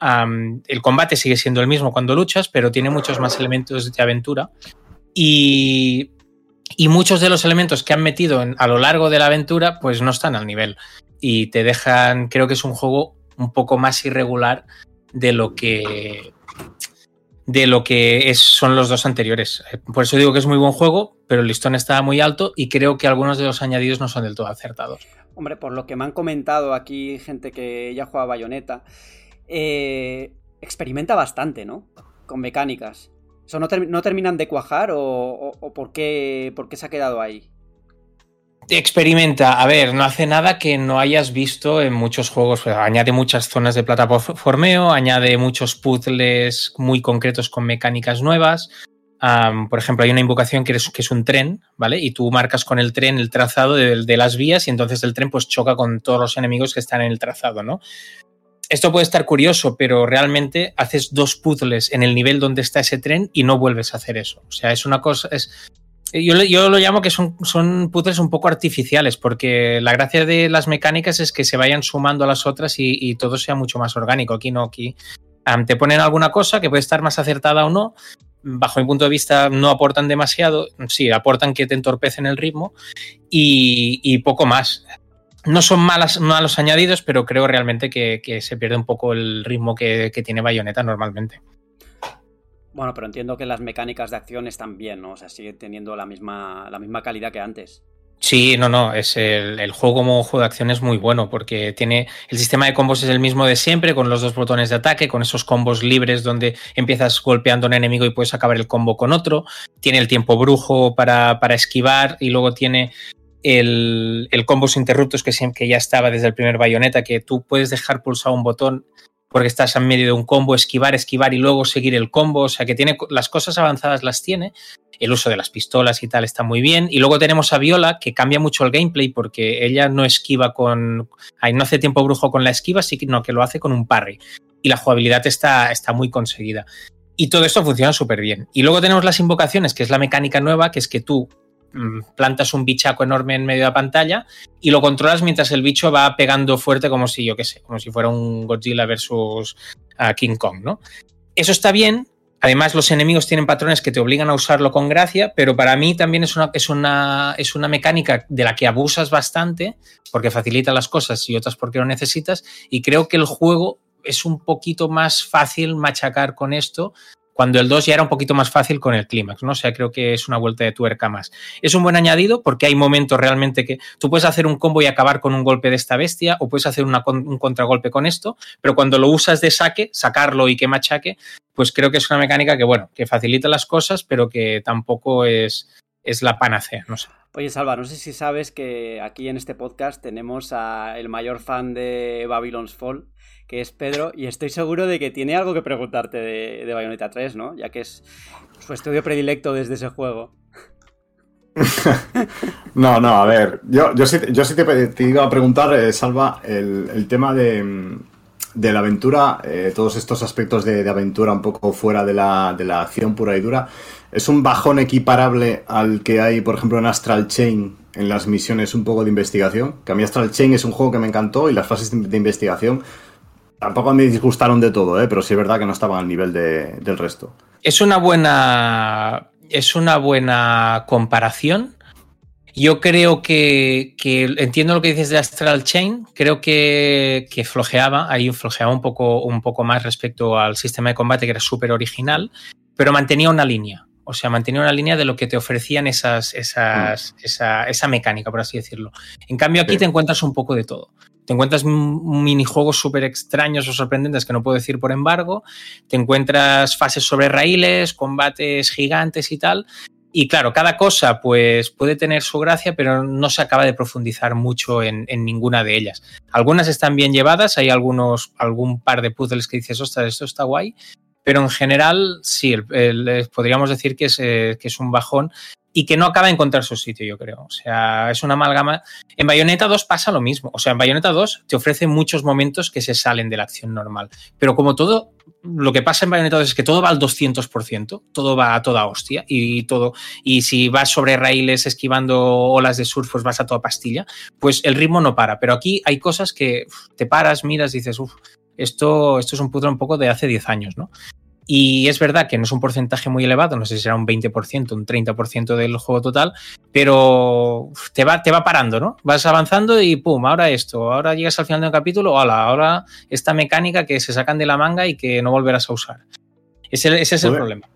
El combate sigue siendo el mismo cuando luchas, pero tiene muchos más elementos de aventura. Y, y muchos de los elementos que han metido a lo largo de la aventura, pues no están al nivel y te dejan, creo que es un juego un poco más irregular de lo que de lo que son los dos anteriores. Por eso digo que es muy buen juego, pero el listón está muy alto y creo que algunos de los añadidos no son del todo acertados. Hombre, por lo que me han comentado aquí gente que ya juega Bayonetta, eh, experimenta bastante, ¿no? Con mecánicas. ¿Eso no, ter no terminan de cuajar o, por, qué, se ha quedado ahí? experimenta, a ver, no hace nada que no hayas visto en muchos juegos, añade muchas zonas de plataformeo, añade muchos puzzles muy concretos con mecánicas nuevas. Por ejemplo, hay una invocación que es, que es, un tren, ¿vale? Y tú marcas con el tren el trazado de, de, las vías y entonces el tren pues choca con todos los enemigos que están en el trazado, ¿no? Esto puede estar curioso, pero realmente haces dos puzzles en el nivel donde está ese tren y no vuelves a hacer eso. O sea, es una cosa, es, yo, yo, lo llamo que son, son puzzles un poco artificiales, porque la gracia de las mecánicas es que se vayan sumando a las otras y, y todo sea mucho más orgánico. Aquí no, aquí um, te ponen alguna cosa que puede estar más acertada o no, bajo mi punto de vista, no aportan demasiado. Sí, aportan que te entorpecen el ritmo y, poco más. No son malas, malos añadidos, pero creo realmente que, se pierde un poco el ritmo que, tiene Bayonetta normalmente. Bueno, pero entiendo que las mecánicas de acción están bien, ¿no? O sea, sigue teniendo la misma, la misma calidad que antes. Sí, no, no, es el, juego como juego de acción es muy bueno porque tiene el sistema de combos es el mismo de siempre, con los dos botones de ataque, con esos combos libres donde empiezas golpeando a un enemigo y puedes acabar el combo con otro. Tiene el tiempo brujo para, para esquivar y luego tiene el, el combos interruptos que, que ya estaba desde el primer bayoneta, que tú puedes dejar pulsado un botón porque estás en medio de un combo, esquivar, esquivar y luego seguir el combo. O sea que tiene las cosas avanzadas las tiene. El uso de las pistolas y tal está muy bien. Y luego tenemos a Viola, que cambia mucho el gameplay porque ella no esquiva con. Ahí no hace tiempo brujo con la esquiva, sino que lo hace con un parry. Y la jugabilidad está, está muy conseguida. Y todo esto funciona súper bien. Y luego tenemos las invocaciones, que es la mecánica nueva, que es que tú plantas un bichaco enorme en medio de la pantalla y lo controlas mientras el bicho va pegando fuerte como si, yo qué sé, como si fuera un Godzilla versus ah, King Kong, ¿no? Eso está bien. Además, los enemigos tienen patrones que te obligan a usarlo con gracia, pero para mí también es una, es una, es una mecánica de la que abusas bastante, porque facilita las cosas y otras porque lo necesitas, y creo que el juego es un poquito más fácil machacar con esto cuando el 2 ya era un poquito más fácil con el clímax, ¿no? O sea, creo que es una vuelta de tuerca más. Es un buen añadido porque hay momentos realmente que tú puedes hacer un combo y acabar con un golpe de esta bestia o puedes hacer un contragolpe con esto, pero cuando lo usas de saque, sacarlo y que machaque, pues creo que es una mecánica que, bueno, que facilita las cosas, pero que tampoco es, es la panacea, no sé. Oye, Salva, no sé si sabes que aquí en este podcast tenemos a el mayor fan de Babylon's Fall, que es Pedro, y estoy seguro de que tiene algo que preguntarte de, de Bayonetta 3, ¿no? Ya que es su estudio predilecto desde ese juego. no, no, a ver, yo, yo, sí, sí te, iba a preguntar, eh, Salva, el, tema de, de, la aventura, eh, todos estos aspectos de, aventura un poco fuera de la acción pura y dura, ¿es un bajón equiparable al que hay, por ejemplo, en Astral Chain en las misiones un poco de investigación? Que a mí Astral Chain es un juego que me encantó y las fases de investigación Tampoco me disgustaron de todo, ¿eh? pero sí es verdad que no estaban al nivel del resto. Es una buena. Es una buena comparación. Yo creo que, entiendo lo que dices de Astral Chain. Creo que, flojeaba, ahí flojeaba un poco, un poco más respecto al sistema de combate que era súper original, pero mantenía una línea. O sea, mantenía una línea de lo que te ofrecían esas, esas, mm. esa, esa, mecánica, por así decirlo. En cambio, aquí te encuentras un poco de todo te encuentras minijuegos súper extraños o sorprendentes que no puedo decir por embargo, te encuentras fases sobre raíles, combates gigantes y tal. Y claro, cada cosa pues puede tener su gracia, pero no se acaba de profundizar mucho en, ninguna de ellas. Algunas están bien llevadas, hay algunos, algún par de puzzles que dices, ostras, esto está guay, pero en general sí, podríamos decir que es, eh, que es un bajón y que no acaba de encontrar su sitio, yo creo. O sea, es una amalgama. En Bayonetta 2 pasa lo mismo. O sea, en Bayonetta 2 te ofrece muchos momentos que se salen de la acción normal. Pero como todo, lo que pasa en Bayonetta 2 es que todo va al 200%, todo va a toda hostia y todo. Y si vas sobre raíles esquivando olas de surf, pues vas a toda pastilla. Pues el ritmo no para. Pero aquí hay cosas que te paras, miras, dices, uff, esto, esto es un puzzle un poco de hace 10 años, ¿no? Y es verdad que no es un porcentaje muy elevado, no sé si será un 20%, un 30% del juego total, pero te va, te va parando, ¿no? Vas avanzando y pum, ahora esto, ahora llegas al final de un capítulo, hola, ahora esta mecánica que se sacan de la manga y que no volverás a usar. Ese, es el problema.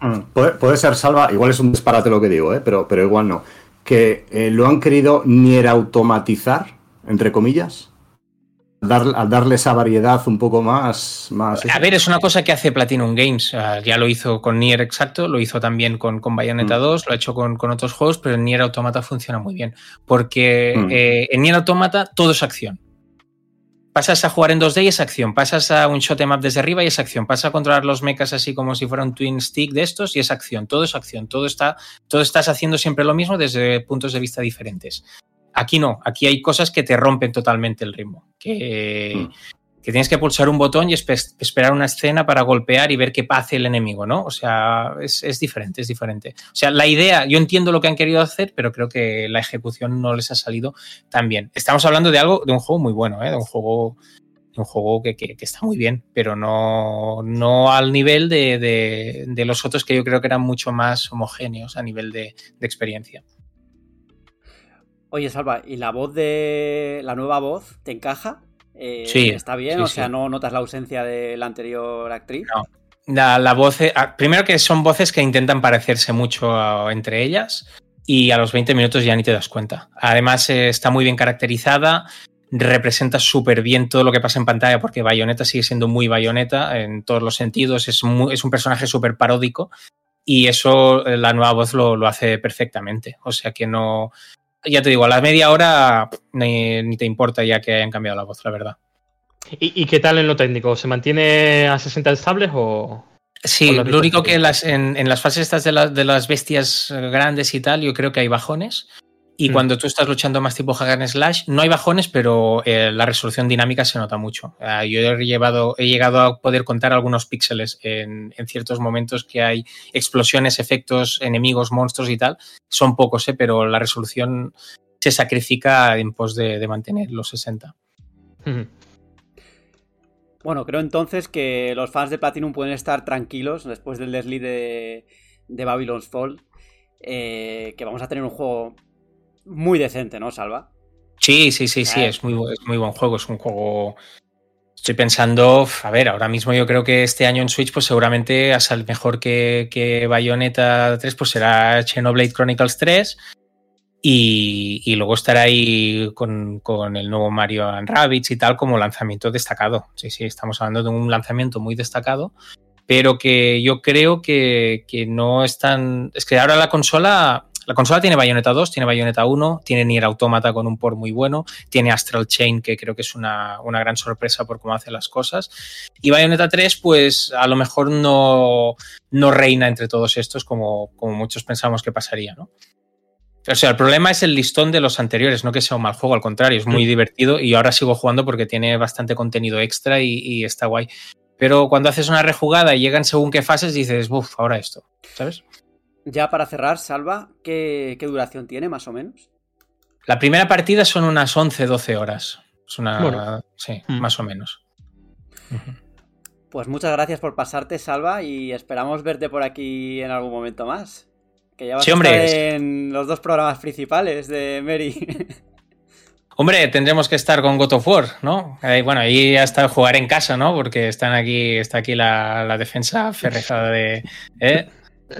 Mm, puede, ser, Salva, igual es un disparate lo que digo, ¿eh? pero, pero igual no. Que eh, lo han querido ni era automatizar, entre comillas al darle esa variedad un poco más, más... A ver, es una cosa que hace Platinum Games. ya lo hizo con Nier Exacto, lo hizo también con, con Bayonetta 2, mm. lo ha hecho con, otros juegos, pero en Nier Automata funciona muy bien. Porque mm. eh, en Nier Automata todo es acción. Pasas a jugar en 2D y es acción. Pasas a un shot em up desde arriba y es acción. Pasas a controlar los mechas así como si fuera un twin stick de estos y es acción. Todo es acción. Todo está, todo estás haciendo siempre lo mismo desde puntos de vista diferentes. Aquí no, aquí hay cosas que te rompen totalmente el ritmo. Que, hmm. tienes que pulsar un botón y esperar una escena para golpear y ver qué hace el enemigo, ¿no? O sea, es, diferente, es diferente. O sea, la idea, yo entiendo lo que han querido hacer, pero creo que la ejecución no les ha salido tan bien. Estamos hablando de algo, de un juego muy bueno, ¿eh? de un juego un juego que, que, está muy bien, pero no, no al nivel de, de, de, los otros que yo creo que eran mucho más homogéneos a nivel de, de experiencia. Oye, Salva, ¿y la voz de. la nueva voz te encaja? Eh, sí. ¿Está bien? Sí, o sea, sí. ¿no notas la ausencia de la anterior actriz? No. La, la voz. ah, Primero que son voces que intentan parecerse mucho a- entre ellas. Y a los 20 minutos ya ni te das cuenta. Además, eh, está muy bien caracterizada. Representa súper bien todo lo que pasa en pantalla, porque Bayonetta sigue siendo muy Bayonetta en todos los sentidos. Es, muy- es un personaje súper paródico. Y eso eh, la nueva voz lo, lo hace perfectamente. O sea que no. Ya te digo, a la media hora ni, ni te importa ya que hayan cambiado la voz, la verdad. ¿Y, y qué tal en lo técnico? ¿Se mantiene a 60 estables o.? Sí, la lo único que en las, en, en las fases estas de, la- de las bestias grandes y tal, yo creo que hay bajones. Y Mm. cuando tú estás luchando más tipo hack and slash, no hay bajones, pero eh, la resolución dinámica se nota mucho. Yo he, llevado, he llegado a poder contar algunos píxeles en, en ciertos momentos que hay explosiones, efectos, enemigos, monstruos y tal. Son pocos, eh, pero la resolución se sacrifica en pos de, de mantener los 60. Ujú. Bueno, creo entonces que los fans de Platinum pueden estar tranquilos después del desliz de, de Babylon's Fall. eh, que vamos a tener un juego muy decente, ¿no, Salva? Sí, sí, sí, sí, Claro. es muy, es muy buen juego, es un juego... Estoy pensando, a ver, ahora mismo yo creo que este año en Switch pues seguramente hasta el mejor que, que Bayonetta 3 pues será Xenoblade Chronicles 3 y, y luego estará ahí con, con el nuevo Mario and Rabbids y tal como lanzamiento destacado. Sí, sí, estamos hablando de un lanzamiento muy destacado, pero que yo creo que, que no es tan... Es que ahora la consola... La consola tiene Bayonetta 2, tiene Bayonetta 1, tiene Nier Automata con un port muy bueno, tiene Astral Chain, que creo que es una, una gran sorpresa por cómo hace las cosas. Y Bayonetta 3, pues a lo mejor no, no reina entre todos estos como, como muchos pensamos que pasaría, ¿no? O sea, el problema es el listón de los anteriores, no que sea un mal juego, al contrario, es muy divertido y ahora sigo jugando porque tiene bastante contenido extra y, y está guay. Pero cuando haces una rejugada y llegan según qué fases, dices, uff, ahora esto, ¿sabes? Ya para cerrar, Salva, ¿qué, qué duración tiene más o menos? La primera partida son unas 11-12 horas. Es una. Bueno. Sí, Mm. más o menos. Pues muchas gracias por pasarte, Salva, y esperamos verte por aquí en algún momento más. Que ya vas Sí, a hombre. estar en los dos programas principales de Mary. Hombre, tendremos que estar con God of War, ¿no? Eh, bueno, ahí hasta jugar en casa, ¿no? Porque están aquí, está aquí la, la defensa ferrejada de, ¿eh?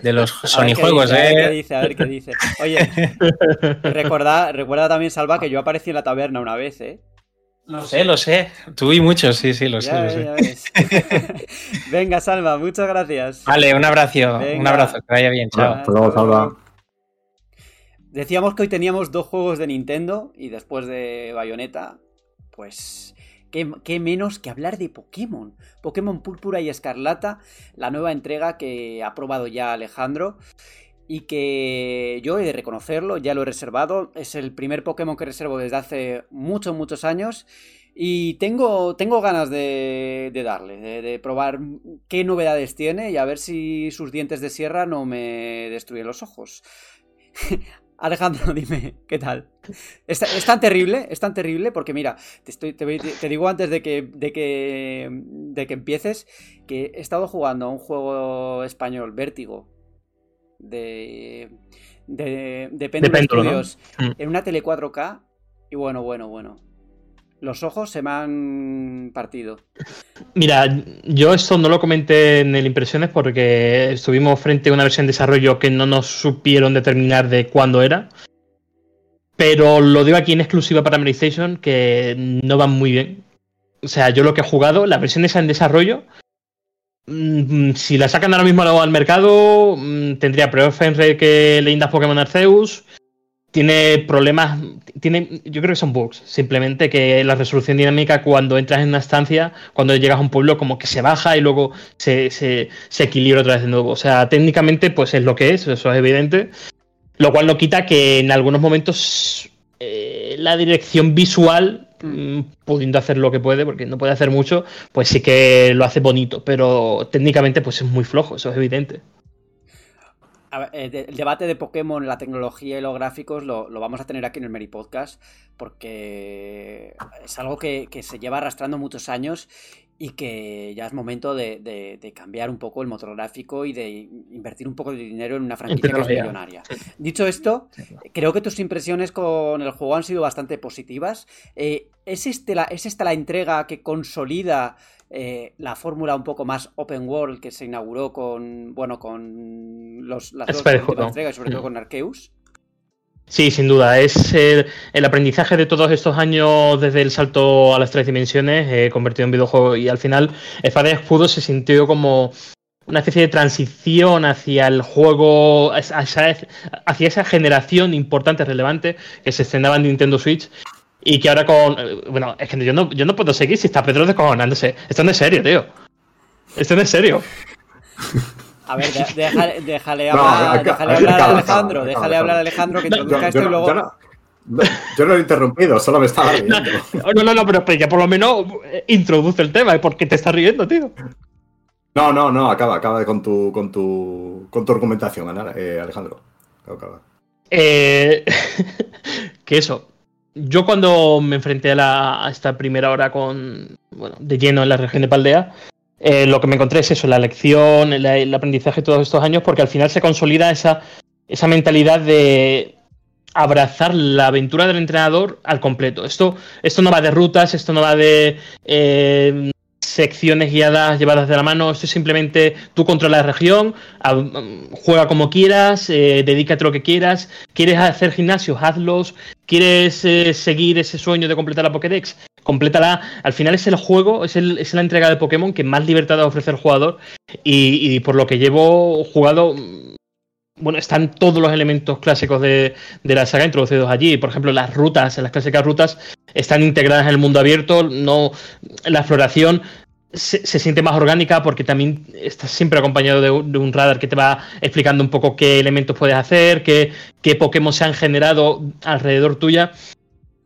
De los Sony Juegos, dice, A ver qué ¿eh? dice, a ver qué dice. Oye, recuerda, recuerda también, Salva, que yo aparecí en la taberna una vez, ¿eh? Lo sé, lo sé. Tú y muchos, sí, sí, lo sé, lo sé. Venga, Salva, muchas gracias. Vale, un abrazo, un abrazo, que vaya bien, chao. Hasta luego, Salva. Decíamos que hoy teníamos dos juegos de Nintendo y después de Bayonetta, pues qué, menos que hablar de Pokémon. Pokémon Púrpura y Escarlata, la nueva entrega que ha probado ya Alejandro y que yo he de reconocerlo, ya lo he reservado. Es el primer Pokémon que reservo desde hace muchos, muchos años. Y tengo, tengo ganas de, de darle, de, de probar qué novedades tiene y a ver si sus dientes de sierra no me destruyen los ojos. Alejandro, dime, ¿qué tal? Es, es tan terrible, es tan terrible porque mira, te, estoy, te, digo antes de que, de, que, de que empieces que he estado jugando a un juego español, Vértigo, de, de, de. Studios, Mm. en una tele 4K y bueno, bueno, bueno. Los ojos se me han partido. Mira, yo esto no lo comenté en el Impresiones porque estuvimos frente a una versión de desarrollo que no nos supieron determinar de cuándo era. Pero lo digo aquí en exclusiva para PlayStation que no van muy bien. O sea, yo lo que he jugado, la versión esa en desarrollo, mm, si la sacan ahora mismo al mercado, mm, tendría peor frame que Leyendas Pokémon Arceus. Tiene problemas, tiene, yo creo que son bugs. Simplemente que la resolución dinámica cuando entras en una estancia, cuando llegas a un pueblo, como que se baja y luego se, equilibra otra vez de nuevo. O sea, técnicamente, pues es lo que es, eso es evidente. Lo cual no quita que en algunos momentos eh, la dirección visual, mm, pudiendo hacer lo que puede, porque no puede hacer mucho, pues sí que lo hace bonito. Pero técnicamente, pues es muy flojo, eso es evidente. El debate de Pokémon, la tecnología y los gráficos lo, vamos a tener aquí en el Meri Podcast porque es algo que, se lleva arrastrando muchos años y que ya es momento de, cambiar un poco el motor gráfico y de invertir un poco de dinero en una franquicia que es millonaria. Dicho esto, creo que tus impresiones con el juego han sido bastante positivas. Eh, ¿es, este la, ¿Es esta la entrega que consolida eh, la fórmula un poco más open world que se inauguró con, bueno, con los, las dos entregas, sobre todo mm. con Arceus. Sí, sin duda. Es el, aprendizaje de todos estos años desde el salto a las tres dimensiones, eh, convertido en videojuego. Y al final, Espada y Escudo se sintió como una especie de transición hacia el juego, hacia esa generación importante, relevante, que se estrenaba en Nintendo Switch y que ahora con. Eh, bueno, es que yo no, yo no puedo seguir si está Pedro descojonándose. Esto no es serio, tío. Esto no serio. A ver, déjale, déjale hablar, déjale hablar a Alejandro. Déjale hablar a Alejandro que introduzca esto y luego. Yo no, lo he interrumpido, solo me estaba riendo. No, no, no, pero ya por lo menos eh, introduce el tema, ¿por qué te estás riendo, tío? No, no, no, acaba, acaba con tu, con tu, con tu argumentación, eh, Alejandro. Acaba. Eh, que eso, yo cuando me enfrenté a, esta primera hora con, bueno, de lleno en la región de Paldea, eh, lo que me encontré es eso, la lección, el, aprendizaje todos estos años, porque al final se consolida esa, esa mentalidad de abrazar la aventura del entrenador al completo. Esto, esto no va de rutas, esto no va de eh, secciones guiadas llevadas de la mano. Esto es simplemente tú controlas la región, juega como quieras, eh, dedícate a lo que quieras. ¿Quieres hacer gimnasios? Hazlos. ¿Quieres eh, seguir ese sueño de completar la Pokédex? Complétala. Al final es el juego, es, el, es la entrega de Pokémon que más libertad ofrece el jugador. Y, por lo que llevo jugado bueno, están todos los elementos clásicos de, de, la saga introducidos allí. Por ejemplo, las rutas, las clásicas rutas, están integradas en el mundo abierto. No, la exploración se, siente más orgánica porque también estás siempre acompañado de, un radar que te va explicando un poco qué elementos puedes hacer, qué, qué Pokémon se han generado alrededor tuya.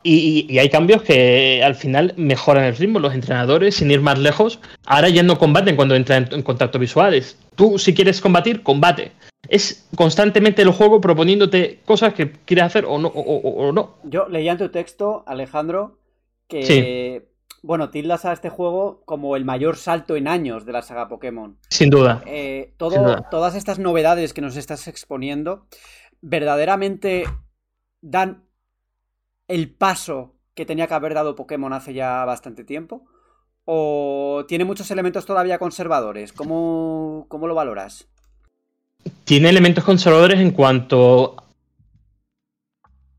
Y, hay cambios que al final mejoran el ritmo. Los entrenadores, sin ir más lejos, ahora ya no combaten cuando entran en, contacto visuales. Tú, si quieres combatir, combate. Es constantemente el juego proponiéndote cosas que quieres hacer o no. O, no. Yo leía en tu texto, Alejandro, que bueno, tildas a este juego como el mayor salto en años de la saga Pokémon. Sin duda. Eh, todas estas novedades que nos estás exponiendo, verdaderamente dan el paso que tenía que haber dado Pokémon hace ya bastante tiempo. ¿O tiene muchos elementos todavía conservadores? ¿Cómo, cómo lo valoras? Tiene elementos conservadores en cuanto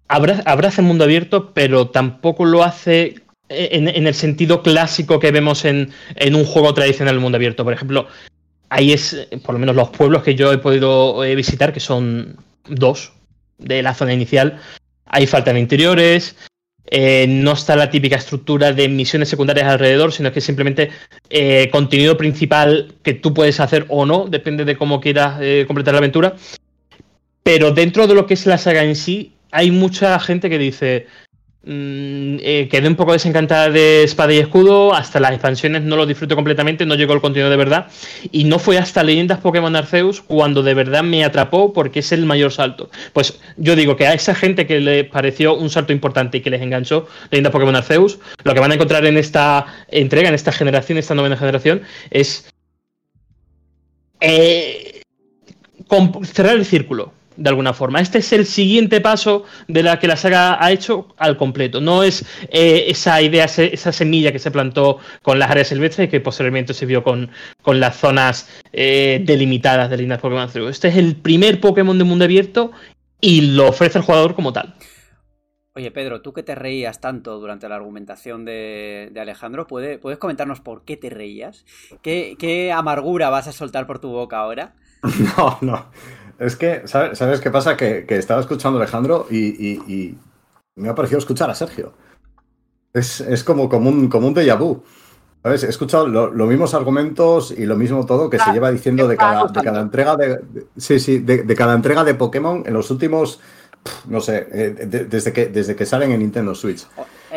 abraza el mundo abierto, pero tampoco lo hace en, el sentido clásico que vemos en, un juego tradicional del mundo abierto. Por ejemplo, ahí es, por lo menos los pueblos que yo he podido eh, visitar, que son dos de la zona inicial, ahí faltan interiores, eh, no está la típica estructura de misiones secundarias alrededor, sino que simplemente eh, contenido principal que tú puedes hacer o no, depende de cómo quieras completar la aventura. Pero dentro de lo que es la saga en sí, hay mucha gente que dice, Mm, eh, quedé un poco desencantada de Espada y Escudo, hasta las expansiones no lo disfruto completamente, no llegó el contenido de verdad, y no fue hasta Leyendas Pokémon Arceus cuando de verdad me atrapó porque es el mayor salto. Pues yo digo que a esa gente que le pareció un salto importante y que les enganchó Leyendas Pokémon Arceus, lo que van a encontrar en esta entrega, en esta generación, esta novena generación, es eh, cerrar el círculo de alguna forma. Este es el siguiente paso de la que la saga ha hecho al completo. No es eh, esa idea, esa semilla que se plantó con las áreas silvestres y que posteriormente se vio con, con las zonas eh, delimitadas de líneas Pokémon Este es el primer Pokémon de mundo abierto y lo ofrece el jugador como tal. Oye, Pedro, tú que te reías tanto durante la argumentación de, Alejandro, ¿puedes comentarnos por qué te reías? ¿Qué, ¿Qué amargura vas a soltar por tu boca ahora? No, no. Es que, ¿sabes, qué pasa? Que, estaba escuchando a Alejandro y, me ha parecido escuchar a Sergio. Es, como, como, un, como un déjà vu. ¿Sabes? He escuchado los mismos argumentos y lo mismo todo que se lleva diciendo de cada, de cada entrega de, sí, sí, de, cada entrega de Pokémon en los últimos no sé, eh, de- desde, que, desde que salen en Nintendo Switch.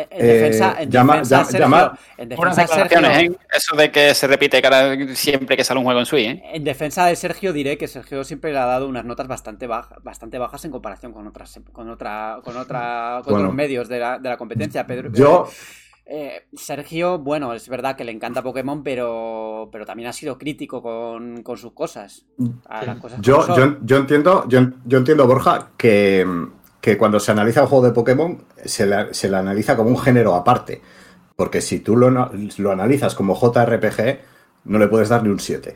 En, en defensa, en llama- defensa, llama- Sergio, llama- en Buenas defensa, declaraciones, Sergio, ¿eh? Eso de que se repite cada, siempre que sale un juego en Switch, ¿eh? en defensa de Sergio diré que Sergio siempre le ha dado unas notas bastante bajas, bastante bajas en comparación con otras, con otra, con otra, con Bueno. otros medios de la, de la competencia. Pedro, Yo, Eh, Sergio, bueno, es verdad que le encanta Pokémon, pero, pero también ha sido crítico con, con sus cosas. A las cosas yo, yo, yo entiendo, yo, yo entiendo, Borja, que, que cuando se analiza el juego de Pokémon, se le, se le analiza como un género aparte. Porque si tú lo, lo analizas como JRPG, no le puedes dar ni un 7.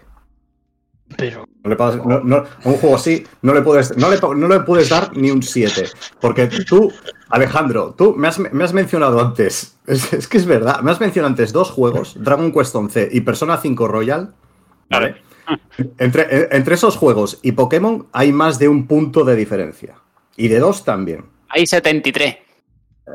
Pero. No le puedes- no- no- a un juego así no le puedes, no le, no le puedes dar ni un 7. Porque tú, Alejandro, tú me has, me has mencionado antes, es, es que es verdad, me has mencionado antes dos juegos, Dragon Quest 11 y Persona 5 Royal. ¿vale? Entre, entre esos juegos y Pokémon hay más de un punto de diferencia. Y de dos también. Hay 73.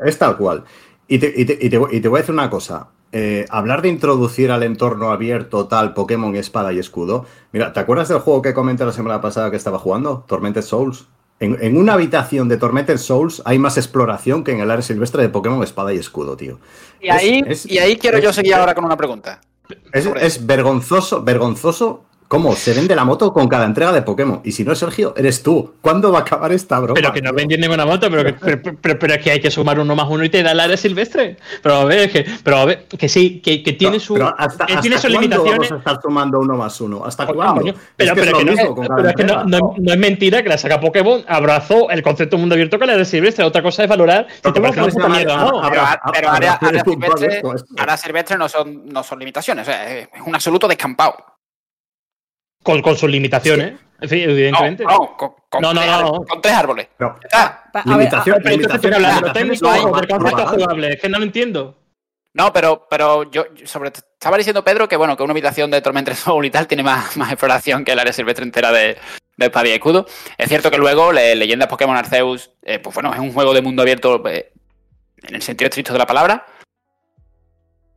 Es tal cual. Y te, y te- y te y te voy a decir una cosa. Eh, hablar de introducir al entorno abierto tal Pokémon espada y escudo. Mira, ¿te acuerdas del juego que comenté la semana pasada que estaba jugando? Tormented Souls. En, en una habitación de Tormented Souls hay más exploración que en el área silvestre de Pokémon espada y escudo, tío. Y ahí, Es- es- y ahí quiero yo seguir ahora con una pregunta. Es vergonzoso, vergonzoso cómo se vende la moto con cada entrega de Pokémon. Y si no es Sergio, eres tú. ¿Cuándo va a acabar esta broma? Pero que no vendí ninguna moto, pero, que, pero, pero- pero es que hay que sumar uno más uno y te da el área silvestre. Pero a ver, que, pero a ver, que sí, que, que tiene, No, su, pero hasta, que hasta tiene sus cuándo limitaciones. Vamos a estar sumando uno más uno. ¿Hasta Pues, cuándo? coño, Es pero, es que no, pero es que no, entrega. no- no es mentira que la saga Pokémon abrazó el concepto de mundo abierto con la de Silvestre. Otra cosa es valorar si te vas a puta ahora- mierda o no. Pero, área, área silvestre, área no son, no son limitaciones. o sea, es un absoluto descampado. Con, con sus limitaciones, en fin, No, evidentemente. no, con, con No, no, tres, no, con tres árboles. No. Ya está. Pa- a ver, Limitación- a- Pero entonces estoy hablando de lo técnico son o del concepto propaganda. jugable. Es que no lo entiendo. No, pero, pero yo sobre estaba diciendo Pedro que bueno, que una habitación de Tormented Soul y tal tiene más, más exploración que el área silvestre entera de, de Espada y Escudo. Es cierto que luego le- Leyendas Pokémon Arceus, eh, pues bueno, es un juego de mundo abierto eh, en el sentido estricto de la palabra.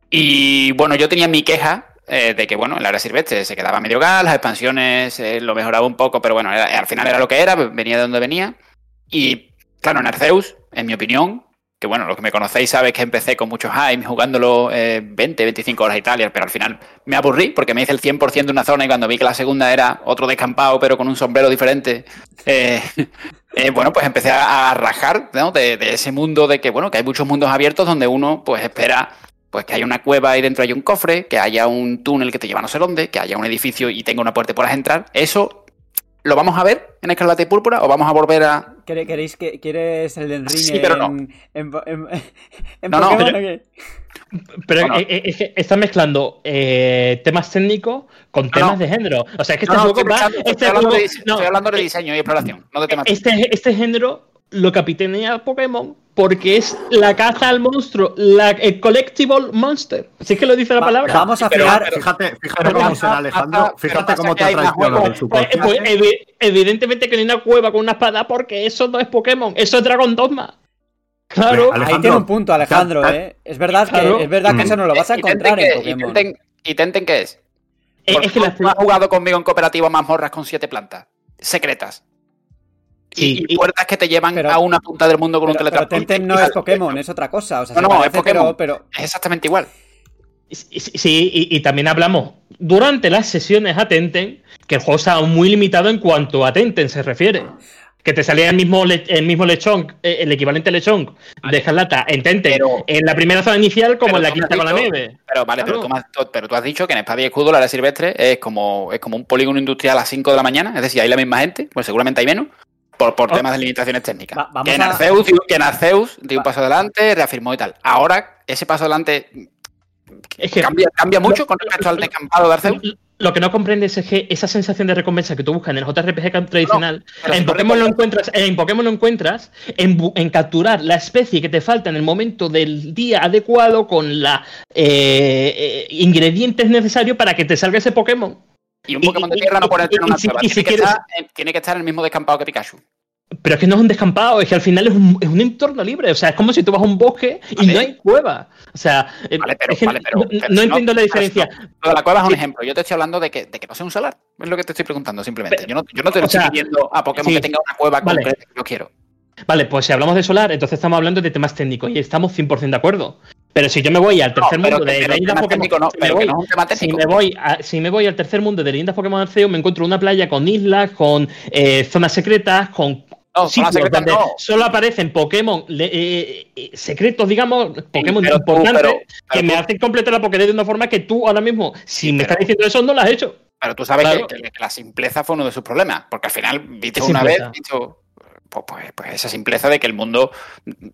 Y bueno, yo tenía mi queja eh, de que bueno, el área silvestre se quedaba medio gas, las expansiones eh, lo mejoraba un poco, pero bueno, era- al final era lo que era, venía de donde venía. Y claro, en Arceus, en mi opinión, que bueno, los que me conocéis sabéis que empecé con muchos hype, jugándolo eh, 20, 25 horas y tal, pero al final me aburrí porque me hice el 100% de una zona y cuando vi que la segunda era otro descampado pero con un sombrero diferente, eh, bueno, pues empecé a, rajar de, de ese mundo de que, bueno, que hay muchos mundos abiertos donde uno pues espera pues que haya una cueva y dentro hay un cofre, que haya un túnel que te lleva a no sé dónde, que haya un edificio y tenga una puerta y puedas entrar. Eso lo vamos a ver en Escarlata y Púrpura o vamos a volver a ¿Quere- ¿Queréis que quieres el Ring Sí, pero no. en, en, en- en No, no, Pokémon pero- qué? Eh, eh, es que está mezclando eh, temas técnicos con No, temas no. de género. O sea, es que este No, no, juego estoy, Este, estoy hablando, de, dise- no, estoy hablando de diseño y exploración, no de temática. este, este género lo capitanea Pokémon porque es la caza al monstruo, la el collectible monster. Así es que lo dice la palabra. vamos a fijar. pero- Fíjate, fíjate Pero cómo será Alejandro. pero Fíjate cómo te traiciona juegos. del Pues, pues, evidentemente que no hay una cueva con una espada porque eso no es Pokémon, eso es Dragon Dogma. Claro. Ahí tiene un punto, Alejandro, ¿eh? Es verdad que, Claro. es verdad que Mm. eso no lo vas a ¿Y Tenten encontrar en Pokémon. ¿Y Tenten, y Tenten qué es? Eh, Porque es que tú- la- tú has jugado conmigo en cooperativo a mazmorras con siete plantas secretas. Y- Sí, y, y- puertas que te llevan Pero- a una punta del mundo con un Pero, pero teletransporte. Tenten no es Pokémon, es otra cosa. O sea, No, se no, es Pokémon. pero, pero Es exactamente igual. Sí, y, y también hablamos durante las sesiones a Tenten que el juego estaba muy limitado en cuanto a Tenten se refiere. Que te salía el mismo, le- el mismo lechón, eh, el equivalente lechón de Escarlata en Tenten, Pero- en la primera zona inicial como pero en la quinta con la nieve. Pero vale, pero, tú has, pero tú has dicho que en Espada y Escudo la área silvestre es como, es como un polígono industrial a las 5 de la mañana, es decir, hay la misma gente, pues seguramente hay menos, por, por Oh. temas de limitaciones técnicas. Va- que, en a- Arceus, dio- que en Arceus dio un paso adelante, reafirmó y tal. Ahora, ese paso adelante Es que cambia, cambia mucho lo- con respecto al descampado de Arceus. lo que no comprendes es que esa sensación de recompensa que tú buscas en el JRPG tradicional, en Pokémon lo encuentras, en Pokémon lo encuentras en, en capturar la especie que te falta en el momento del día adecuado con los ingredientes necesarios para que te salga ese Pokémon. Y un y- Pokémon de y- tierra no puede tener una si- Tiene, si que quieres- estar, en- tiene que estar en el mismo descampado que Pikachu. Pero es que no es un descampado, es que al final es un, es un entorno libre. O sea, es como si tú vas a un bosque y no hay cueva. O sea, Vale, pero- es que vale, pero- no, pero no no- entiendo la diferencia. Lo de la cueva es un Sí. ejemplo. Yo te estoy hablando de que, de que no sea un solar. Es lo que te estoy preguntando simplemente. Yo, no, yo no te o estoy pidiendo a Pokémon sí. que tenga una cueva que yo quiero. Vale, pues si hablamos de Solar, entonces estamos hablando de temas técnicos y estamos 100% de acuerdo. Pero si yo me voy al tercer No, mundo de leyendas Pokémon, técnico no, si me voy- no si me voy a- si me voy al tercer mundo de leyendas Pokémon Arceus, me encuentro una playa con islas, con eh, zonas secretas, con No, sitios secretas donde no. solo aparecen Pokémon eh, eh, secretos, digamos, Pokémon pero tú- importantes pero- pero que me tú- hacen completar la Pokédex de una forma que tú ahora mismo, si me estás diciendo eso, no lo has hecho. Pero tú sabes Claro. que, que la simpleza fue uno de sus problemas, porque al final viste ¿Qué una simpleza? vez, dicho, pues, pues- pues esa simpleza de que el mundo,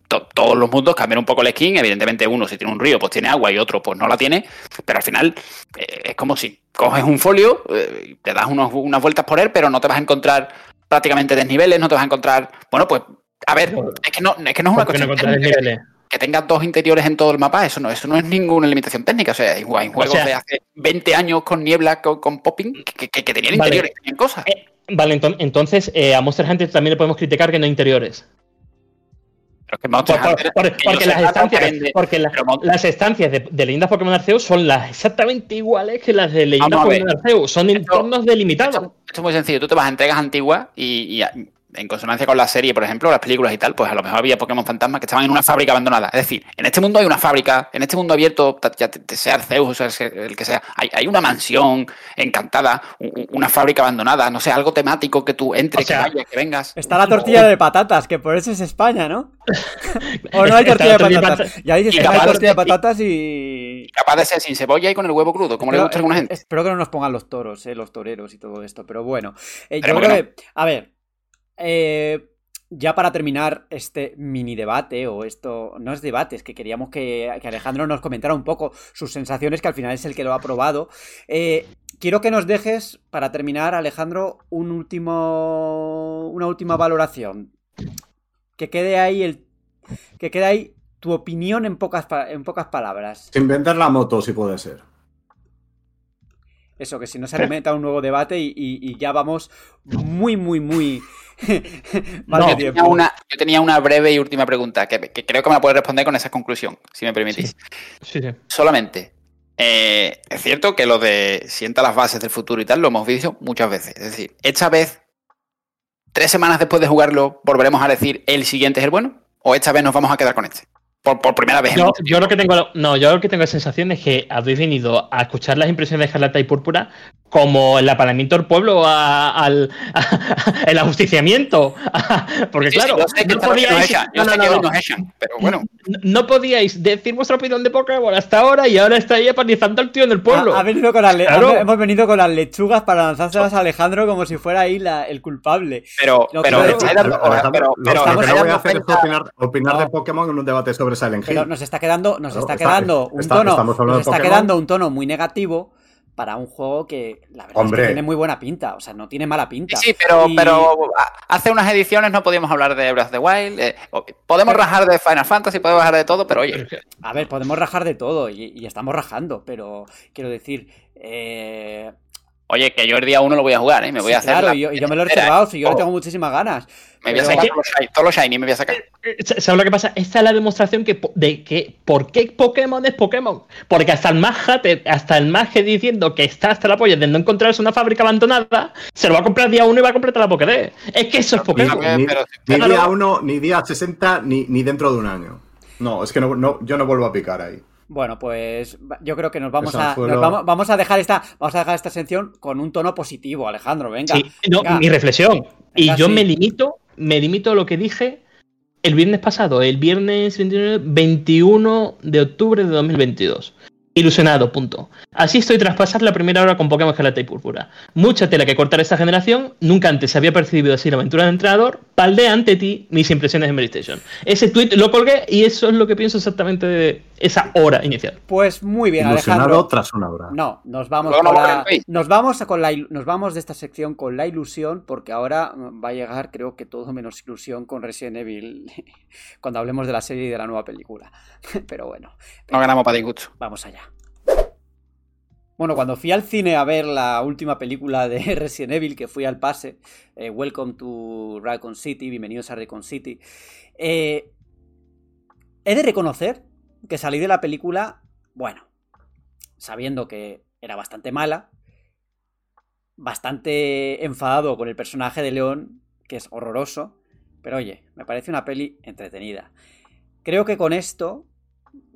to- todos los mundos cambian un poco el skin, evidentemente uno si tiene un río pues tiene agua y otro pues no la tiene, pero al final eh, es como si coges un folio, eh, te das unos- unas vueltas por él, pero no te vas a encontrar prácticamente desniveles, no te vas a encontrar, bueno pues, a ver, es que no es, que no es una no cuestión que tengas dos interiores en todo el mapa, eso no, eso no es ninguna limitación técnica. O sea, hay, juegos sea- de hace 20 años con niebla, con, con popping, que, que- que tenían Vale. interiores, tenían cosas. Vale, enton- entonces eh, a Monster Hunter también le podemos criticar que no hay interiores. Pero es que Monster Por- por- Hunter, por- que porque las estancias, porque la- las estancias de, de leyendas Pokémon Arceus son las exactamente iguales que las de leyendas. Pokémon Arceus. Son Esto- entornos delimitados. Esto, esto es muy sencillo. Tú te vas a entregas antiguas y, y en consonancia con la serie, por ejemplo, las películas y tal, pues a lo mejor había Pokémon fantasmas que estaban en una fábrica abandonada. Es decir, en este mundo hay una fábrica, en este mundo abierto, ya te- te- sea Arceus o sea el que sea, hay, hay una mansión encantada, una fábrica abandonada, no sé, algo temático que tú entres, O sea, que vayas, que vengas. Está la tortilla de patatas, que por eso es España, ¿no? o no hay tortilla la de patatas. Ya dices que no hay tortilla de patatas y... Capaz de ser sin cebolla y con el huevo crudo, como le gusta a alguna gente. Espero que no nos pongan los toros, eh, los toreros y todo esto, pero bueno. Eh, yo ¿por creo que, a ver, eh, ya para terminar este mini debate, o esto, no es debate, es que queríamos que, que Alejandro nos comentara un poco sus sensaciones, que al final es el que lo ha probado. Eh, quiero que nos dejes, para terminar, Alejandro, un último, una última valoración. Que quede ahí el, que quede ahí tu opinión en pocas, en pocas palabras. Sin vender la moto, si puede ser. Eso, que si no se alimenta un nuevo debate y, y- y ya vamos muy, muy, muy No, Yo tenía, una, yo tenía una breve y última pregunta que, que creo que me la puedes responder con esa conclusión, si me permitís. Sí, sí. Solamente, eh, es cierto que lo de sienta las bases del futuro y tal lo hemos visto muchas veces. Es decir, esta vez, tres semanas después de jugarlo, volveremos a decir el siguiente es el bueno, o esta vez nos vamos a quedar con este. Por, por primera vez yo lo que tengo, no, yo lo que tengo la sensación es que habéis venido a escuchar las impresiones de Escarlata y Púrpura como el apalamiento del pueblo a- al a- el ajusticiamiento. Porque Sí, claro, no podíais, no, no, no, pero bueno. No- decir vuestra opinión de Pokémon hasta ahora y ahora estáis apanizando al tío en el pueblo. Ha, ha venido con las Claro. hemos venido con las lechugas para lanzárselas a Alejandro como si fuera ahí la- el culpable. Pero, No, pero, pero, lo- pero lo que no voy a hacer es opinar, opinar No. de Pokémon en un debate sobre Silent Hill. Pero nos está quedando, nos Claro, está está- quedando un tono, nos está quedando un tono muy negativo para un juego que la verdad es Hombre. que tiene muy buena pinta, o sea, no tiene mala pinta. Sí, pero, Y- pero a- hace unas ediciones no podíamos hablar de Breath of the Wild. eh, podemos rajar de Final Fantasy, podemos rajar de todo, pero oye, A ver, podemos rajar de todo y, y estamos rajando, pero quiero decir, eh, oye, que yo el día uno lo voy a jugar, ¿eh? Me voy sí, a hacer. claro, la y yo, y yo me lo he reservado, si yo le todo. tengo muchísimas ganas. Me voy a sacar todos los shiny, todos los shiny me voy a sacar. Eh, ¿Sabes lo que pasa? Esta es la demostración que, po- de que por qué Pokémon es Pokémon. Porque hasta el más hater, hasta el más que diciendo que está hasta la polla de no encontrarse una fábrica abandonada, se lo va a comprar día uno y va a completar la Pokédex. Es que eso es Pokémon. Ni, día 1, ni día 60, ni, ni dentro de un año. No, es que no, no- yo no vuelvo a picar ahí. Bueno, pues yo creo que nos vamos a nos vamos, vamos a dejar esta vamos a dejar esta sección con un tono positivo, Alejandro, venga. Sí, no, venga. mi reflexión. Y yo sí. me limito, me limito a lo que dije el viernes pasado, el viernes 29 21 de octubre de 2022. Ilusionado, punto. Así estoy tras pasar la primera hora con Pokémon Escarlata y Púrpura. Mucha tela que cortar esta generación, nunca antes se había percibido así la aventura del entrenador. Paldea ante ti mis impresiones en Medistation. Ese tweet lo colgué y eso es lo que pienso exactamente de esa hora inicial. Pues muy bien, Ilusionado Alejandro. tras una hora. No, nos vamos con la, nos vamos a con la nos vamos de esta sección con la ilusión porque ahora va a llegar creo que todo menos ilusión con Resident Evil cuando hablemos de la serie y de la nueva película. Pero bueno, No ganamos para disgusto. vamos allá. Bueno, cuando fui al cine a ver la última película de Resident Evil, que fui al pase, eh, Welcome to Raccoon City, bienvenidos a Raccoon City, eh, he de reconocer que salí de la película, bueno, sabiendo que era bastante mala, bastante enfadado con el personaje de León, que es horroroso, pero oye, me parece una peli entretenida. Creo que con esto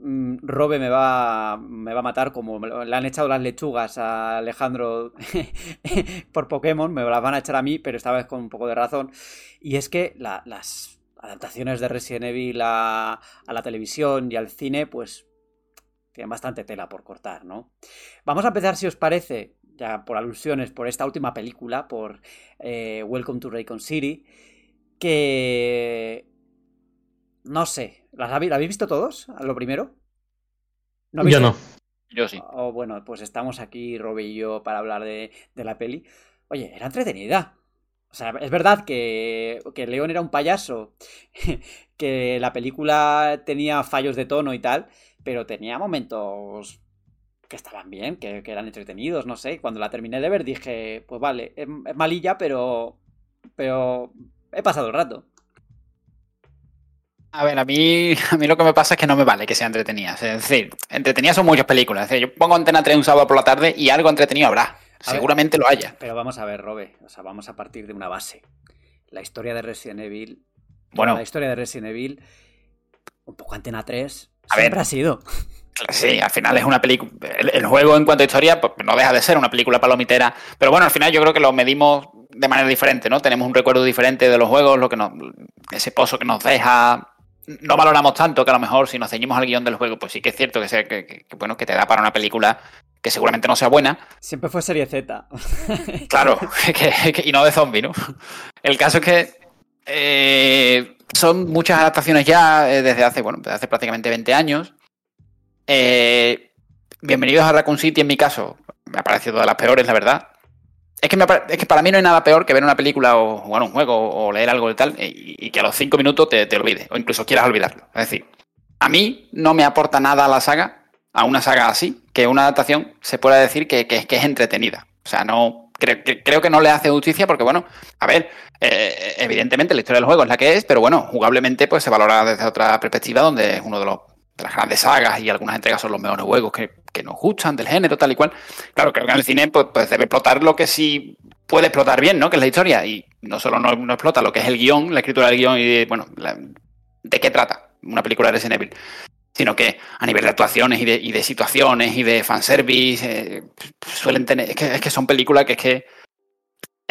Robe me va, me va a matar como le han echado las lechugas a Alejandro por Pokémon, me las van a echar a mí, pero esta vez con un poco de razón. Y es que las adaptaciones de Resident Evil a, a la televisión y al cine, pues tienen bastante tela por cortar, ¿no? Vamos a empezar, si os parece, ya por alusiones, por esta última película, por eh, Welcome to Raycon City, que... No sé, ¿la habéis visto todos? A lo primero. ¿No yo no. Yo sí. Oh, bueno, pues estamos aquí, Robbie y yo, para hablar de, de la peli. Oye, era entretenida. O sea, es verdad que, que León era un payaso, que la película tenía fallos de tono y tal, pero tenía momentos que estaban bien, que, eran entretenidos, no sé. Cuando la terminé de ver dije, pues vale, es, malilla, pero, pero he pasado el rato. A ver, a mí, a mí lo que me pasa es que no me vale que sea entretenida. Es decir, entretenidas son muchas películas. Es decir, yo pongo Antena 3 un sábado por la tarde y algo entretenido habrá. Seguramente lo haya. Pero vamos a ver, Robe. O sea, vamos a partir de una base. La historia de Resident Evil. Bueno. La historia de Resident Evil. Un poco Antena 3. siempre ha sido. Sí, al final es una película. El, juego en cuanto a historia, pues no deja de ser una película palomitera. Pero bueno, al final yo creo que lo medimos de manera diferente, ¿no? Tenemos un recuerdo diferente de los juegos, lo que nos, ese pozo que nos deja. No valoramos tanto que a lo mejor si nos ceñimos al guion del juego, pues sí que es cierto que, sea, que, bueno, que te da para una película que seguramente no sea buena. Siempre fue serie Z. claro, y no de zombie, ¿no? El caso es que eh, son muchas adaptaciones ya eh, desde hace, bueno, desde hace prácticamente 20 años. Eh, bienvenidos a Raccoon City en mi caso. Me ha parecido de las peores, la verdad. Es que, es que para mí no hay nada peor que ver una película o jugar un juego o leer algo de tal y, que a los cinco minutos te, te olvides o incluso quieras olvidarlo. Es decir, a mí no me aporta nada a la saga, a una saga así, que una adaptación se pueda decir que, que, es entretenida. O sea, no creo que, creo que no le hace justicia porque, bueno, a ver, eh, evidentemente la historia del juego es la que es, pero bueno, jugablemente pues se valora desde otra perspectiva donde es uno de los las grandes sagas y algunas entregas son los mejores juegos que, nos gustan del género, tal y cual. Claro, que en el cine pues, pues, debe explotar lo que sí puede explotar bien, ¿no? Que es la historia. Y no solo no, explota lo que es el guion, la escritura del guion y, bueno, de qué trata una película de Resident Evil. Sino que a nivel de actuaciones y de, de situaciones y de fanservice, eh, suelen tener. Es que, es que son películas que es que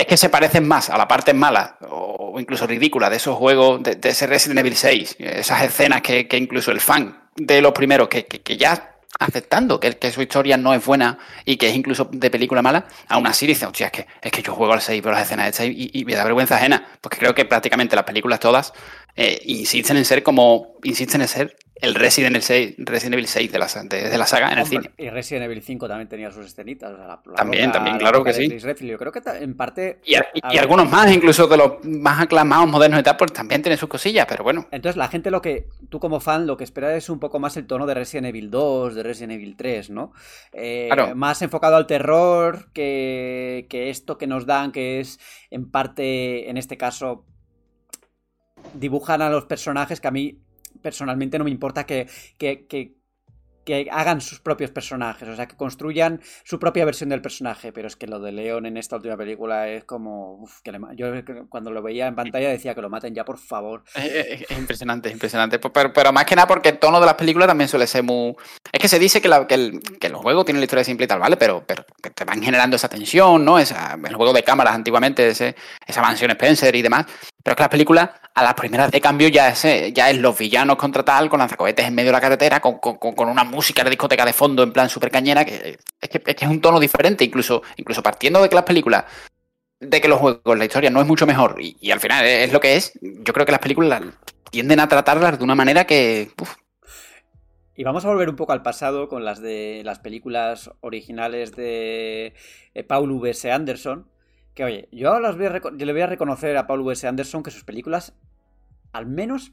es que se parecen más a la parte mala o incluso ridícula de esos juegos de, ese Resident Evil 6, esas escenas que, incluso el fan de los primeros, que, ya aceptando que, que, su historia no es buena y que es incluso de película mala, aún así dice, hostia, es que, es que yo juego al 6 pero las escenas hechas y, y, me da vergüenza ajena, porque creo que prácticamente las películas todas eh, insisten en ser como, insisten en ser el Resident Evil 6, Resident Evil 6 de la, de, la saga en el cine. Y Resident Evil 5 también tenía sus escenitas. también, también, claro que sí. Yo creo que en parte. Y, algunos más, incluso de los más aclamados modernos y tal, pues también tienen sus cosillas, pero bueno. Entonces, la gente lo que. Tú como fan, lo que esperas es un poco más el tono de Resident Evil 2, de Resident Evil 3, ¿no? Eh, más enfocado al terror que, que esto que nos dan, que es en parte, en este caso. Dibujan a los personajes que a mí personalmente no me importa que, que, que, hagan sus propios personajes, o sea, que construyan su propia versión del personaje, pero es que lo de León en esta última película es como... que yo cuando lo veía en pantalla decía que lo maten ya, por favor. Es, impresionante, impresionante, pero, pero, más que nada porque el tono de las películas también suele ser muy... Es que se dice que, que los juegos tienen la historia simple y tal, ¿vale? Pero, pero que te van generando esa tensión, ¿no? Esa, el juego de cámaras antiguamente, ese, esa mansión Spencer y demás, pero es que las películas, a las primeras de cambio, ya es, eh, ya es los villanos contra tal, con lanzacohetes en medio de la carretera, con, con, con una música de discoteca de fondo en plan super cañera, que es, que es, un tono diferente, incluso, incluso partiendo de que las películas, de que los juegos, la historia no es mucho mejor, y, al final es, lo que es, yo creo que las películas tienden a tratarlas de una manera que... Y vamos a volver un poco al pasado con las de las películas originales de eh, Paul V.S. Anderson, que oye, yo, las voy le voy a reconocer a Paul W.S. Anderson que sus películas, al menos,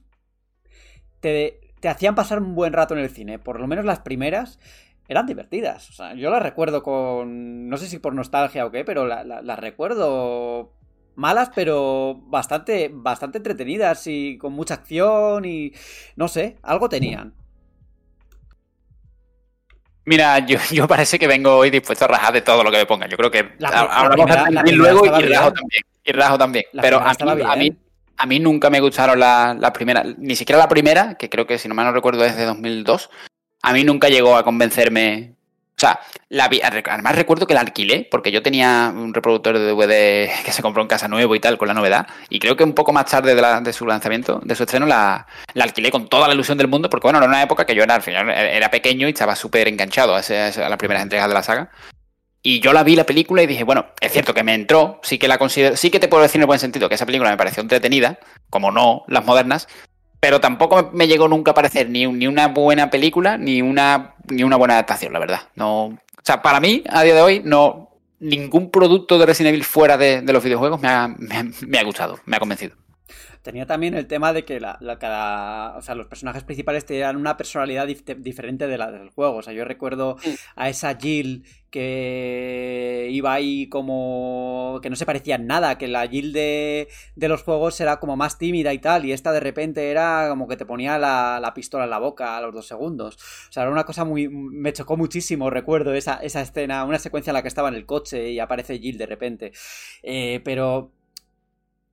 te, te hacían pasar un buen rato en el cine. Por lo menos las primeras eran divertidas. O sea, yo las recuerdo con. No sé si por nostalgia o qué, pero las recuerdo malas, pero bastante, bastante entretenidas y con mucha acción y. No sé, algo tenían. Mira, yo, parece que vengo hoy dispuesto a rajar de todo lo que me ponga. Yo creo que hablamos luego y rajo también. Y rajo también. pero a mí, a mí nunca me gustaron las la primeras, ni siquiera la primera, que creo que si no me no recuerdo es de 2002, a mí nunca llegó a convencerme. O sea, la además recuerdo que la alquilé, porque yo tenía un reproductor de DVD que se compró en casa nuevo y tal, con la novedad, y creo que un poco más tarde de, su lanzamiento, de su estreno, la, alquilé con toda la ilusión del mundo, porque bueno, era una época que yo era, al final era pequeño y estaba súper enganchado a, a las primeras entregas de la saga. Y yo la vi la película y dije, bueno, es cierto que me entró, sí que la considero, sí que te puedo decir en el buen sentido que esa película me pareció entretenida, como no las modernas, pero tampoco me llegó nunca a parecer ni, ni una buena película ni una, ni una buena adaptación, la verdad. No, o sea, para mí, a día de hoy, no ningún producto de Resident Evil fuera de, los videojuegos me ha, me ha gustado, me ha convencido tenía también el tema de que la, cada, o sea, los personajes principales tenían una personalidad diferente de la del juego. O sea, yo recuerdo a esa Jill que iba ahí como que no se parecía en nada, que la Jill de, de, los juegos era como más tímida y tal, y esta de repente era como que te ponía la, la, pistola en la boca a los dos segundos. O sea, era una cosa muy... me chocó muchísimo, recuerdo esa, esa escena, una secuencia en la que estaba en el coche y aparece Jill de repente. Eh, pero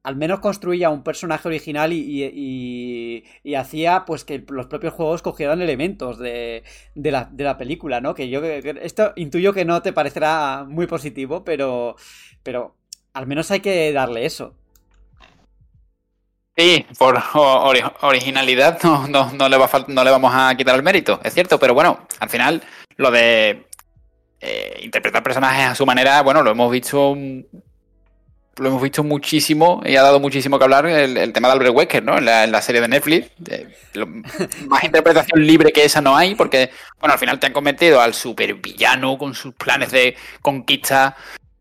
al menos construía un personaje original y, hacía pues que los propios juegos cogieran elementos de, la, película, ¿no? Que yo esto intuyo que no te parecerá muy positivo, pero, pero al menos hay que darle eso. Sí, por originalidad no, no, le va no le vamos a quitar el mérito, es cierto, pero bueno, al final lo de eh, interpretar personajes a su manera, bueno, lo hemos visto lo hemos visto muchísimo y ha dado muchísimo que hablar el, tema de Albert Wesker, ¿no? En la, serie de Netflix. más interpretación libre que esa no hay, porque, bueno, al final te han convertido al supervillano con sus planes de conquista.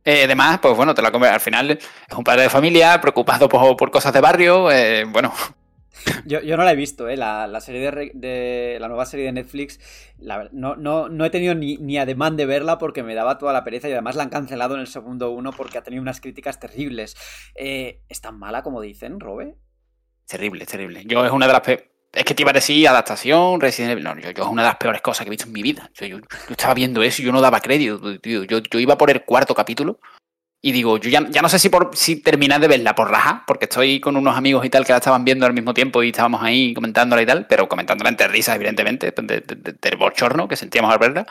Eh, demás, pues bueno, te la al final es un padre de familia preocupado por, cosas de barrio. Eh, bueno, yo, no la he visto, ¿eh? la, serie de, la nueva serie de Netflix. no, no, he tenido ni, ni ademán de verla porque me daba toda la pereza y además la han cancelado en el segundo uno porque ha tenido unas críticas terribles. Eh, ¿Es tan mala como dicen, Robe? Terrible, terrible. Yo es una de las es que te iba a decir adaptación, Resident Evil. No, yo, yo, es una de las peores cosas que he visto en mi vida. Yo, estaba viendo eso y yo no daba crédito. Yo, yo, iba por el cuarto capítulo y digo, yo ya, no sé si por si terminar de verla por raja, porque estoy con unos amigos y tal que la estaban viendo al mismo tiempo y estábamos ahí comentándola y tal, pero comentándola entre risas, evidentemente, del bochorno que sentíamos al verla.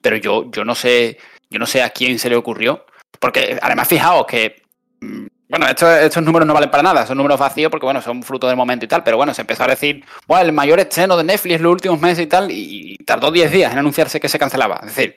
Pero yo, yo no sé, yo no sé a quién se le ocurrió. Porque además fijaos que. Mm, bueno, estos, números no valen para nada, son números vacíos porque, bueno, son fruto del momento y tal, pero bueno, se empezó a decir, bueno, el mayor estreno de Netflix los últimos meses y tal, y tardó 10 días en anunciarse que se cancelaba. Es decir,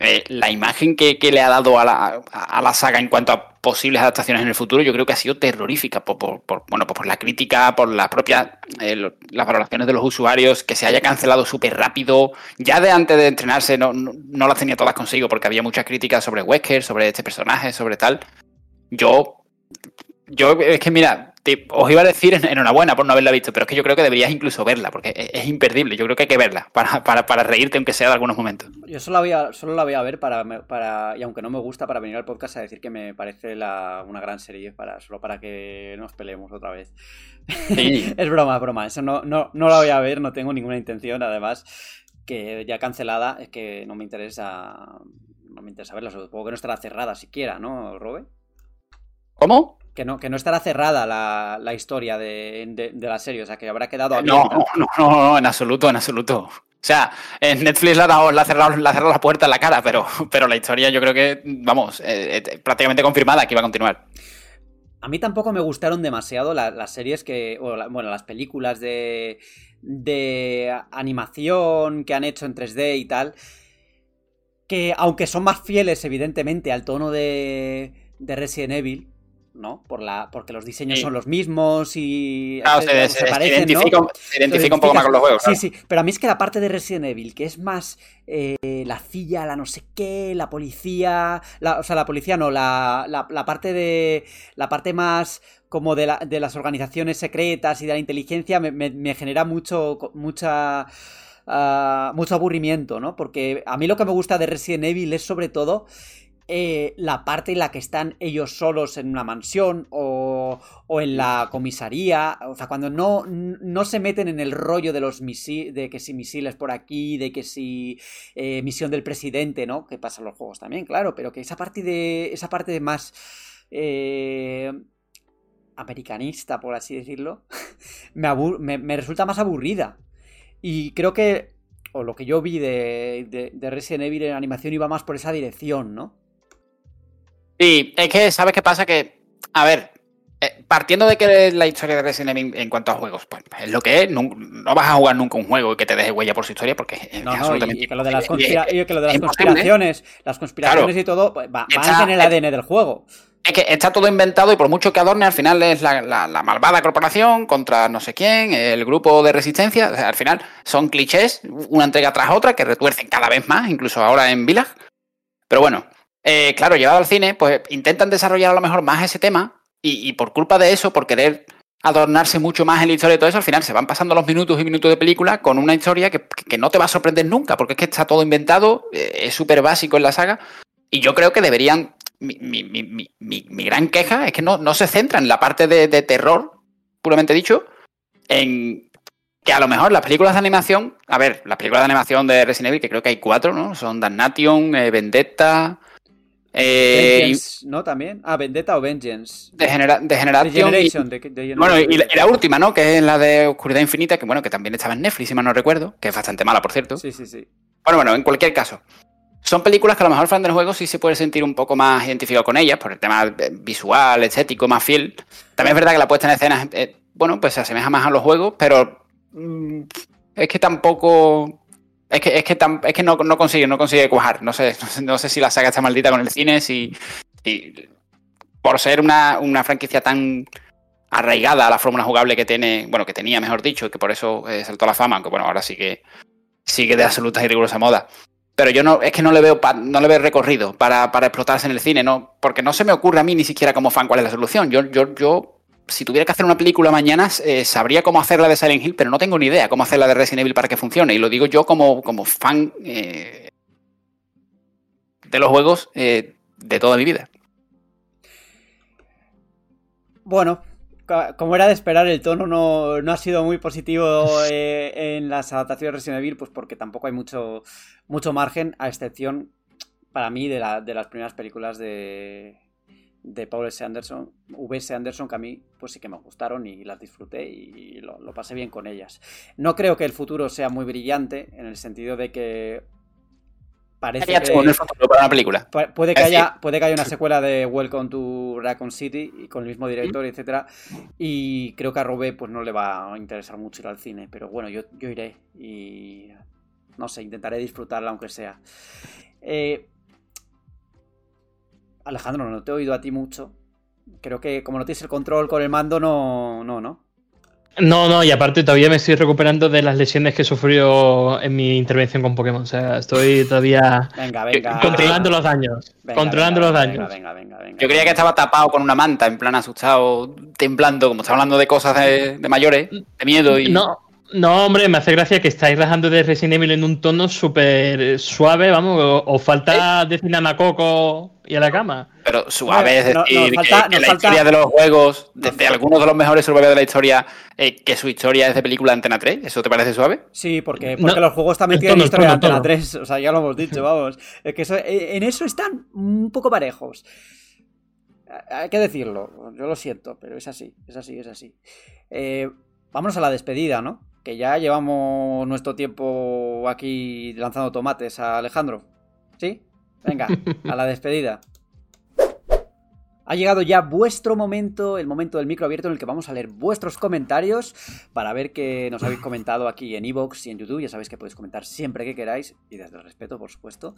eh, la imagen que, le ha dado a la, saga en cuanto a posibles adaptaciones en el futuro, yo creo que ha sido terrorífica por, bueno, por la crítica, por las propias eh, las valoraciones de los usuarios, que se haya cancelado súper rápido. Ya de antes de entrenarse no, no, las tenía todas consigo porque había muchas críticas sobre Wesker, sobre este personaje, sobre tal. Yo, yo es que mira, os iba a decir enhorabuena por no haberla visto, pero es que yo creo que deberías incluso verla, porque es, imperdible. Yo creo que hay que verla para, para, reírte, aunque sea de algunos momentos. Yo solo la voy a, solo la voy a ver para, para, y aunque no me gusta, para venir al podcast a decir que me parece una gran serie, para, solo para que nos peleemos otra vez. es broma, es broma. Eso no, no, no la voy a ver, no tengo ninguna intención, además, que ya cancelada, es que no me interesa. No me interesa verla, supongo que no estará cerrada siquiera, ¿no, Robe? ¿Cómo? Que no, que no estará cerrada la, historia de, la serie, o sea, que habrá quedado abierta. No, no, no, no, en absoluto, en absoluto. O sea, en Netflix le ha, cerrado, la puerta en la cara, pero, pero la historia yo creo que, vamos, eh, eh, prácticamente confirmada que iba a continuar. A mí tampoco me gustaron demasiado las, series que, bueno, las películas de, de animación que han hecho en 3D y tal, que aunque son más fieles evidentemente al tono de, de Resident Evil, ¿no? Por la, porque los diseños son los mismos y se, parecen, identifica, un poco más con los juegos. Sí, sí, pero a mí es que la parte de Resident Evil, que es más eh, la CIA, la no sé qué, la policía, o sea, la policía no, la, la, parte de, la parte más como de, la, de, las organizaciones secretas y de la inteligencia me, genera mucho, mucha... Ah, mucho aburrimiento, ¿no? Porque a mí lo que me gusta de Resident Evil es sobre todo eh, la parte en la que están ellos solos en una mansión o, o en la comisaría, o sea, cuando no, no se meten en el rollo de los misiles, de que si misiles por aquí, de que si eh, misión del presidente, ¿no? Que pasa en los juegos también, claro, pero que esa parte de, esa parte más... Eh, americanista, por así decirlo, me- me resulta más aburrida. Y creo que, o lo que yo vi de, de, de Resident Evil en animación iba más por esa dirección, ¿no? Sí, es que, ¿sabes qué pasa? Que, a ver, eh, partiendo de que la historia de Resident Evil en cuanto a juegos, pues es lo que es, no, no vas a jugar nunca un juego que te deje huella por su historia porque es No, no, y, absolutamente y que lo de las, imposible. conspira- y que lo de las conspiraciones, las conspiraciones y todo, pues, va, van Está- en el ADN del juego. Es que está todo inventado y por mucho que adorne, al final es la, la- la malvada corporación contra no sé quién, el grupo de resistencia. O sea, al final son clichés, una entrega tras otra, que retuercen cada vez más, incluso ahora en Village. Pero bueno, eh, claro, llevado al cine, pues intentan desarrollar a lo mejor más ese tema y, por culpa de eso, por querer adornarse mucho más en la historia y todo eso, al final se van pasando los minutos y minutos de película con una historia que, que no te va a sorprender nunca, porque es que está todo inventado, eh, es súper básico en la saga. Y yo creo que deberían. Mi- mi- mi- mi gran queja es que no, no se centra en la parte de, de terror, puramente dicho, en que a lo mejor las películas de animación. A ver, las películas de animación de Resident Evil, que creo que hay cuatro, ¿no? Son Damnation, eh, Vendetta. Eh, Vengeance, ¿no? También. Ah, Vendetta o Vengeance. Y- de- de- bueno, y la, y la última, ¿no? Que es la de Oscuridad Infinita, que bueno, que también estaba en Netflix, si mal no recuerdo, que es bastante mala, por cierto. Sí, sí, sí. Bueno, bueno, en cualquier caso. Son películas que a lo mejor fan del juego sí se puede sentir un poco más identificado con ellas, por el tema eh, visual, estético, más fiel. También es verdad que la puesta en escena, eh, bueno, pues se asemeja más a los juegos, pero mm, es que tampoco... Es que, es que, es que no, no consigue, no consigue cuajar. No sé, no sé, si la saga está maldita con el cine, si, si por ser una, una franquicia tan arraigada a la fórmula jugable que tiene, bueno, que tenía, mejor dicho, que por eso eh, saltó la fama, aunque bueno, ahora sí que sigue de absoluta y rigurosa moda. Pero yo no, es que no le veo no le veo recorrido para, para explotarse en el cine, no, porque no se me ocurre a mí ni siquiera como fan cuál es la solución. Yo, yo, si tuviera que hacer una película mañana, eh, sabría cómo hacerla de Silent Hill, pero no tengo ni idea cómo hacerla de Resident Evil para que funcione. Y lo digo yo como, fan eh, de los juegos eh, de toda mi vida. Bueno, como era de esperar, el tono no, ha sido muy positivo en las adaptaciones de Resident Evil, pues porque tampoco hay mucho, margen, a excepción, para mí, de las primeras películas de, de Paul S. Anderson, V.S. Anderson, que a mí pues sí que me gustaron y las disfruté y lo, lo pasé bien con ellas. No creo que el futuro sea muy brillante, en el sentido de que parece que... chulo en el futuro para una película. Pu- Puede que, haya, puede que haya una secuela de Welcome to Raccoon City y con el mismo director, etcétera. Y creo que a Robe pues no le va a interesar mucho ir al cine. Pero bueno, yo, yo iré y no sé, intentaré disfrutarla aunque sea. Eh, Alejandro, no te he oído a ti mucho. Creo que como no tienes el control con el mando, no, no, no. No, no, y aparte todavía me estoy recuperando de las lesiones que he sufrido en mi intervención con Pokémon. O sea, estoy todavía Venga, venga. controlando los daños. Venga, controlando venga, los daños. Venga, venga, venga. Yo creía que estaba tapado con una manta, en plan asustado, temblando, como está hablando de cosas de, de mayores, de miedo y. No, no, hombre, me hace gracia que estáis rajando de Resident Evil en un tono súper suave, vamos, o, o falta decir a Coco y a la cama. Pero suave, es No, decir, que- falta- que, la falta- historia de los juegos, desde algunos de los mejores survivors de la historia, eh, que su historia es de película de Antena 3, ¿eso te parece suave? Sí, porque, No, porque los juegos también tienen tono, historia de Antena tono. 3. O sea, ya lo hemos dicho, vamos. Es que eso- eh, en eso están un poco parejos. Hay que decirlo. Yo lo siento, pero es así, es así, es así. Eh, vámonos a la despedida, ¿no? Que ya llevamos nuestro tiempo aquí lanzando tomates a Alejandro. ¿Sí? Venga, a la despedida. Ha llegado ya vuestro momento, el momento del micro abierto en el que vamos a leer vuestros comentarios para ver qué nos habéis comentado aquí en Evox y en YouTube. Ya sabéis que podéis comentar siempre que queráis y desde el respeto, por supuesto.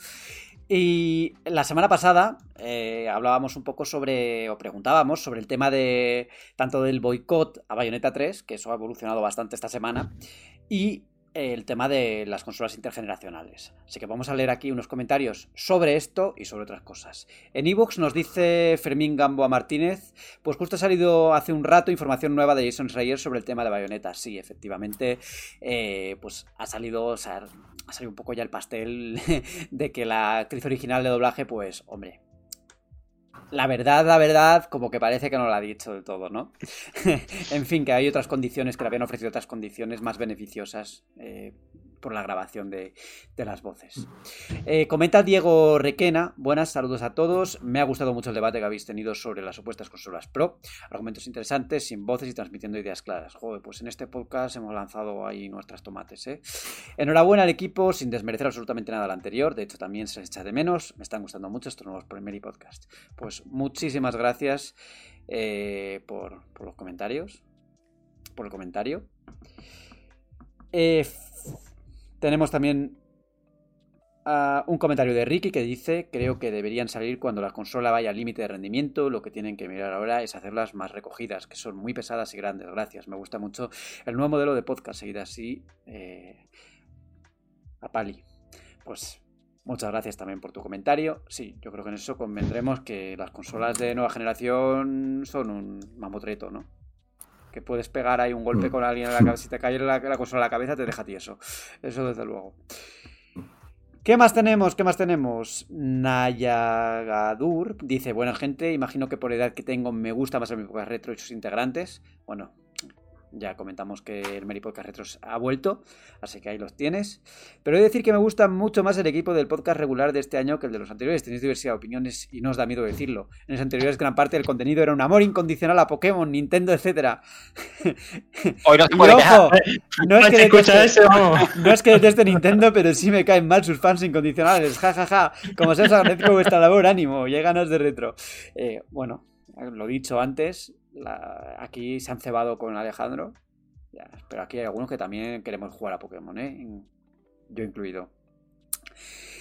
Y la semana pasada eh, hablábamos un poco sobre, o preguntábamos sobre el tema de tanto del boicot a Bayonetta 3, que eso ha evolucionado bastante esta semana, y el tema de las consolas intergeneracionales. Así que vamos a leer aquí unos comentarios sobre esto y sobre otras cosas. En Evox nos dice Fermín Gamboa Martínez, pues justo ha salido hace un rato información nueva de Jason Schreier sobre el tema de Bayonetta. Sí, efectivamente, eh, pues ha salido, o sea, ha salido un poco ya el pastel de que la actriz original de doblaje, pues, hombre, la verdad, la verdad, como que parece que no lo ha dicho del todo, ¿no? en fin, que hay otras condiciones que le habían ofrecido otras condiciones más beneficiosas. eh, por la grabación de, de las voces. Eh, comenta Diego Requena, buenas, saludos a todos. Me ha gustado mucho el debate que habéis tenido sobre las supuestas consolas Pro. Argumentos interesantes, sin voces y transmitiendo ideas claras. Joder, pues en este podcast hemos lanzado ahí nuestras tomates. ¿eh? Enhorabuena al equipo, sin desmerecer absolutamente nada al anterior. De hecho, también se echa de menos. Me están gustando mucho estos nuevos Primeri Podcast. Pues muchísimas gracias eh, por, por los comentarios. Por el comentario. Tenemos también uh, un comentario de Ricky que dice, creo que deberían salir cuando la consola vaya al límite de rendimiento, lo que tienen que mirar ahora es hacerlas más recogidas, que son muy pesadas y grandes, gracias, me gusta mucho el nuevo modelo de podcast, seguir así eh, a Pali. Pues muchas gracias también por tu comentario. Sí, yo creo que en eso convendremos que las consolas de nueva generación son un mamotreto, ¿no? Que puedes pegar ahí un golpe Mm. con alguien en la cabeza, si te cae la, la consola a la cabeza, te deja tieso. Eso desde luego. ¿Qué más tenemos? ¿Qué más tenemos? Nayagadur dice, buena gente, imagino que por la edad que tengo me gusta más el mi podcast retro y sus integrantes. Bueno, ya comentamos que el Meri Podcast Retros ha vuelto, así que ahí los tienes. Pero he de decir que me gusta mucho más el equipo del podcast regular de este año que el de los anteriores. Tenéis diversidad de opiniones y no os da miedo decirlo. En los anteriores gran parte del contenido era un amor incondicional a Pokémon, Nintendo, etc. Hoy no se puede ojo, no es que escucha deteste, eso, no es que deteste Nintendo, pero sí me caen mal sus fans incondicionales. Ja, ja, ja. Como se os agradezco vuestra labor, ánimo. Ganas de retro. Eh, bueno, lo dicho antes, la- aquí se han cebado con Alejandro. Ya, pero aquí hay algunos que también queremos jugar a Pokémon, ¿eh? Yo incluido.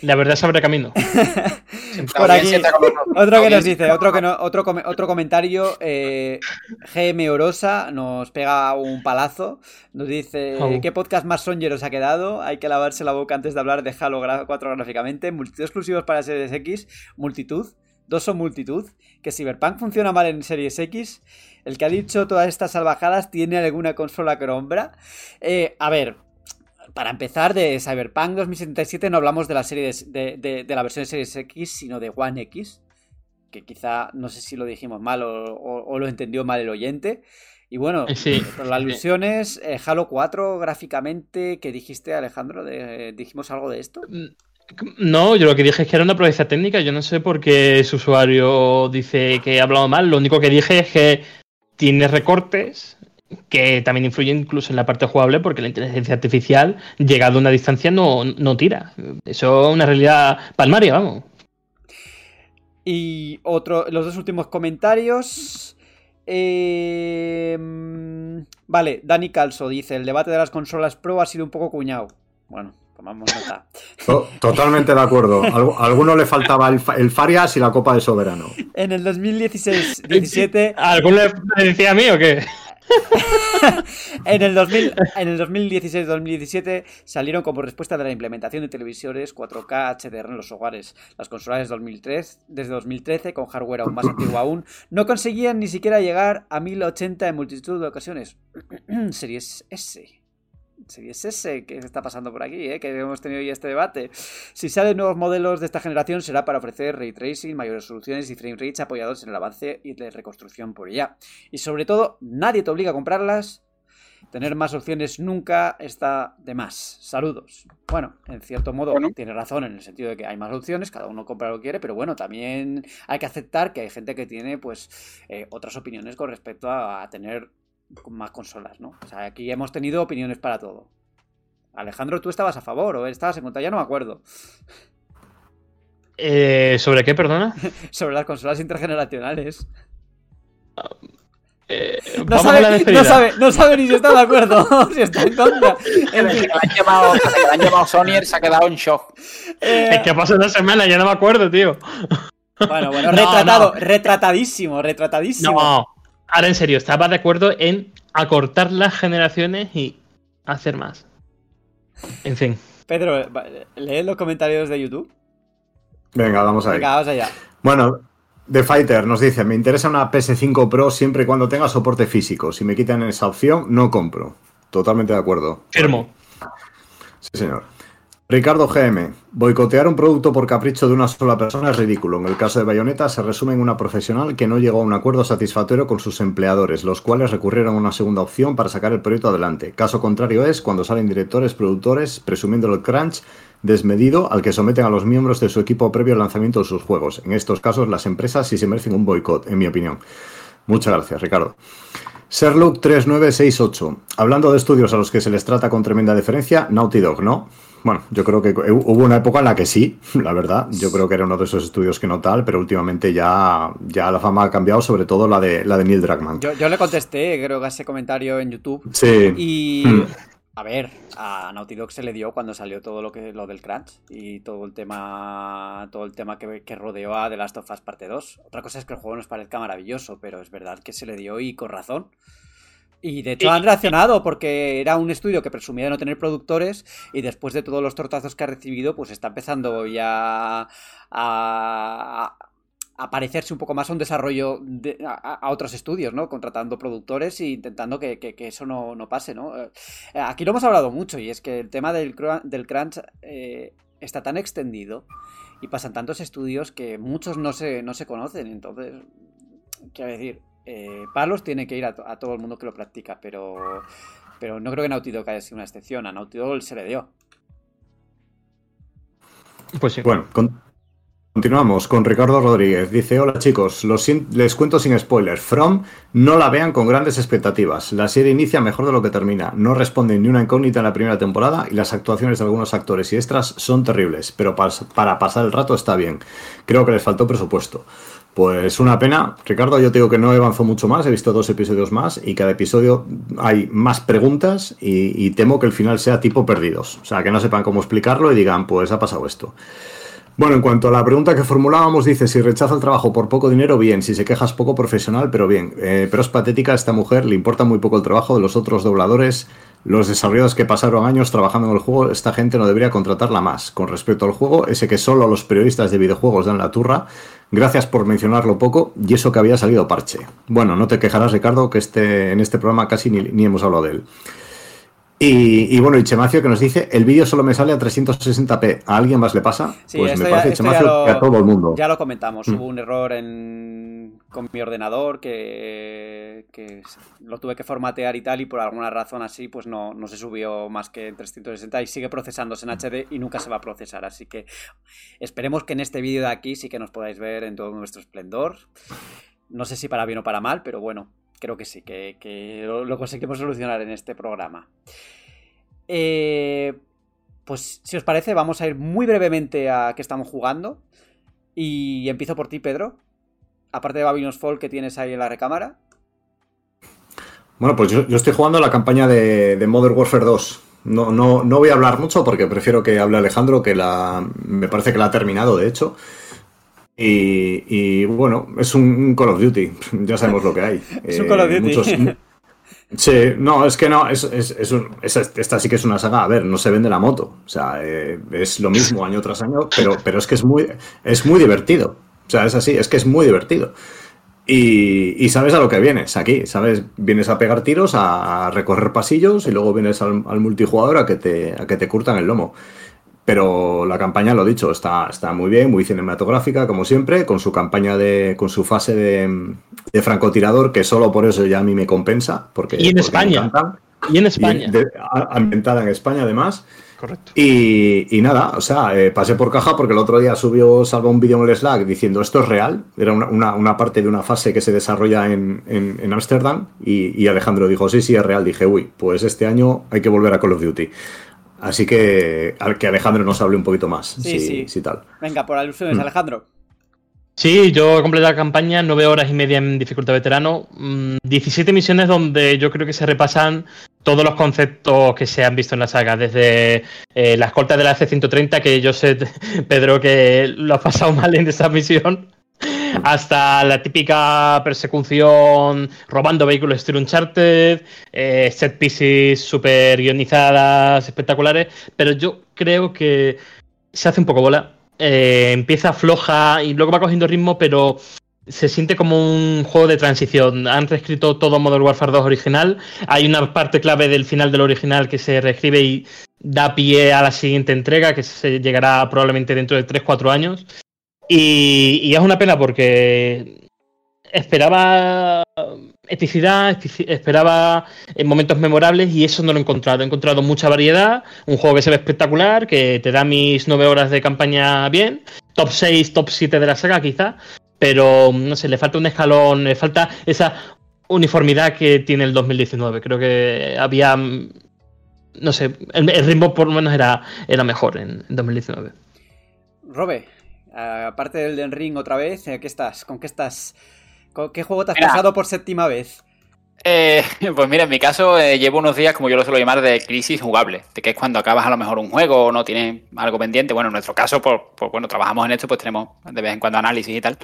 La verdad se abre camino. Por aquí, otro que nos dice, otro, que no- otro, otro comentario, eh, GM Orosa nos pega un palazo, nos dice, Oh. ¿qué podcast más sonyeros ha quedado? Hay que lavarse la boca antes de hablar de Halo gra- 4 gráficamente, multitud exclusivos para Series X, multitud, dos son multitud, que Cyberpunk funciona mal en Series X, el que ha dicho todas estas salvajadas tiene alguna consola que nombra. Eh, a ver, para empezar, de Cyberpunk 2077 no hablamos de la serie de, de- de- de la versión de Series X, sino de One X. Que quizá no sé si lo dijimos mal o, o- o lo entendió mal el oyente. Y bueno, Eh, Sí, pero la alusión es eh, Halo 4 gráficamente. que dijiste, Alejandro? De- ¿Dijimos algo de esto? No, yo lo que dije es que era una proeza técnica. Yo no sé por qué su usuario dice que he hablado mal. Lo único que dije es que tiene recortes que también influyen incluso en la parte jugable porque la inteligencia artificial, llegado a una distancia, no, no tira. Eso es una realidad palmaria, vamos. Y otro, los dos últimos comentarios. Eh, vale, Dani Calso dice: el debate de las consolas Pro ha sido un poco cuñado. Bueno, tomamos nota. To- Totalmente de acuerdo. A alguno le faltaba el, fa- el Farias y la Copa de Soberano. En el 2016-17 ¿Alguno le decía a mí o qué? En el, 2000 en el 2016-2017 salieron como respuesta de la implementación de televisores 4K HDR en los hogares. Las consolas de 2003, desde 2013, con hardware aún más antiguo aún, no conseguían ni siquiera llegar a 1080 en multitud de ocasiones. Series S. Series S, ¿qué está pasando por aquí? eh? Que hemos tenido ya este debate. Si salen nuevos modelos de esta generación será para ofrecer ray tracing, mayores soluciones y frame rates apoyados en el avance y de reconstrucción por ella. Y sobre todo, nadie te obliga a comprarlas. Tener más opciones nunca está de más. Saludos. Bueno, en cierto modo Bueno. tiene razón en el sentido de que hay más opciones, cada uno compra lo que quiere, pero bueno, también hay que aceptar que hay gente que tiene pues eh, otras opiniones con respecto a, a tener más consolas, ¿no? O sea, aquí hemos tenido opiniones para todo. Alejandro, ¿tú estabas a favor o estabas en contra? Ya no me acuerdo. Eh, ¿Sobre qué, perdona? Sobre las consolas intergeneracionales. Eh, No sabe, no, sabe, no sabe ni si está de acuerdo o si está en contra. En fin, que le han llamado, que han llamado Sonyer se ha quedado en shock. eh, Es que ha pasado una semana, ya no me acuerdo, tío. Bueno, bueno, No, retratado, no. retratadísimo, retratadísimo. No, ahora en serio, estaba de acuerdo en acortar las generaciones y hacer más. En fin. Pedro, lee los comentarios de YouTube. Venga, vamos ahí. Venga, vamos allá. Bueno, The Fighter nos dice, me interesa una PS5 Pro siempre y cuando tenga soporte físico. Si me quitan esa opción, no compro. Totalmente de acuerdo. Firmo. Sí, señor. Ricardo GM, boicotear un producto por capricho de una sola persona es ridículo. En el caso de Bayonetta se resume en una profesional que no llegó a un acuerdo satisfactorio con sus empleadores, los cuales recurrieron a una segunda opción para sacar el proyecto adelante. Caso contrario es cuando salen directores, productores, presumiendo el crunch desmedido al que someten a los miembros de su equipo previo al lanzamiento de sus juegos. En estos casos las empresas sí se merecen un boicot, en mi opinión. Muchas gracias, Ricardo. Sherlock 3968. Hablando de estudios a los que se les trata con tremenda diferencia, Naughty Dog, ¿no? Bueno, yo creo que hubo una época en la que sí, la verdad. Yo creo que era uno de esos estudios que no tal, pero últimamente ya, ya la fama ha cambiado, sobre todo la de, la de Neil Druckmann. Yo, yo le contesté, creo que a ese comentario en YouTube. Sí. Y. Hmm. A ver, a Naughty Dog se le dio cuando salió todo lo que lo del crunch y todo el tema todo el tema que, que rodeó a The Last of Us parte 2. Otra cosa es que el juego nos parezca maravilloso, pero es verdad que se le dio y con razón. Y de hecho han reaccionado porque era un estudio que presumía de no tener productores y después de todos los tortazos que ha recibido, pues está empezando ya a, a parecerse un poco más a un desarrollo de, a, a, otros estudios, ¿no? Contratando productores e intentando que, que, que eso no, no, pase, ¿no? Eh, aquí lo hemos hablado mucho y es que el tema del, del crunch eh, está tan extendido y pasan tantos estudios que muchos no se, no se conocen. Entonces, quiero decir, eh, palos tiene que ir a, a, todo el mundo que lo practica, pero, pero no creo que Naughty Dog haya sido una excepción. A Naughty Dog se le dio. Pues sí. Bueno, con, Continuamos con Ricardo Rodríguez. Dice, hola chicos, les cuento sin spoilers. From no la vean con grandes expectativas. La serie inicia mejor de lo que termina. No responde ni una incógnita en la primera temporada y las actuaciones de algunos actores y extras son terribles, pero para, para pasar el rato está bien. Creo que les faltó presupuesto. Pues una pena. Ricardo, yo te digo que no avanzó mucho más, he visto dos episodios más y cada episodio hay más preguntas y, temo que el final sea tipo perdidos. O sea, que no sepan cómo explicarlo y digan, pues ha pasado esto. Bueno, en cuanto a la pregunta que formulábamos, dice, si rechaza el trabajo por poco dinero, bien, si se quejas poco profesional, pero bien. Eh, pero es patética esta mujer, le importa muy poco el trabajo de los otros dobladores, los desarrolladores que pasaron años trabajando en el juego, esta gente no debería contratarla más. Con respecto al juego, ese que solo los periodistas de videojuegos dan la turra, gracias por mencionarlo poco, y eso que había salido parche. Bueno, no te quejarás, Ricardo, que este, en este programa casi ni, ni hemos hablado de él. Y, y, bueno, y Chemacio que nos dice, el vídeo solo me sale a 360p. ¿A alguien más le pasa? Sí, pues me ya, parece, Chemacio, lo, que a todo el mundo. Ya lo comentamos, mm. hubo un error en, con mi ordenador que, que, lo tuve que formatear y tal, y por alguna razón así, pues no, no se subió más que en 360 y sigue procesándose en HD y nunca se va a procesar. Así que esperemos que en este vídeo de aquí sí que nos podáis ver en todo nuestro esplendor. No sé si para bien o para mal, pero bueno, creo que sí, que, que lo, conseguimos solucionar en este programa. Eh, pues si os parece, vamos a ir muy brevemente a qué estamos jugando. Y empiezo por ti, Pedro. Aparte de Babylon's Fall que tienes ahí en la recámara. Bueno, pues yo, yo estoy jugando la campaña de, de Modern Warfare 2. No, no, no, voy a hablar mucho porque prefiero que hable Alejandro, que la, me parece que la ha terminado, de hecho. Y, y, bueno, es un Call of Duty, ya sabemos lo que hay. es un Call of Duty. Muchos, sí, no, es que no, es, es, es, un, esta sí que es una saga, a ver, no se vende la moto, o sea, eh, es lo mismo año tras año, pero, pero es que es muy, es muy divertido, o sea, es así, es que es muy divertido. Y, y, sabes a lo que vienes aquí, ¿sabes? Vienes a pegar tiros, a, recorrer pasillos y luego vienes al, al multijugador a que, te, a que te curtan el lomo. Pero la campaña, lo dicho, está, está muy bien, muy cinematográfica, como siempre, con su campaña de. con su fase de, de francotirador, que solo por eso ya a mí me compensa. Porque, y en porque España. Y en España. Y de, ambientada en España, además. Correcto. Y, y nada, o sea, eh, pasé por caja porque el otro día subió Salva un vídeo en el Slack diciendo esto es real. Era una, una, una parte de una fase que se desarrolla en Ámsterdam. Y, y Alejandro dijo, sí, sí, es real. Dije, uy, pues este año hay que volver a Call of Duty. Así que al que Alejandro nos hable un poquito más. Sí, si, sí. Si tal. Venga, por alusiones, mm. Alejandro. Sí, yo completé la campaña, nueve horas y media en dificultad veterano, 17 misiones donde yo creo que se repasan todos los conceptos que se han visto en la saga, desde eh, la escolta de la C-130, que yo sé, Pedro, que lo has pasado mal en esa misión, hasta la típica persecución robando vehículos estilo Uncharted, eh, set pieces super guionizadas, espectaculares, pero yo creo que se hace un poco bola. Eh, empieza floja y luego va cogiendo ritmo, pero se siente como un juego de transición. Han reescrito todo Modern Warfare 2 original. Hay una parte clave del final del original que se reescribe y da pie a la siguiente entrega, que se llegará probablemente dentro de 3-4 años. Y, es una pena porque esperaba epicidad, esperaba momentos memorables y eso no lo he encontrado. He encontrado mucha variedad, un juego que se ve espectacular, que te da mis 9 horas de campaña bien, top 6, top 7 de la saga quizá, pero no sé, le falta un escalón, le falta esa uniformidad que tiene el 2019. Creo que había, no sé, el, ritmo por lo menos era, era mejor en, 2019. Robe, aparte del Den Ring otra vez, ¿qué estás? ¿Con qué estás? ¿Con qué juego te has pasado por séptima vez? Eh, pues mira, en mi caso eh, llevo unos días, como yo lo suelo llamar, de crisis jugable, de que es cuando acabas a lo mejor un juego o no tienes algo pendiente. Bueno, en nuestro caso, por, bueno, trabajamos en esto, pues tenemos de vez en cuando análisis y tal.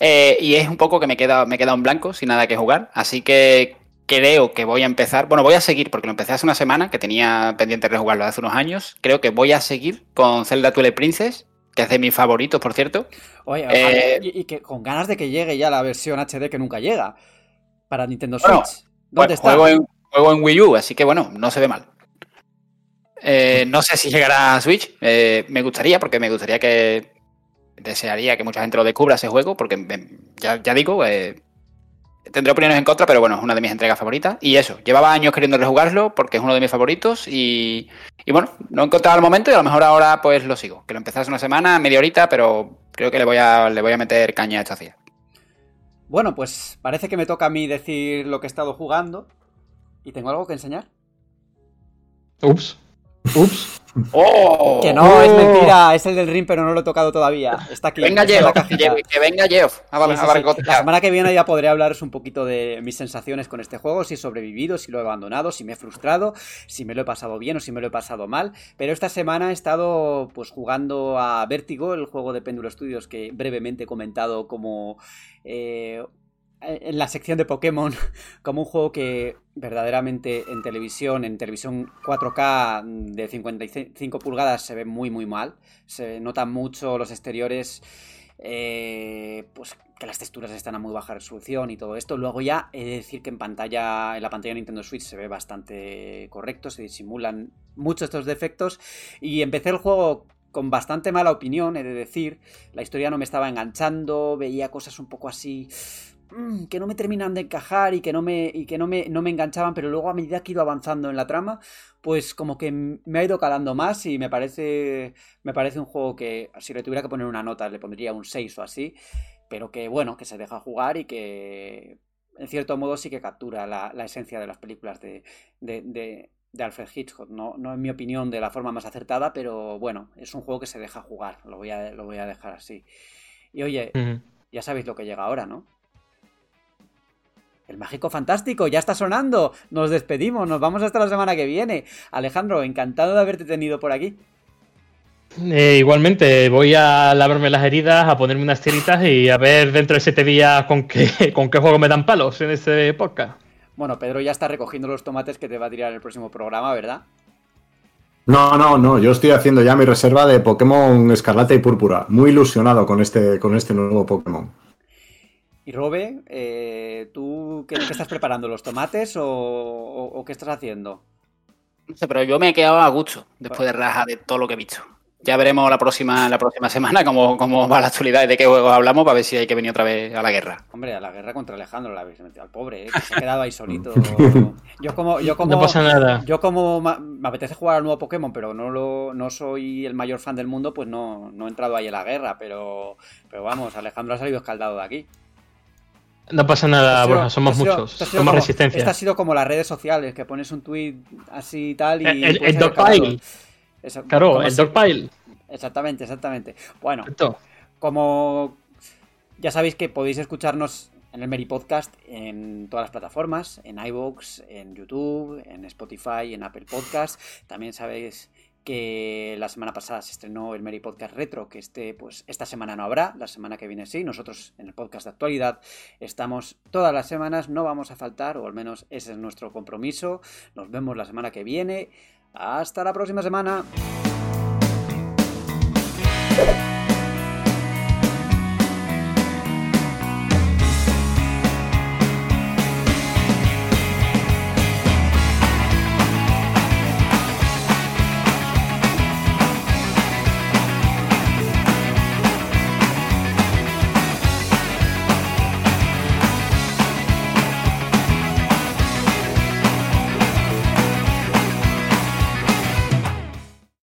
Eh, y es un poco que me queda, me queda en blanco, sin nada que jugar. Así que creo que voy a empezar. Bueno, voy a seguir, porque lo empecé hace una semana, que tenía pendiente de jugarlo hace unos años. Creo que voy a seguir con Zelda Twilight Princess, que es de mis favoritos, por cierto. Oye, eh, y, que con ganas de que llegue ya la versión HD que nunca llega para Nintendo Switch. ¿Dónde está? Juego en, juego en, Wii U, así que bueno, no se ve mal. Eh, no sé si llegará a Switch. me gustaría, porque me gustaría que desearía que mucha gente lo descubra ese juego, porque ya, digo, eh, tendré opiniones en contra, pero bueno, es una de mis entregas favoritas. Y eso, llevaba años queriendo rejugarlo porque es uno de mis favoritos y, bueno, no he encontrado el momento y a lo mejor ahora pues lo sigo. Que lo empecé hace una semana, media horita, pero creo que le voy a, le voy a meter caña a esta hacía. Bueno, pues parece que me toca a mí decir lo que he estado jugando y tengo algo que enseñar. Ups. Ups. Oh. que no, es mentira, es el del ring, pero no lo he tocado todavía. Está aquí. Venga, Geoff, que venga Geoff. La semana que viene ya podré hablaros un poquito de mis sensaciones con este juego, si he sobrevivido, si lo he abandonado, si me he frustrado, si me lo he pasado bien o si me lo he pasado mal. Pero esta semana he estado pues jugando a Vértigo, el juego de Péndulo Studios que brevemente he comentado como eh, en la sección de Pokémon como un juego que verdaderamente en televisión, en televisión 4K de 55 pulgadas se ve muy muy mal. Se notan mucho los exteriores, eh, pues que las texturas están a muy baja resolución y todo esto. Luego ya he de decir que en pantalla, en la pantalla de Nintendo Switch se ve bastante correcto, se disimulan muchos estos defectos. Y empecé el juego con bastante mala opinión, he de decir. La historia no me estaba enganchando, veía cosas un poco así que no me terminan de encajar y que no me, y que no me, no me enganchaban, pero luego a medida que he ido avanzando en la trama, pues como que me ha ido calando más y me parece, me parece un juego que si le tuviera que poner una nota le pondría un 6 o así, pero que bueno, que se deja jugar y que en cierto modo sí que captura la, esencia de las películas de, de, de, Alfred Hitchcock. No, no en mi opinión de la forma más acertada, pero bueno, es un juego que se deja jugar, lo voy a, lo voy a dejar así. Y oye, ya sabéis lo que llega ahora, ¿no? El mágico fantástico ya está sonando. Nos despedimos, nos vamos hasta la semana que viene. Alejandro, encantado de haberte tenido por aquí. Eh, igualmente, voy a lavarme las heridas, a ponerme unas tiritas y a ver dentro de siete días con qué, con qué juego me dan palos en este podcast. Bueno, Pedro ya está recogiendo los tomates que te va a tirar en el próximo programa, ¿verdad? No, no, no. Yo estoy haciendo ya mi reserva de Pokémon Escarlata y Púrpura. Muy ilusionado con este, con este nuevo Pokémon. Y Robe, eh, ¿tú qué, estás preparando? ¿Los tomates o, qué estás haciendo? No sé, pero yo me he quedado a gusto después de raja de todo lo que he visto. Ya veremos la próxima, la próxima semana cómo, cómo va la actualidad y de qué juegos hablamos para ver si hay que venir otra vez a la guerra. Hombre, a la guerra contra Alejandro la habéis metido al pobre, ¿eh? que se ha quedado ahí solito. Yo como, yo como, no pasa nada. Yo como me apetece jugar al nuevo Pokémon, pero no lo, no soy el mayor fan del mundo, pues no, no he entrado ahí en la guerra, pero, pero vamos, Alejandro ha salido escaldado de aquí. No pasa nada, Borja, somos muchos. somos resistencia. Esta ha sido como las redes sociales, que pones un tweet así y tal y. El, el dogpile. Claro, el dogpile. Exactamente, exactamente. Bueno, como ya sabéis que podéis escucharnos en el Meri Podcast en todas las plataformas, en iVoox, en YouTube, en Spotify, en Apple Podcast. También sabéis que la semana pasada se estrenó el Mary Podcast Retro, que este, pues, esta semana no habrá, la semana que viene sí. Nosotros en el podcast de actualidad estamos todas las semanas, no vamos a faltar, o al menos ese es nuestro compromiso. Nos vemos la semana que viene. Hasta la próxima semana.